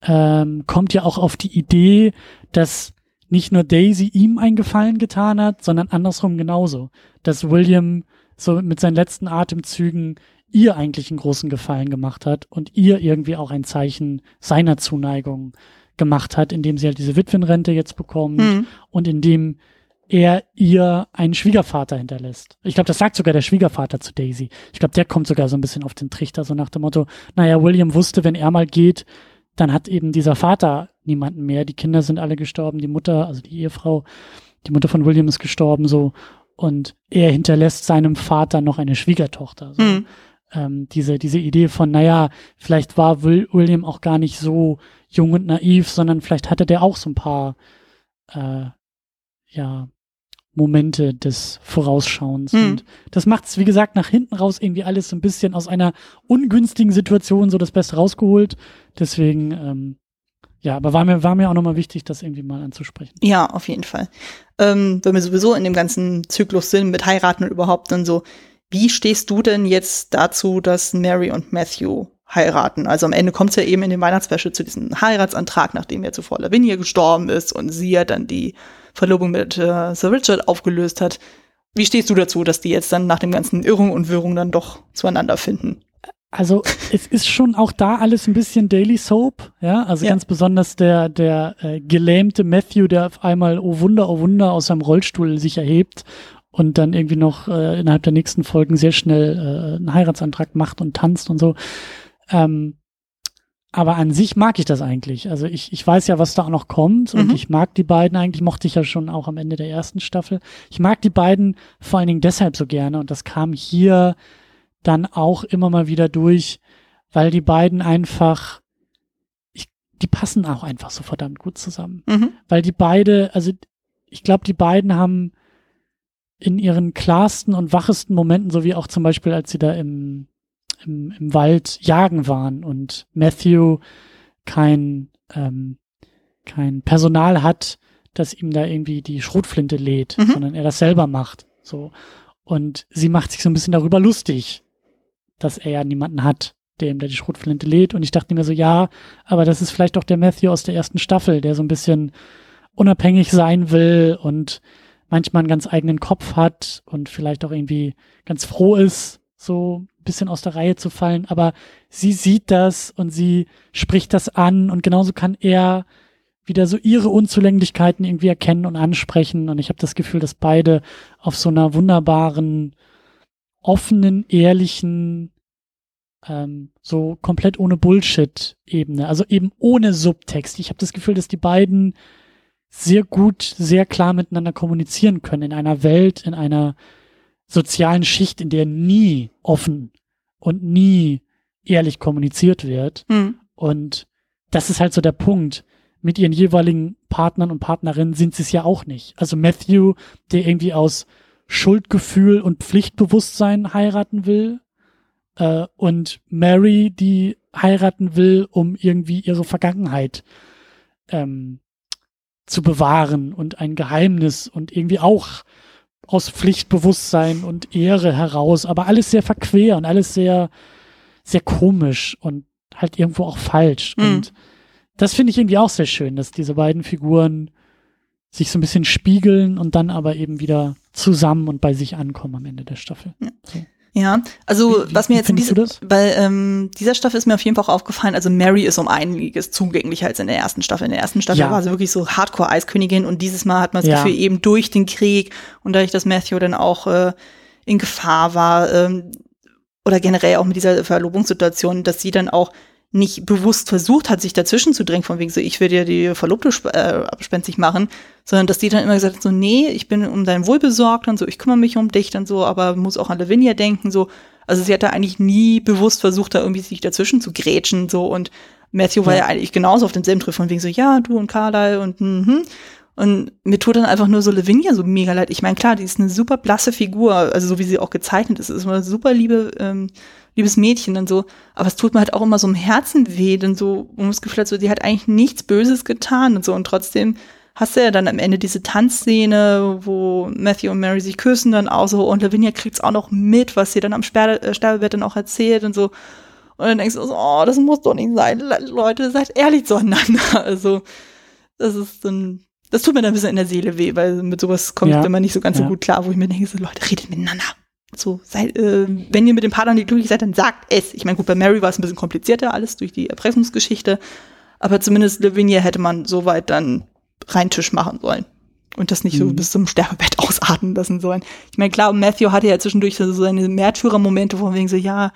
ähm, kommt ja auch auf die Idee, dass nicht nur Daisy ihm einen Gefallen getan hat, sondern andersrum genauso. Dass William so mit seinen letzten Atemzügen ihr eigentlich einen großen Gefallen gemacht hat und ihr irgendwie auch ein Zeichen seiner Zuneigung gemacht hat, indem sie halt diese Witwenrente jetzt bekommt mhm. und indem er ihr einen Schwiegervater hinterlässt. Ich glaube, das sagt sogar der Schwiegervater zu Daisy. Ich glaube, der kommt sogar so ein bisschen auf den Trichter, so nach dem Motto, naja, William wusste, wenn er mal geht, dann hat eben dieser Vater niemanden mehr. Die Kinder sind alle gestorben, die Mutter, also die Ehefrau, die Mutter von William ist gestorben, so. Und er hinterlässt seinem Vater noch eine Schwiegertochter. So. Mhm. ähm, diese, diese Idee von, naja, vielleicht war Will, William auch gar nicht so jung und naiv, sondern vielleicht hatte der auch so ein paar, äh, ja, Momente des Vorausschauens. Mhm. Und das macht es, wie gesagt, nach hinten raus irgendwie alles so ein bisschen aus einer ungünstigen Situation so das Beste rausgeholt. Deswegen, ähm, ja, aber war mir, war mir auch nochmal wichtig, das irgendwie mal anzusprechen. Ja, auf jeden Fall. Ähm, wenn wir sowieso in dem ganzen Zyklus sind mit heiraten und überhaupt dann so, wie stehst du denn jetzt dazu, dass Mary und Matthew heiraten? Also am Ende kommt es ja eben in dem Weihnachtsspecial zu diesem Heiratsantrag, nachdem ja zuvor Lavinia gestorben ist und sie ja dann die Verlobung mit äh, Sir Richard aufgelöst hat. Wie stehst du dazu, dass die jetzt dann nach dem ganzen Irrung und Wirrung dann doch zueinander finden? Also es ist schon auch da alles ein bisschen Daily Soap, ja. Also ja. ganz besonders der der äh, gelähmte Matthew, der auf einmal oh Wunder oh Wunder aus seinem Rollstuhl sich erhebt und dann irgendwie noch äh, innerhalb der nächsten Folgen sehr schnell äh, einen Heiratsantrag macht und tanzt und so. Ähm, aber an sich mag ich das eigentlich. Also ich, ich weiß ja, was da auch noch kommt und mhm. ich mag die beiden eigentlich, mochte ich ja schon auch am Ende der ersten Staffel. Ich mag die beiden vor allen Dingen deshalb so gerne und das kam hier dann auch immer mal wieder durch, weil die beiden einfach, ich, die passen auch einfach so verdammt gut zusammen. Mhm. Weil die beide, also ich glaube, die beiden haben in ihren klarsten und wachesten Momenten, so wie auch zum Beispiel, als sie da im im, im Wald jagen waren und Matthew kein, ähm, kein Personal hat, das ihm da irgendwie die Schrotflinte lädt, mhm. sondern er das selber macht. So. Und sie macht sich so ein bisschen darüber lustig, dass er ja niemanden hat, der ihm da die Schrotflinte lädt. Und ich dachte mir so, ja, aber das ist vielleicht doch der Matthew aus der ersten Staffel, der so ein bisschen unabhängig sein will und manchmal einen ganz eigenen Kopf hat und vielleicht auch irgendwie ganz froh ist, so bisschen aus der Reihe zu fallen, aber sie sieht das und sie spricht das an und genauso kann er wieder so ihre Unzulänglichkeiten irgendwie erkennen und ansprechen und ich habe das Gefühl, dass beide auf so einer wunderbaren, offenen, ehrlichen, ähm, so komplett ohne Bullshit-Ebene, also eben ohne Subtext. Ich habe das Gefühl, dass die beiden sehr gut, sehr klar miteinander kommunizieren können in einer Welt, in einer sozialen Schicht, in der nie offen und nie ehrlich kommuniziert wird. Mhm. Und das ist halt so der Punkt. Mit ihren jeweiligen Partnern und Partnerinnen sind sie es ja auch nicht. Also Matthew, der irgendwie aus Schuldgefühl und Pflichtbewusstsein heiraten will, äh, und Mary, die heiraten will, um irgendwie ihre Vergangenheit ähm, zu bewahren und ein Geheimnis und irgendwie auch aus Pflichtbewusstsein und Ehre heraus, aber alles sehr verquer und alles sehr, sehr komisch und halt irgendwo auch falsch. Mhm. Und das finde ich irgendwie auch sehr schön, dass diese beiden Figuren sich so ein bisschen spiegeln und dann aber eben wieder zusammen und bei sich ankommen am Ende der Staffel. Ja. So. Ja, also wie, was mir jetzt in diese, weil ähm, dieser Staffel ist mir auf jeden Fall auch aufgefallen, also Mary ist um einiges zugänglicher als in der ersten Staffel. In der ersten Staffel ja. war sie wirklich so Hardcore-Eiskönigin und dieses Mal hat man das ja. Gefühl, eben durch den Krieg und dadurch, dass Matthew dann auch äh, in Gefahr war ähm, oder generell auch mit dieser Verlobungssituation, dass sie dann auch nicht bewusst versucht hat, sich dazwischen zu drängen, von wegen so, ich will dir die Verlobte äh, abspenstig machen, sondern dass die dann immer gesagt hat, so, nee, ich bin um dein Wohl besorgt und so, ich kümmere mich um dich dann so, aber muss auch an Lavinia denken, so. Also sie hat da eigentlich nie bewusst versucht, da irgendwie sich dazwischen zu grätschen, so, und Matthew ja. war ja eigentlich genauso auf demselben Triff, von wegen so, ja, du und Carlyle und, mhm. Und mir tut dann einfach nur so Lavinia so mega leid. Ich meine, klar, die ist eine super blasse Figur, also so wie sie auch gezeichnet ist, ist eine super liebe, ähm, liebes Mädchen dann so. Aber es tut mir halt auch immer so im Herzen weh, denn so, um das Gefühl hat, so, die hat eigentlich nichts Böses getan und so. Und trotzdem hast du ja dann am Ende diese Tanzszene, wo Matthew und Mary sich küssen dann auch so und Lavinia kriegt's auch noch mit, was sie dann am Sperr äh, Sterbebett dann auch erzählt und so. Und dann denkst du so, oh, das muss doch nicht sein. Leute, seid ehrlich zueinander. Also, das ist dann, das tut mir dann ein bisschen in der Seele weh, weil mit sowas kommt ja. immer nicht so ganz ja. so gut klar, wo ich mir denke, so Leute, redet miteinander. So, sei, äh, wenn ihr mit dem Partner nicht glücklich seid, dann sagt es. Ich meine, gut, bei Mary war es ein bisschen komplizierter, alles durch die Erpressungsgeschichte. Aber zumindest Lavinia hätte man so weit dann rein Tisch machen sollen. Und das nicht mhm. so bis zum Sterbebett ausarten lassen sollen. Ich meine, klar, Matthew hatte ja zwischendurch so seine Märtyrermomente, wo wegen so, ja,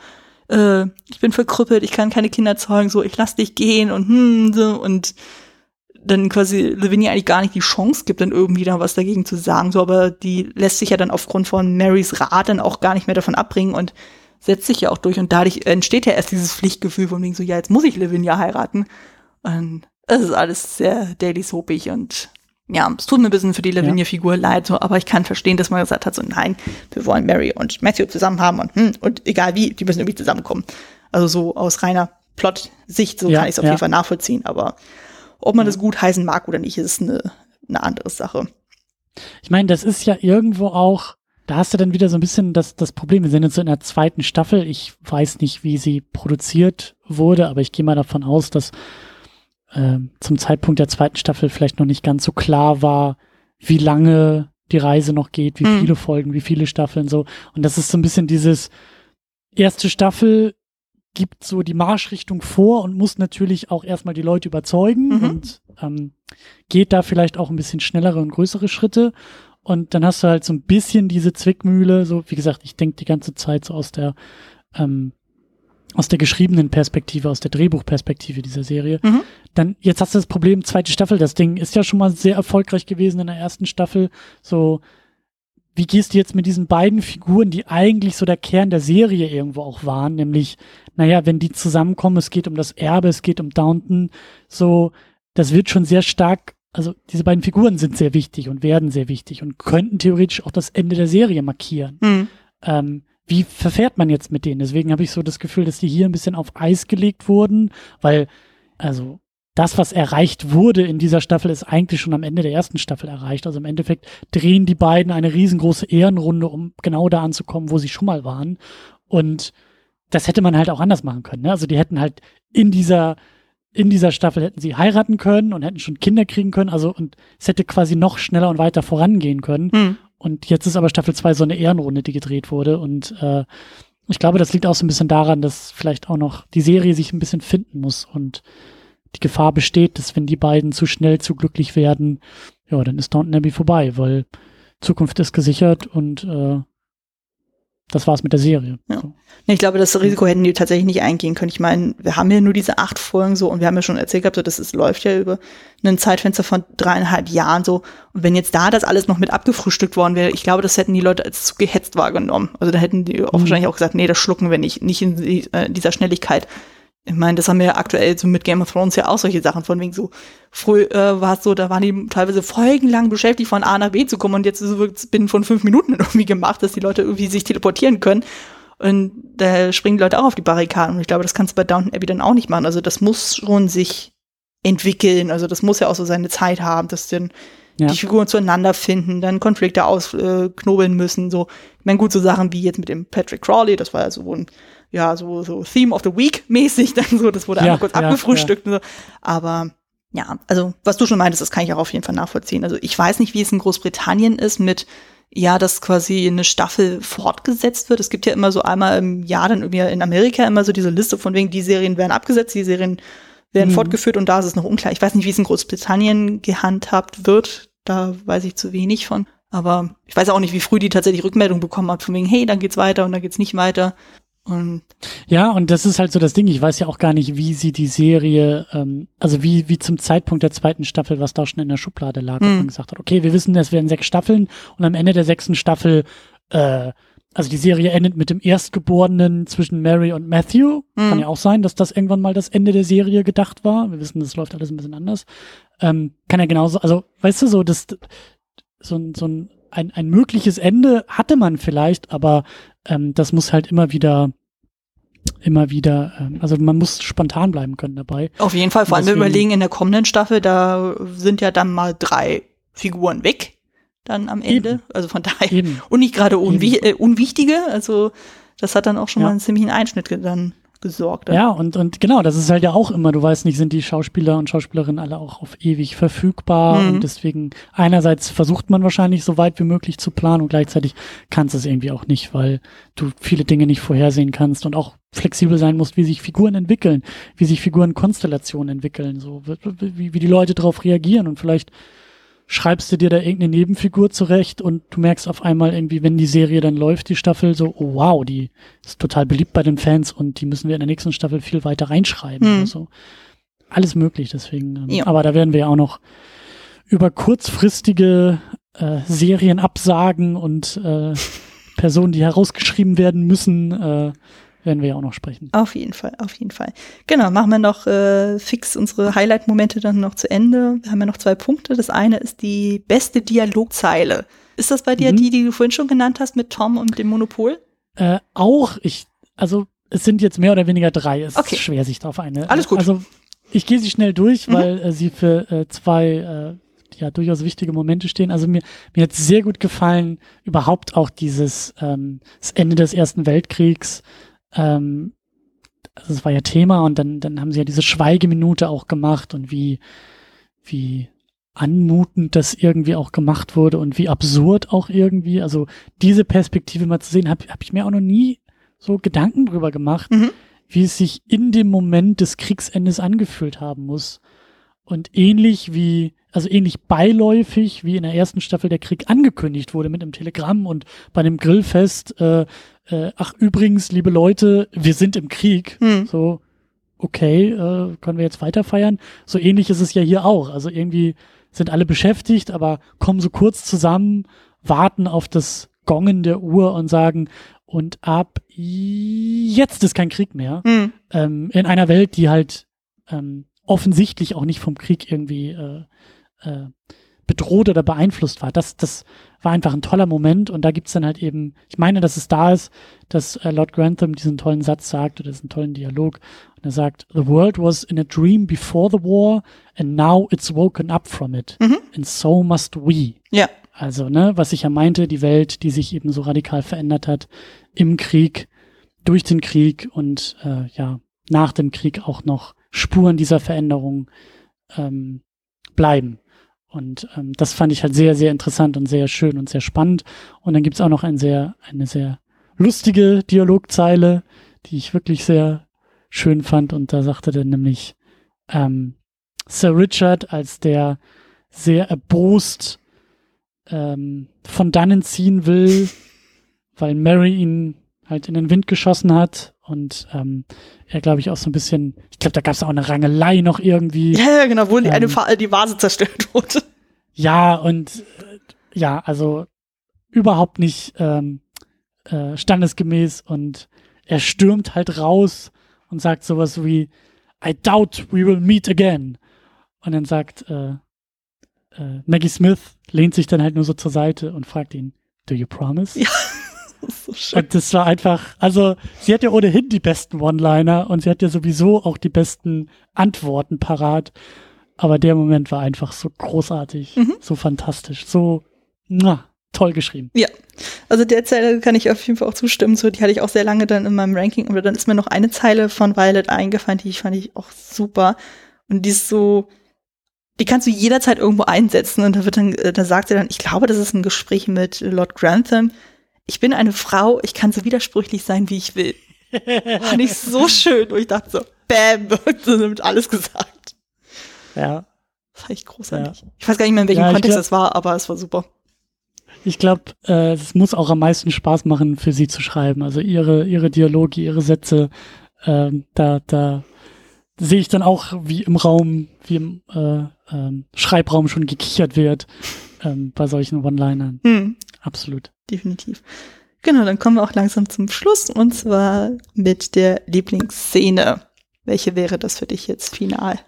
äh, ich bin verkrüppelt, ich kann keine Kinder zeugen, so, ich lass dich gehen und hm, so, und dann quasi Lavinia eigentlich gar nicht die Chance gibt, dann irgendwie da was dagegen zu sagen, so, aber die lässt sich ja dann aufgrund von Marys Rat dann auch gar nicht mehr davon abbringen und setzt sich ja auch durch und dadurch entsteht ja erst dieses Pflichtgefühl von wegen so, ja, jetzt muss ich Lavinia heiraten. Und es ist alles sehr daily soapig und ja, es tut mir ein bisschen für die Lavinia-Figur leid, so, aber ich kann verstehen, dass man gesagt hat, so nein, wir wollen Mary und Matthew zusammen haben und, hm, und egal wie, die müssen irgendwie zusammenkommen. Also so aus reiner Plot-Sicht, so ja, kann ich es auf ja. jeden Fall nachvollziehen, aber ob man das gut heißen mag oder nicht, ist eine, eine andere Sache. Ich meine, das ist ja irgendwo auch, da hast du dann wieder so ein bisschen das, das Problem. Wir sind jetzt so in der zweiten Staffel. Ich weiß nicht, wie sie produziert wurde, aber ich gehe mal davon aus, dass äh, zum Zeitpunkt der zweiten Staffel vielleicht noch nicht ganz so klar war, wie lange die Reise noch geht, wie mhm. viele Folgen, wie viele Staffeln so. Und das ist so ein bisschen dieses erste Staffel gibt so die Marschrichtung vor und muss natürlich auch erstmal die Leute überzeugen mhm. und ähm, geht da vielleicht auch ein bisschen schnellere und größere Schritte. Und dann hast du halt so ein bisschen diese Zwickmühle, so wie gesagt, ich denke die ganze Zeit so aus der ähm, aus der geschriebenen Perspektive, aus der Drehbuchperspektive dieser Serie. Mhm. Dann, jetzt hast du das Problem, zweite Staffel, das Ding ist ja schon mal sehr erfolgreich gewesen in der ersten Staffel. So, wie gehst du jetzt mit diesen beiden Figuren, die eigentlich so der Kern der Serie irgendwo auch waren, nämlich, naja, wenn die zusammenkommen, es geht um das Erbe, es geht um Downton, so, das wird schon sehr stark, also diese beiden Figuren sind sehr wichtig und werden sehr wichtig und könnten theoretisch auch das Ende der Serie markieren. Mhm. Ähm, wie verfährt man jetzt mit denen? Deswegen habe ich so das Gefühl, dass die hier ein bisschen auf Eis gelegt wurden, weil, also das, was erreicht wurde in dieser Staffel, ist eigentlich schon am Ende der ersten Staffel erreicht. Also im Endeffekt drehen die beiden eine riesengroße Ehrenrunde, um genau da anzukommen, wo sie schon mal waren. Und das hätte man halt auch anders machen können. Ne? Also die hätten halt in dieser in dieser Staffel hätten sie heiraten können und hätten schon Kinder kriegen können. Also und es hätte quasi noch schneller und weiter vorangehen können. Mhm. Und jetzt ist aber Staffel 2 so eine Ehrenrunde, die gedreht wurde. Und äh, ich glaube, das liegt auch so ein bisschen daran, dass vielleicht auch noch die Serie sich ein bisschen finden muss und die Gefahr besteht, dass wenn die beiden zu schnell zu glücklich werden, ja, dann ist Downton Abbey vorbei, weil Zukunft ist gesichert und äh, das war's mit der Serie. Ja. So. Ich glaube, das Risiko hätten die tatsächlich nicht eingehen können. Ich meine, wir haben ja nur diese acht Folgen so und wir haben ja schon erzählt gehabt, so, dass es läuft ja über ein Zeitfenster von dreieinhalb Jahren so. Und wenn jetzt da das alles noch mit abgefrühstückt worden wäre, ich glaube, das hätten die Leute als zu gehetzt wahrgenommen. Also da hätten die auch mhm. wahrscheinlich auch gesagt, nee, das schlucken wir nicht, nicht in äh, dieser Schnelligkeit. Ich meine, das haben wir ja aktuell so mit Game of Thrones ja auch solche Sachen, von wegen so, früh äh, war es so, da waren die teilweise folgenlang beschäftigt, von A nach B zu kommen und jetzt ist es binnen von fünf Minuten irgendwie gemacht, dass die Leute irgendwie sich teleportieren können. Und da springen die Leute auch auf die Barrikaden. Und ich glaube, das kannst du bei Downton Abbey dann auch nicht machen. Also das muss schon sich entwickeln. Also das muss ja auch so seine Zeit haben, dass dann ja. die Figuren zueinander finden, dann Konflikte ausknobeln äh, müssen. So, ich meine, gut, so Sachen wie jetzt mit dem Patrick Crawley, das war ja so ein ja, so, so Theme of the Week mäßig dann so, das wurde ja, einmal kurz ja, abgefrühstückt. Ja. So. Aber ja, also was du schon meintest, das kann ich auch auf jeden Fall nachvollziehen. Also ich weiß nicht, wie es in Großbritannien ist mit, ja, dass quasi eine Staffel fortgesetzt wird. Es gibt ja immer so einmal im Jahr dann irgendwie in Amerika immer so diese Liste von wegen, die Serien werden abgesetzt, die Serien werden mhm. fortgeführt und da ist es noch unklar. Ich weiß nicht, wie es in Großbritannien gehandhabt wird. Da weiß ich zu wenig von. Aber ich weiß auch nicht, wie früh die tatsächlich Rückmeldung bekommen hat, von wegen, hey, dann geht's weiter und dann geht's nicht weiter. Und ja, und das ist halt so das Ding. Ich weiß ja auch gar nicht, wie sie die Serie, ähm, also wie, wie zum Zeitpunkt der zweiten Staffel, was da schon in der Schublade lag, mhm. man gesagt hat, okay, wir wissen, es werden sechs Staffeln und am Ende der sechsten Staffel, äh, also die Serie endet mit dem Erstgeborenen zwischen Mary und Matthew. Mhm. Kann ja auch sein, dass das irgendwann mal das Ende der Serie gedacht war. Wir wissen, das läuft alles ein bisschen anders. Ähm, kann ja genauso, also weißt du, so das, so, so ein, ein, ein mögliches Ende hatte man vielleicht, aber ähm, das muss halt immer wieder immer wieder, ähm, also man muss spontan bleiben können dabei. Auf jeden Fall, vor allem wir überlegen in der kommenden Staffel, da sind ja dann mal drei Figuren weg, dann am Ende. Eben. Also von daher. Eben. Und nicht gerade unwi äh, unwichtige, also das hat dann auch schon ja. mal einen ziemlichen Einschnitt dann gesorgt. Ja, und, und genau, das ist halt ja auch immer, du weißt nicht, sind die Schauspieler und Schauspielerinnen alle auch auf ewig verfügbar mhm. und deswegen einerseits versucht man wahrscheinlich so weit wie möglich zu planen und gleichzeitig kannst du es irgendwie auch nicht, weil du viele Dinge nicht vorhersehen kannst und auch flexibel sein musst, wie sich Figuren entwickeln, wie sich Figurenkonstellationen entwickeln, so wie, wie die Leute darauf reagieren und vielleicht schreibst du dir da irgendeine Nebenfigur zurecht und du merkst auf einmal irgendwie, wenn die Serie dann läuft, die Staffel, so, oh wow, die ist total beliebt bei den Fans und die müssen wir in der nächsten Staffel viel weiter reinschreiben. Mhm. Also alles möglich, deswegen. Ähm, ja. Aber da werden wir ja auch noch über kurzfristige äh, Serienabsagen und äh, Personen, die herausgeschrieben werden müssen, äh, werden wir ja auch noch sprechen. Auf jeden Fall, auf jeden Fall. Genau, machen wir noch äh, fix unsere Highlight-Momente dann noch zu Ende. Wir haben ja noch zwei Punkte. Das eine ist die beste Dialogzeile. Ist das bei dir mhm. die, die du vorhin schon genannt hast mit Tom und dem Monopol? Äh, auch, ich, also es sind jetzt mehr oder weniger drei. Es okay. ist schwer, sich darauf eine. Alles gut. Also ich gehe sie schnell durch, mhm. weil äh, sie für äh, zwei äh, ja durchaus wichtige Momente stehen. Also mir, mir hat sehr gut gefallen, überhaupt auch dieses ähm, das Ende des Ersten Weltkriegs. Ähm, also das war ja Thema und dann, dann haben sie ja diese Schweigeminute auch gemacht und wie, wie anmutend das irgendwie auch gemacht wurde und wie absurd auch irgendwie. Also diese Perspektive mal zu sehen, habe hab ich mir auch noch nie so Gedanken drüber gemacht, mhm. wie es sich in dem Moment des Kriegsendes angefühlt haben muss. Und ähnlich wie, also ähnlich beiläufig, wie in der ersten Staffel der Krieg angekündigt wurde mit einem Telegramm und bei einem Grillfest, äh, äh, ach übrigens, liebe Leute, wir sind im Krieg. Mhm. So, okay, äh, können wir jetzt weiter feiern? So ähnlich ist es ja hier auch. Also irgendwie sind alle beschäftigt, aber kommen so kurz zusammen, warten auf das Gongen der Uhr und sagen, und ab jetzt ist kein Krieg mehr. Mhm. Ähm, in einer Welt, die halt ähm, offensichtlich auch nicht vom Krieg irgendwie äh, äh, bedroht oder beeinflusst war. Das, das war einfach ein toller Moment und da gibt's dann halt eben, ich meine, dass es da ist, dass äh, Lord Grantham diesen tollen Satz sagt oder diesen tollen Dialog und er sagt, The world was in a dream before the war and now it's woken up from it mhm. and so must we. Ja. Also, ne, was ich ja meinte, die Welt, die sich eben so radikal verändert hat im Krieg, durch den Krieg und äh, ja, nach dem Krieg auch noch Spuren dieser Veränderung ähm, bleiben. Und ähm, das fand ich halt sehr, sehr interessant und sehr schön und sehr spannend. Und dann gibt's auch noch ein sehr, eine sehr lustige Dialogzeile, die ich wirklich sehr schön fand. Und da sagte dann nämlich ähm, Sir Richard als der sehr erbost ähm, von dannen ziehen will, weil Mary ihn halt in den Wind geschossen hat und ähm, er glaube ich auch so ein bisschen, ich glaube, da gab es auch eine Rangelei noch irgendwie. Ja, ja genau, wo ähm, eine Fa die Vase zerstört wurde. Ja, und äh, ja, also überhaupt nicht ähm, äh, standesgemäß und er stürmt halt raus und sagt sowas wie I doubt we will meet again. Und dann sagt äh, äh, Maggie Smith, lehnt sich dann halt nur so zur Seite und fragt ihn, Do you promise? Ja. So. Und das war einfach, also sie hat ja ohnehin die besten One-Liner und sie hat ja sowieso auch die besten Antworten parat. Aber der Moment war einfach so großartig, mhm. so fantastisch, so na, toll geschrieben. Ja, also der Zeile kann ich auf jeden Fall auch zustimmen. So, die hatte ich auch sehr lange dann in meinem Ranking. Aber dann ist mir noch eine Zeile von Violet eingefallen, die ich fand ich auch super. Und die ist so, die kannst du jederzeit irgendwo einsetzen. Und da wird dann, äh, da sagt sie dann, ich glaube, das ist ein Gespräch mit Lord Grantham. Ich bin eine Frau, ich kann so widersprüchlich sein, wie ich will. fand ich so schön. Und ich dachte so, bam, so damit alles gesagt. Ja. Fand ich großartig. Ja. Ich weiß gar nicht mehr, in welchem ja, Kontext es war, aber es war super. Ich glaube, äh, es muss auch am meisten Spaß machen, für sie zu schreiben. Also ihre, ihre Dialoge, ihre Sätze, ähm, da, da sehe ich dann auch, wie im Raum, wie im äh, ähm, Schreibraum schon gekichert wird ähm, bei solchen One-Linern. Hm. Absolut. Definitiv. Genau, dann kommen wir auch langsam zum Schluss und zwar mit der Lieblingsszene. Welche wäre das für dich jetzt final?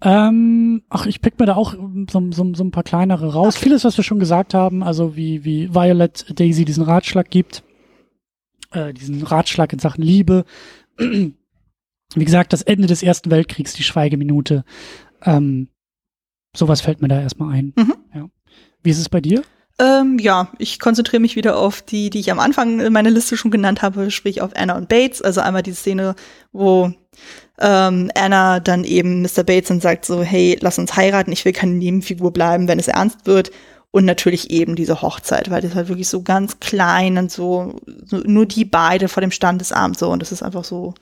Ähm, ach, ich pick mir da auch so, so, so ein paar kleinere raus. Okay. Vieles, was wir schon gesagt haben, also wie, wie Violet Daisy diesen Ratschlag gibt, äh, diesen Ratschlag in Sachen Liebe. Wie gesagt, das Ende des Ersten Weltkriegs, die Schweigeminute. Ähm, sowas fällt mir da erstmal ein. Mhm. Ja. Wie ist es bei dir? Ähm, ja, ich konzentriere mich wieder auf die, die ich am Anfang in meiner Liste schon genannt habe, sprich auf Anna und Bates. Also einmal die Szene, wo ähm, Anna dann eben Mr. Bates und sagt so, hey, lass uns heiraten, ich will keine Nebenfigur bleiben, wenn es ernst wird. Und natürlich eben diese Hochzeit, weil das halt wirklich so ganz klein und so, so nur die beide vor dem Standesamt so. Und das ist einfach so,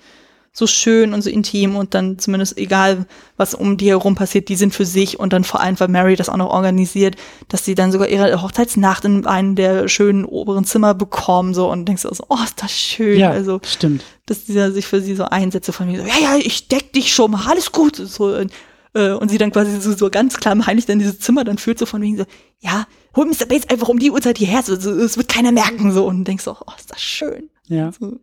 so schön und so intim und dann zumindest egal, was um die herum passiert, die sind für sich und dann vor allem, weil Mary das auch noch organisiert, dass sie dann sogar ihre Hochzeitsnacht in einem der schönen oberen Zimmer bekommen, so und denkst du so, oh, ist das schön. Ja, also, stimmt. Dass dieser sich für sie so einsetzt, von mir so, ja, ja, ich deck dich schon mal, alles gut. So, und Äh, und sie dann quasi so, so ganz klammheimlich dann dieses Zimmer dann führt, so von wegen so, ja, hol Mr. Bates einfach um die Uhrzeit hierher, so, so, es wird keiner merken, so. Und denkst so, oh, ist das schön. Ja. So.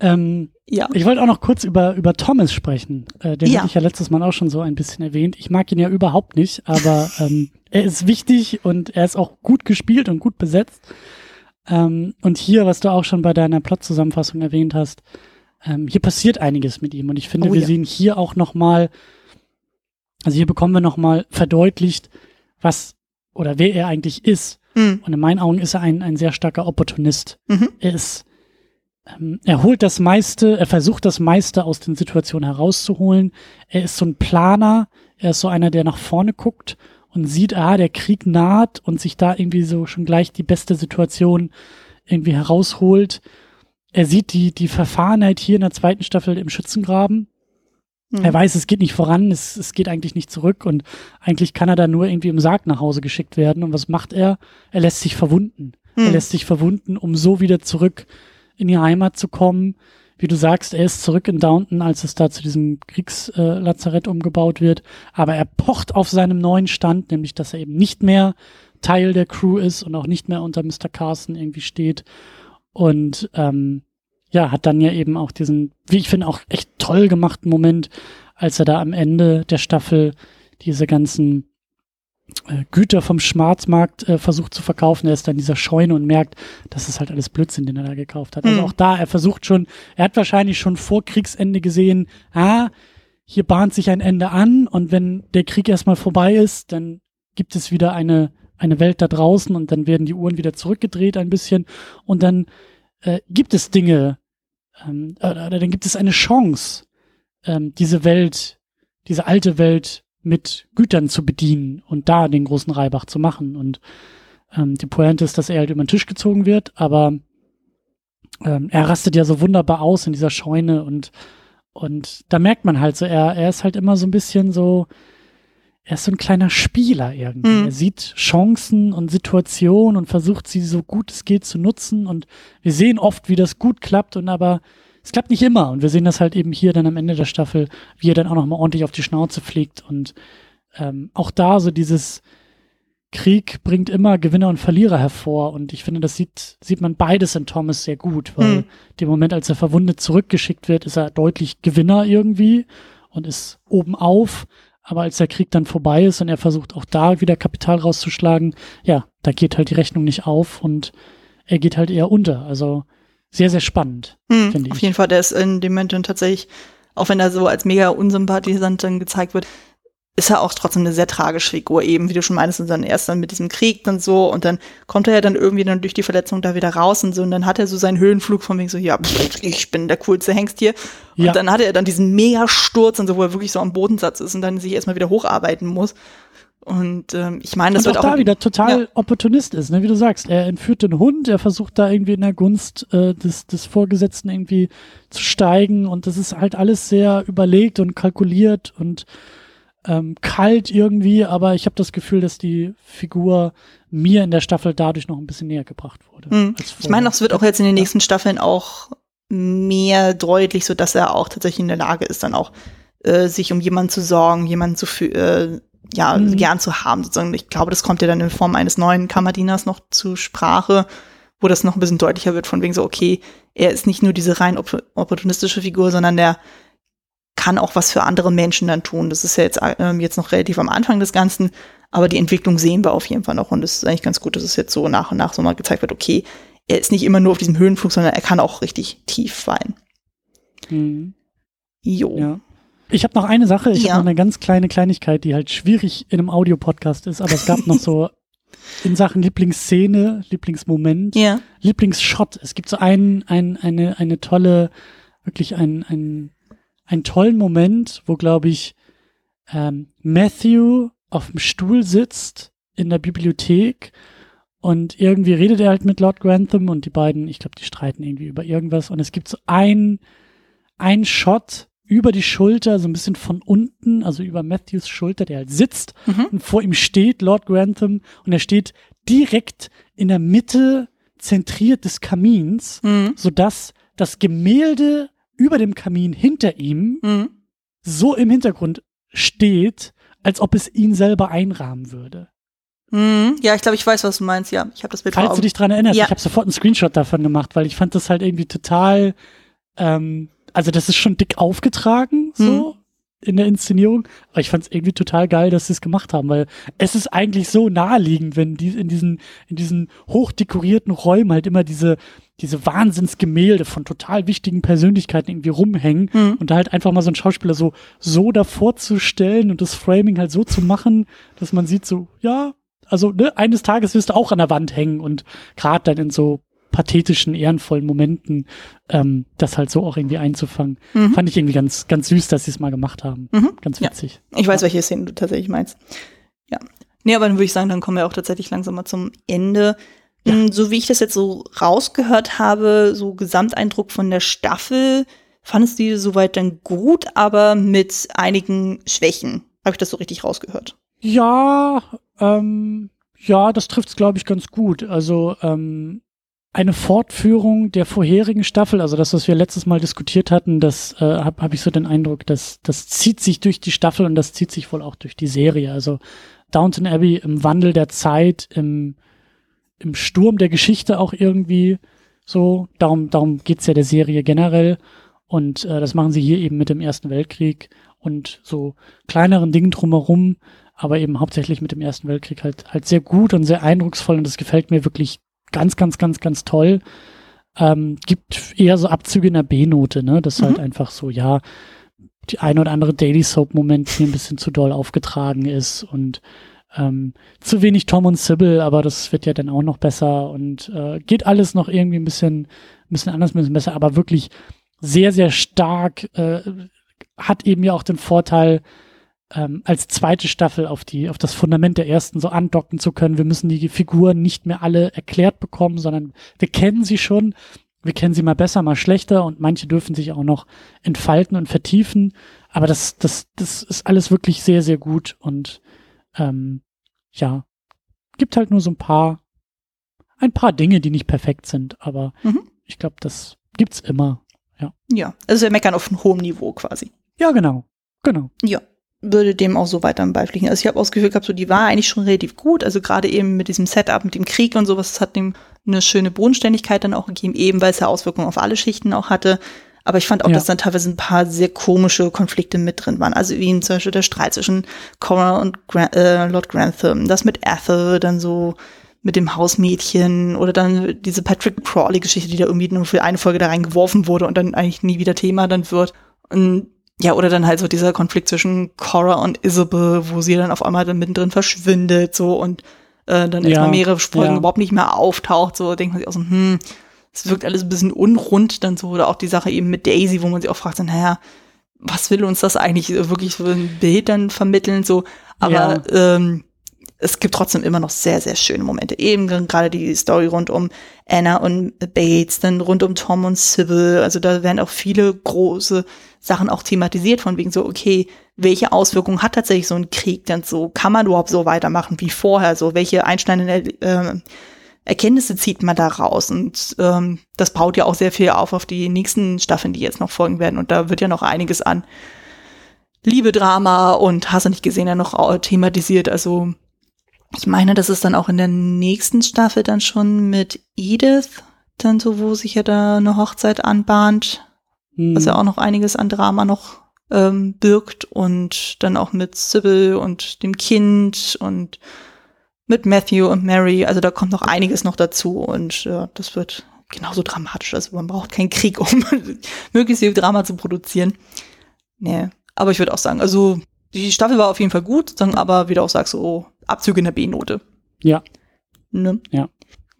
Ähm, Ja. Ich wollte auch noch kurz über, über Thomas sprechen. Äh, den Ja. hatte ich ja letztes Mal auch schon so ein bisschen erwähnt. Ich mag ihn ja überhaupt nicht, aber ähm, er ist wichtig und er ist auch gut gespielt und gut besetzt. Ähm, und hier, was du auch schon bei deiner Plot-Zusammenfassung erwähnt hast, ähm, hier passiert einiges mit ihm. Und ich finde, Oh wir ja. sehen hier auch noch mal, also hier bekommen wir noch mal verdeutlicht, was oder wer er eigentlich ist. Mhm. Und in meinen Augen ist er ein, ein sehr starker Opportunist. Mhm. Er ist, ähm, er holt das meiste, er versucht das meiste aus den Situationen herauszuholen. Er ist so ein Planer, er ist so einer, der nach vorne guckt und sieht, ah, der Krieg naht und sich da irgendwie so schon gleich die beste Situation irgendwie herausholt. Er sieht die, die Verfahrenheit hier in der zweiten Staffel im Schützengraben. Mhm. Er weiß, es geht nicht voran, es, es geht eigentlich nicht zurück und eigentlich kann er da nur irgendwie im Sarg nach Hause geschickt werden. Und was macht er? Er lässt sich verwunden. Er Mhm. lässt sich verwunden, um so wieder zurück in die Heimat zu kommen. Wie du sagst, er ist zurück in Downton, als es da zu diesem Kriegslazarett äh, umgebaut wird. Aber er pocht auf seinem neuen Stand, nämlich, dass er eben nicht mehr Teil der Crew ist und auch nicht mehr unter Mr. Carson irgendwie steht. Und ähm, ja, hat dann ja eben auch diesen, wie ich finde, auch echt toll gemachten Moment, als er da am Ende der Staffel diese ganzen Güter vom Schwarzmarkt äh, versucht zu verkaufen. Er ist da in dieser Scheune und merkt, das ist halt alles Blödsinn, den er da gekauft hat. Also Mhm. auch da, er versucht schon, er hat wahrscheinlich schon vor Kriegsende gesehen, ah, hier bahnt sich ein Ende an und wenn der Krieg erstmal vorbei ist, dann gibt es wieder eine, eine Welt da draußen und dann werden die Uhren wieder zurückgedreht ein bisschen und dann äh, gibt es Dinge, ähm, oder, oder dann gibt es eine Chance, ähm, diese Welt, diese alte Welt mit Gütern zu bedienen und da den großen Reibach zu machen. Und ähm, die Pointe ist, dass er halt über den Tisch gezogen wird, aber ähm, er rastet ja so wunderbar aus in dieser Scheune und und da merkt man halt so, er, er ist halt immer so ein bisschen so, er ist so ein kleiner Spieler irgendwie. Mhm. Er sieht Chancen und Situationen und versucht sie so gut es geht zu nutzen. Und wir sehen oft, wie das gut klappt und aber es klappt nicht immer. Und wir sehen das halt eben hier dann am Ende der Staffel, wie er dann auch nochmal ordentlich auf die Schnauze fliegt. Und ähm, auch da so dieses Krieg bringt immer Gewinner und Verlierer hervor. Und ich finde, das sieht, sieht man beides in Thomas sehr gut, weil Mhm. dem Moment, als er verwundet zurückgeschickt wird, ist er deutlich Gewinner irgendwie und ist oben auf. Aber als der Krieg dann vorbei ist und er versucht auch da wieder Kapital rauszuschlagen, ja, da geht halt die Rechnung nicht auf und er geht halt eher unter. Also sehr, sehr spannend, Hm, finde auf ich. jeden Fall, der ist in dem Moment dann tatsächlich, auch wenn er so als mega unsympathisant dann gezeigt wird, ist er auch trotzdem eine sehr tragische Figur, eben, wie du schon meinst, und dann erst dann mit diesem Krieg dann so, und dann kommt er ja dann irgendwie dann durch die Verletzung da wieder raus und so, und dann hat er so seinen Höhenflug von wegen so, ja, pff, ich bin der coolste Hengst hier. Und Ja. dann hat er dann diesen Mega-Sturz und so, wo er wirklich so am Bodensatz ist und dann sich erstmal wieder hocharbeiten muss. Und ähm, ich meine, das und wird auch da wieder total Ja. Opportunist ist, ne? wie du sagst. Er entführt den Hund, er versucht da irgendwie in der Gunst äh, des, des Vorgesetzten irgendwie zu steigen und das ist halt alles sehr überlegt und kalkuliert und ähm, kalt irgendwie, aber ich habe das Gefühl, dass die Figur mir in der Staffel dadurch noch ein bisschen näher gebracht wurde. Hm. als Ich meine, das wird auch jetzt in den nächsten Staffeln auch mehr deutlich, so dass er auch tatsächlich in der Lage ist, dann auch äh, sich um jemanden zu sorgen, jemanden zu äh, ja Mhm. gern zu haben. Sozusagen. Ich glaube, das kommt ja dann in Form eines neuen Kammerdieners noch zur Sprache, wo das noch ein bisschen deutlicher wird, von wegen so, okay, er ist nicht nur diese rein op opportunistische Figur, sondern der kann auch was für andere Menschen dann tun. Das ist ja jetzt, ähm, jetzt noch relativ am Anfang des Ganzen, aber die Entwicklung sehen wir auf jeden Fall noch und es ist eigentlich ganz gut, dass es jetzt so nach und nach so mal gezeigt wird, okay, er ist nicht immer nur auf diesem Höhenflug, sondern er kann auch richtig tief fallen. Mhm. Jo. Ja. Ich habe noch eine Sache, ich Ja. habe noch eine ganz kleine Kleinigkeit, die halt schwierig in einem Audiopodcast ist, aber es gab noch so in Sachen Lieblingsszene, Lieblingsmoment, Ja. Lieblingsshot. Es gibt so einen, ein, eine, eine tolle, wirklich einen, einen, einen tollen Moment, wo, glaube ich, ähm, Matthew auf dem Stuhl sitzt in der Bibliothek und irgendwie redet er halt mit Lord Grantham und die beiden, ich glaube, die streiten irgendwie über irgendwas und es gibt so ein, ein Shot über die Schulter, so ein bisschen von unten, also über Matthews Schulter, der halt sitzt Mhm. und vor ihm steht Lord Grantham und er steht direkt in der Mitte zentriert des Kamins, Mhm. sodass das Gemälde über dem Kamin hinter ihm Mhm. so im Hintergrund steht, als ob es ihn selber einrahmen würde. Mhm. Ja, ich glaube, ich weiß, was du meinst. Ja, ich habe das Bild Falls du dich dran erinnerst, ja. ich habe sofort einen Screenshot davon gemacht, weil ich fand das halt irgendwie total, ähm, also das ist schon dick aufgetragen, so. Mhm in der Inszenierung. Aber ich fand es irgendwie total geil, dass sie es gemacht haben, weil es ist eigentlich so naheliegend, wenn die in diesen, in diesen hochdekorierten Räumen halt immer diese, diese Wahnsinnsgemälde von total wichtigen Persönlichkeiten irgendwie rumhängen mhm. und da halt einfach mal so ein Schauspieler so, so davor zu stellen und das Framing halt so zu machen, dass man sieht so, ja, also ne, eines Tages wirst du auch an der Wand hängen und gerade dann in so pathetischen, ehrenvollen Momenten, ähm, das halt so auch irgendwie einzufangen. Mhm. Fand ich irgendwie ganz, ganz süß, dass sie es mal gemacht haben. Mhm. Ganz witzig. Ja. Ich weiß, welche Szene du tatsächlich meinst. Ja. Nee, aber dann würde ich sagen, dann kommen wir auch tatsächlich langsam mal zum Ende. Ja. Mm, so wie ich das jetzt so rausgehört habe, so Gesamteindruck von der Staffel, fandest du die soweit dann gut, aber mit einigen Schwächen. Habe ich das so richtig rausgehört? Ja, ähm, ja, das trifft es, glaube ich, ganz gut. Also ähm, eine Fortführung der vorherigen Staffel, also das, was wir letztes Mal diskutiert hatten, das äh, habe hab ich so den Eindruck, dass das zieht sich durch die Staffel und das zieht sich wohl auch durch die Serie. Also Downton Abbey im Wandel der Zeit, im, im Sturm der Geschichte auch irgendwie so. Darum, darum geht's ja der Serie generell. Und äh, das machen sie hier eben mit dem Ersten Weltkrieg und so kleineren Dingen drumherum, aber eben hauptsächlich mit dem Ersten Weltkrieg halt halt sehr gut und sehr eindrucksvoll und das gefällt mir wirklich ganz, ganz, ganz, ganz toll. Ähm, gibt eher so Abzüge in der B-Note, ne? Das ist halt mhm. halt einfach so, ja, die ein oder andere Daily Soap-Moment hier ein bisschen zu doll aufgetragen ist und ähm, zu wenig Tom und Sybil, aber das wird ja dann auch noch besser und äh, geht alles noch irgendwie ein bisschen, ein bisschen anders, ein bisschen besser, aber wirklich sehr, sehr stark, äh, hat eben ja auch den Vorteil, ähm, als zweite Staffel auf die, auf das Fundament der ersten so andocken zu können. Wir müssen die Figuren nicht mehr alle erklärt bekommen, sondern wir kennen sie schon. Wir kennen sie mal besser, mal schlechter und manche dürfen sich auch noch entfalten und vertiefen. Aber das, das, das ist alles wirklich sehr, sehr gut und ähm, ja, gibt halt nur so ein paar, ein paar Dinge, die nicht perfekt sind, aber mhm. ich glaube, das gibt's immer. Ja. Ja, also wir meckern auf einem hohen Niveau quasi. Ja, genau. Genau. Ja würde dem auch so weiter beipflichten. Also ich habe auch das Gefühl gehabt, so die war eigentlich schon relativ gut. Also gerade eben mit diesem Setup, mit dem Krieg und sowas, das hat dem eine schöne Bodenständigkeit dann auch gegeben, eben weil es ja Auswirkungen auf alle Schichten auch hatte. Aber ich fand auch, ja. dass dann teilweise ein paar sehr komische Konflikte mit drin waren. Also wie zum Beispiel der Streit zwischen Cora und Gra äh, Lord Grantham, das mit Ethel, dann so mit dem Hausmädchen oder dann diese Patrick Crawley-Geschichte, die da irgendwie nur für eine Folge da reingeworfen wurde und dann eigentlich nie wieder Thema dann wird. Und ja, oder dann halt so dieser Konflikt zwischen Cora und Isabel, wo sie dann auf einmal dann mittendrin verschwindet, so und äh, dann ja, erstmal mehrere Folgen ja. überhaupt nicht mehr auftaucht, so denkt man sich auch so, hm, es wirkt alles ein bisschen unrund dann so, oder auch die Sache eben mit Daisy, wo man sich auch fragt, so, naja, was will uns das eigentlich wirklich für ein Bild dann vermitteln, so, aber ja. ähm, es gibt trotzdem immer noch sehr, sehr schöne Momente. Eben gerade die Story rund um Anna und Bates, dann rund um Tom und Sybil. Also da werden auch viele große Sachen auch thematisiert, von wegen so, okay, welche Auswirkungen hat tatsächlich so ein Krieg denn so? Kann man überhaupt so weitermachen wie vorher? So, welche einschneidenden äh, Erkenntnisse zieht man da raus? Und ähm, das baut ja auch sehr viel auf auf die nächsten Staffeln, die jetzt noch folgen werden. Und da wird ja noch einiges an Liebe-Drama und hast du nicht gesehen, ja noch thematisiert. Also ich meine, das ist dann auch in der nächsten Staffel dann schon mit Edith, dann so, wo sich ja da eine Hochzeit anbahnt mhm. was ja auch noch einiges an Drama noch ähm, birgt und dann auch mit Sybil und dem Kind und mit Matthew und Mary. Also da kommt noch einiges noch dazu und ja, das wird genauso dramatisch. Also man braucht keinen Krieg, um möglichst viel Drama zu produzieren. Nee, aber ich würde auch sagen, also die Staffel war auf jeden Fall gut, dann aber wie du auch sagst, so Abzüge in der B-Note. Ja. Ne? Ja.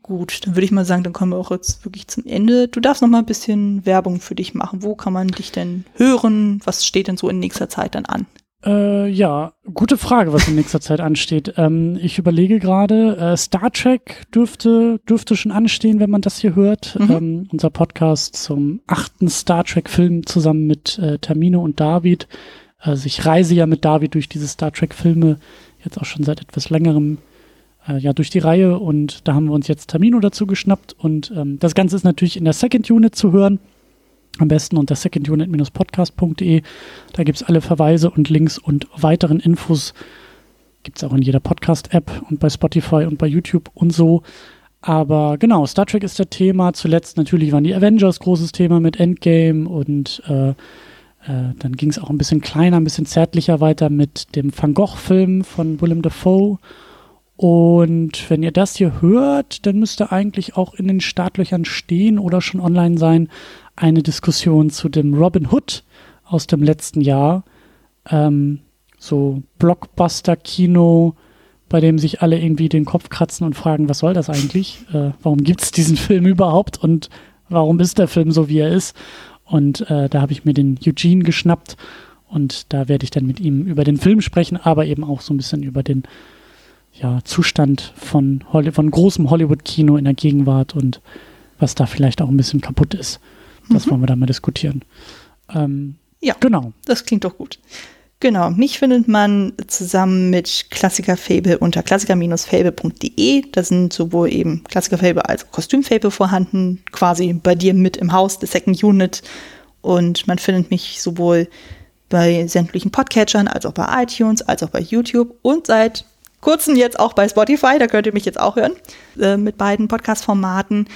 Gut, dann würde ich mal sagen, dann kommen wir auch jetzt wirklich zum Ende. Du darfst noch mal ein bisschen Werbung für dich machen. Wo kann man dich denn hören? Was steht denn so in nächster Zeit dann an? Äh, ja, gute Frage, was in nächster Zeit ansteht. Ähm, ich überlege gerade, äh, Star Trek dürfte, dürfte schon anstehen, wenn man das hier hört. Mhm. Ähm, unser Podcast zum achten Star Trek-Film zusammen mit äh, Termine und David. Also ich reise ja mit David durch diese Star Trek-Filme jetzt auch schon seit etwas längerem äh, ja durch die Reihe und da haben wir uns jetzt Termino dazu geschnappt und ähm, das Ganze ist natürlich in der Second Unit zu hören. Am besten unter secondunit-podcast.de. Da gibt es alle Verweise und Links und weiteren Infos. Gibt es auch in jeder Podcast-App und bei Spotify und bei YouTube und so. Aber genau, Star Trek ist der Thema. Zuletzt natürlich waren die Avengers großes Thema mit Endgame und äh, äh, dann ging es auch ein bisschen kleiner, ein bisschen zärtlicher weiter mit dem Van Gogh-Film von Willem Dafoe. Und wenn ihr das hier hört, dann müsste eigentlich auch in den Startlöchern stehen oder schon online sein eine Diskussion zu dem Robin Hood aus dem letzten Jahr. Ähm, so Blockbuster-Kino, bei dem sich alle irgendwie den Kopf kratzen und fragen, was soll das eigentlich? Äh, warum gibt es diesen Film überhaupt und warum ist der Film so, wie er ist? Und äh, da habe ich mir den Eugene geschnappt und da werde ich dann mit ihm über den Film sprechen, aber eben auch so ein bisschen über den ja, Zustand von, Holly von großem Hollywood-Kino in der Gegenwart und was da vielleicht auch ein bisschen kaputt ist. Das mhm. wollen wir da mal diskutieren. Ähm, ja, genau. Das klingt doch gut. Genau, mich findet man zusammen mit Klassiker Fable unter klassiker-fable.de. Da sind sowohl eben Klassiker Fable als auch Kostüm Fable vorhanden, quasi bei dir mit im Haus, der Second Unit. Und man findet mich sowohl bei sämtlichen Podcatchern, als auch bei iTunes, als auch bei YouTube und seit kurzem jetzt auch bei Spotify, da könnt ihr mich jetzt auch hören, äh, mit beiden Podcast-Formaten.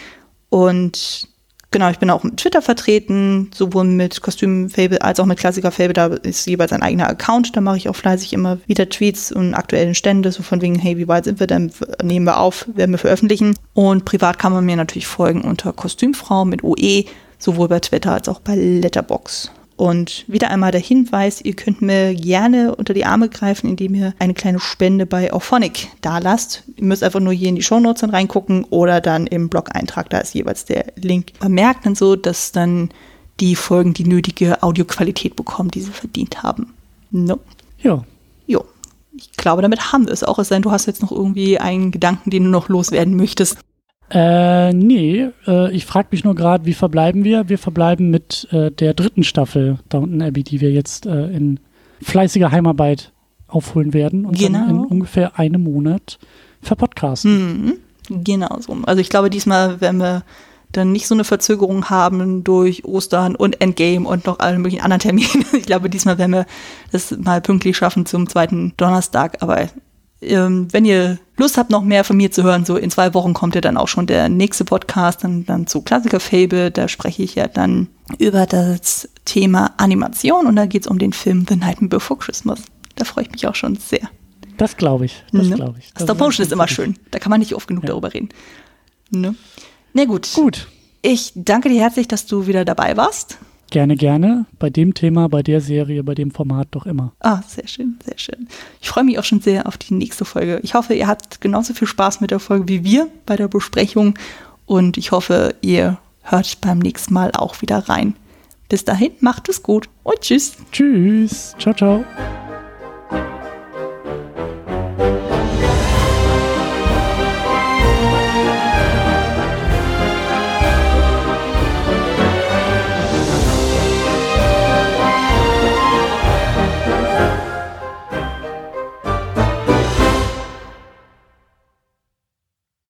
Und genau, ich bin auch mit Twitter vertreten, sowohl mit Kostüm-Fable als auch mit Klassiker-Fable. Da ist jeweils ein eigener Account. Da mache ich auch fleißig immer wieder Tweets und aktuellen Stände, so von wegen, hey, wie weit sind wir denn? Nehmen wir auf, werden wir veröffentlichen. Und privat kann man mir natürlich folgen unter Kostümfrau mit OE, sowohl bei Twitter als auch bei Letterbox. Und wieder einmal der Hinweis, ihr könnt mir gerne unter die Arme greifen, indem ihr eine kleine Spende bei Auphonic da lasst. Ihr müsst einfach nur hier in die Shownotes dann reingucken oder dann im Blog-Eintrag, da ist jeweils der Link. Man merkt dann so, dass dann die Folgen die nötige Audioqualität bekommen, die sie verdient haben. No? Ja. Jo. Ich glaube, damit haben wir es auch. Es sei denn, du hast jetzt noch irgendwie einen Gedanken, den du noch loswerden möchtest. Äh, nee, äh, ich frage mich nur gerade, wie verbleiben wir? Wir verbleiben mit äh, der dritten Staffel Downton Abbey, die wir jetzt äh, in fleißiger Heimarbeit aufholen werden und genau. dann in ungefähr einem Monat verpodcasten. Mhm. Genau so. Also ich glaube, diesmal werden wir dann nicht so eine Verzögerung haben durch Ostern und Endgame und noch alle möglichen anderen Termine. Ich glaube, diesmal werden wir das mal pünktlich schaffen zum zweiten Donnerstag, aber ähm, wenn ihr Lust habt, noch mehr von mir zu hören, so in zwei Wochen kommt ja dann auch schon der nächste Podcast, dann, dann zu Klassiker Fable. Da spreche ich ja dann über das Thema Animation und da geht es um den Film The Night Before Christmas. Da freue ich mich auch schon sehr. Das glaube ich. Das ne? glaube ich. Das Stop Motion ist immer schön. Da kann man nicht oft genug ja. darüber reden. Ne? Na gut. Gut. Ich danke dir herzlich, dass du wieder dabei warst. Gerne, gerne. Bei dem Thema, bei der Serie, bei dem Format doch immer. Ah, sehr schön, sehr schön. Ich freue mich auch schon sehr auf die nächste Folge. Ich hoffe, ihr habt genauso viel Spaß mit der Folge wie wir bei der Besprechung und ich hoffe, ihr hört beim nächsten Mal auch wieder rein. Bis dahin, macht es gut und tschüss. Tschüss. Ciao, ciao.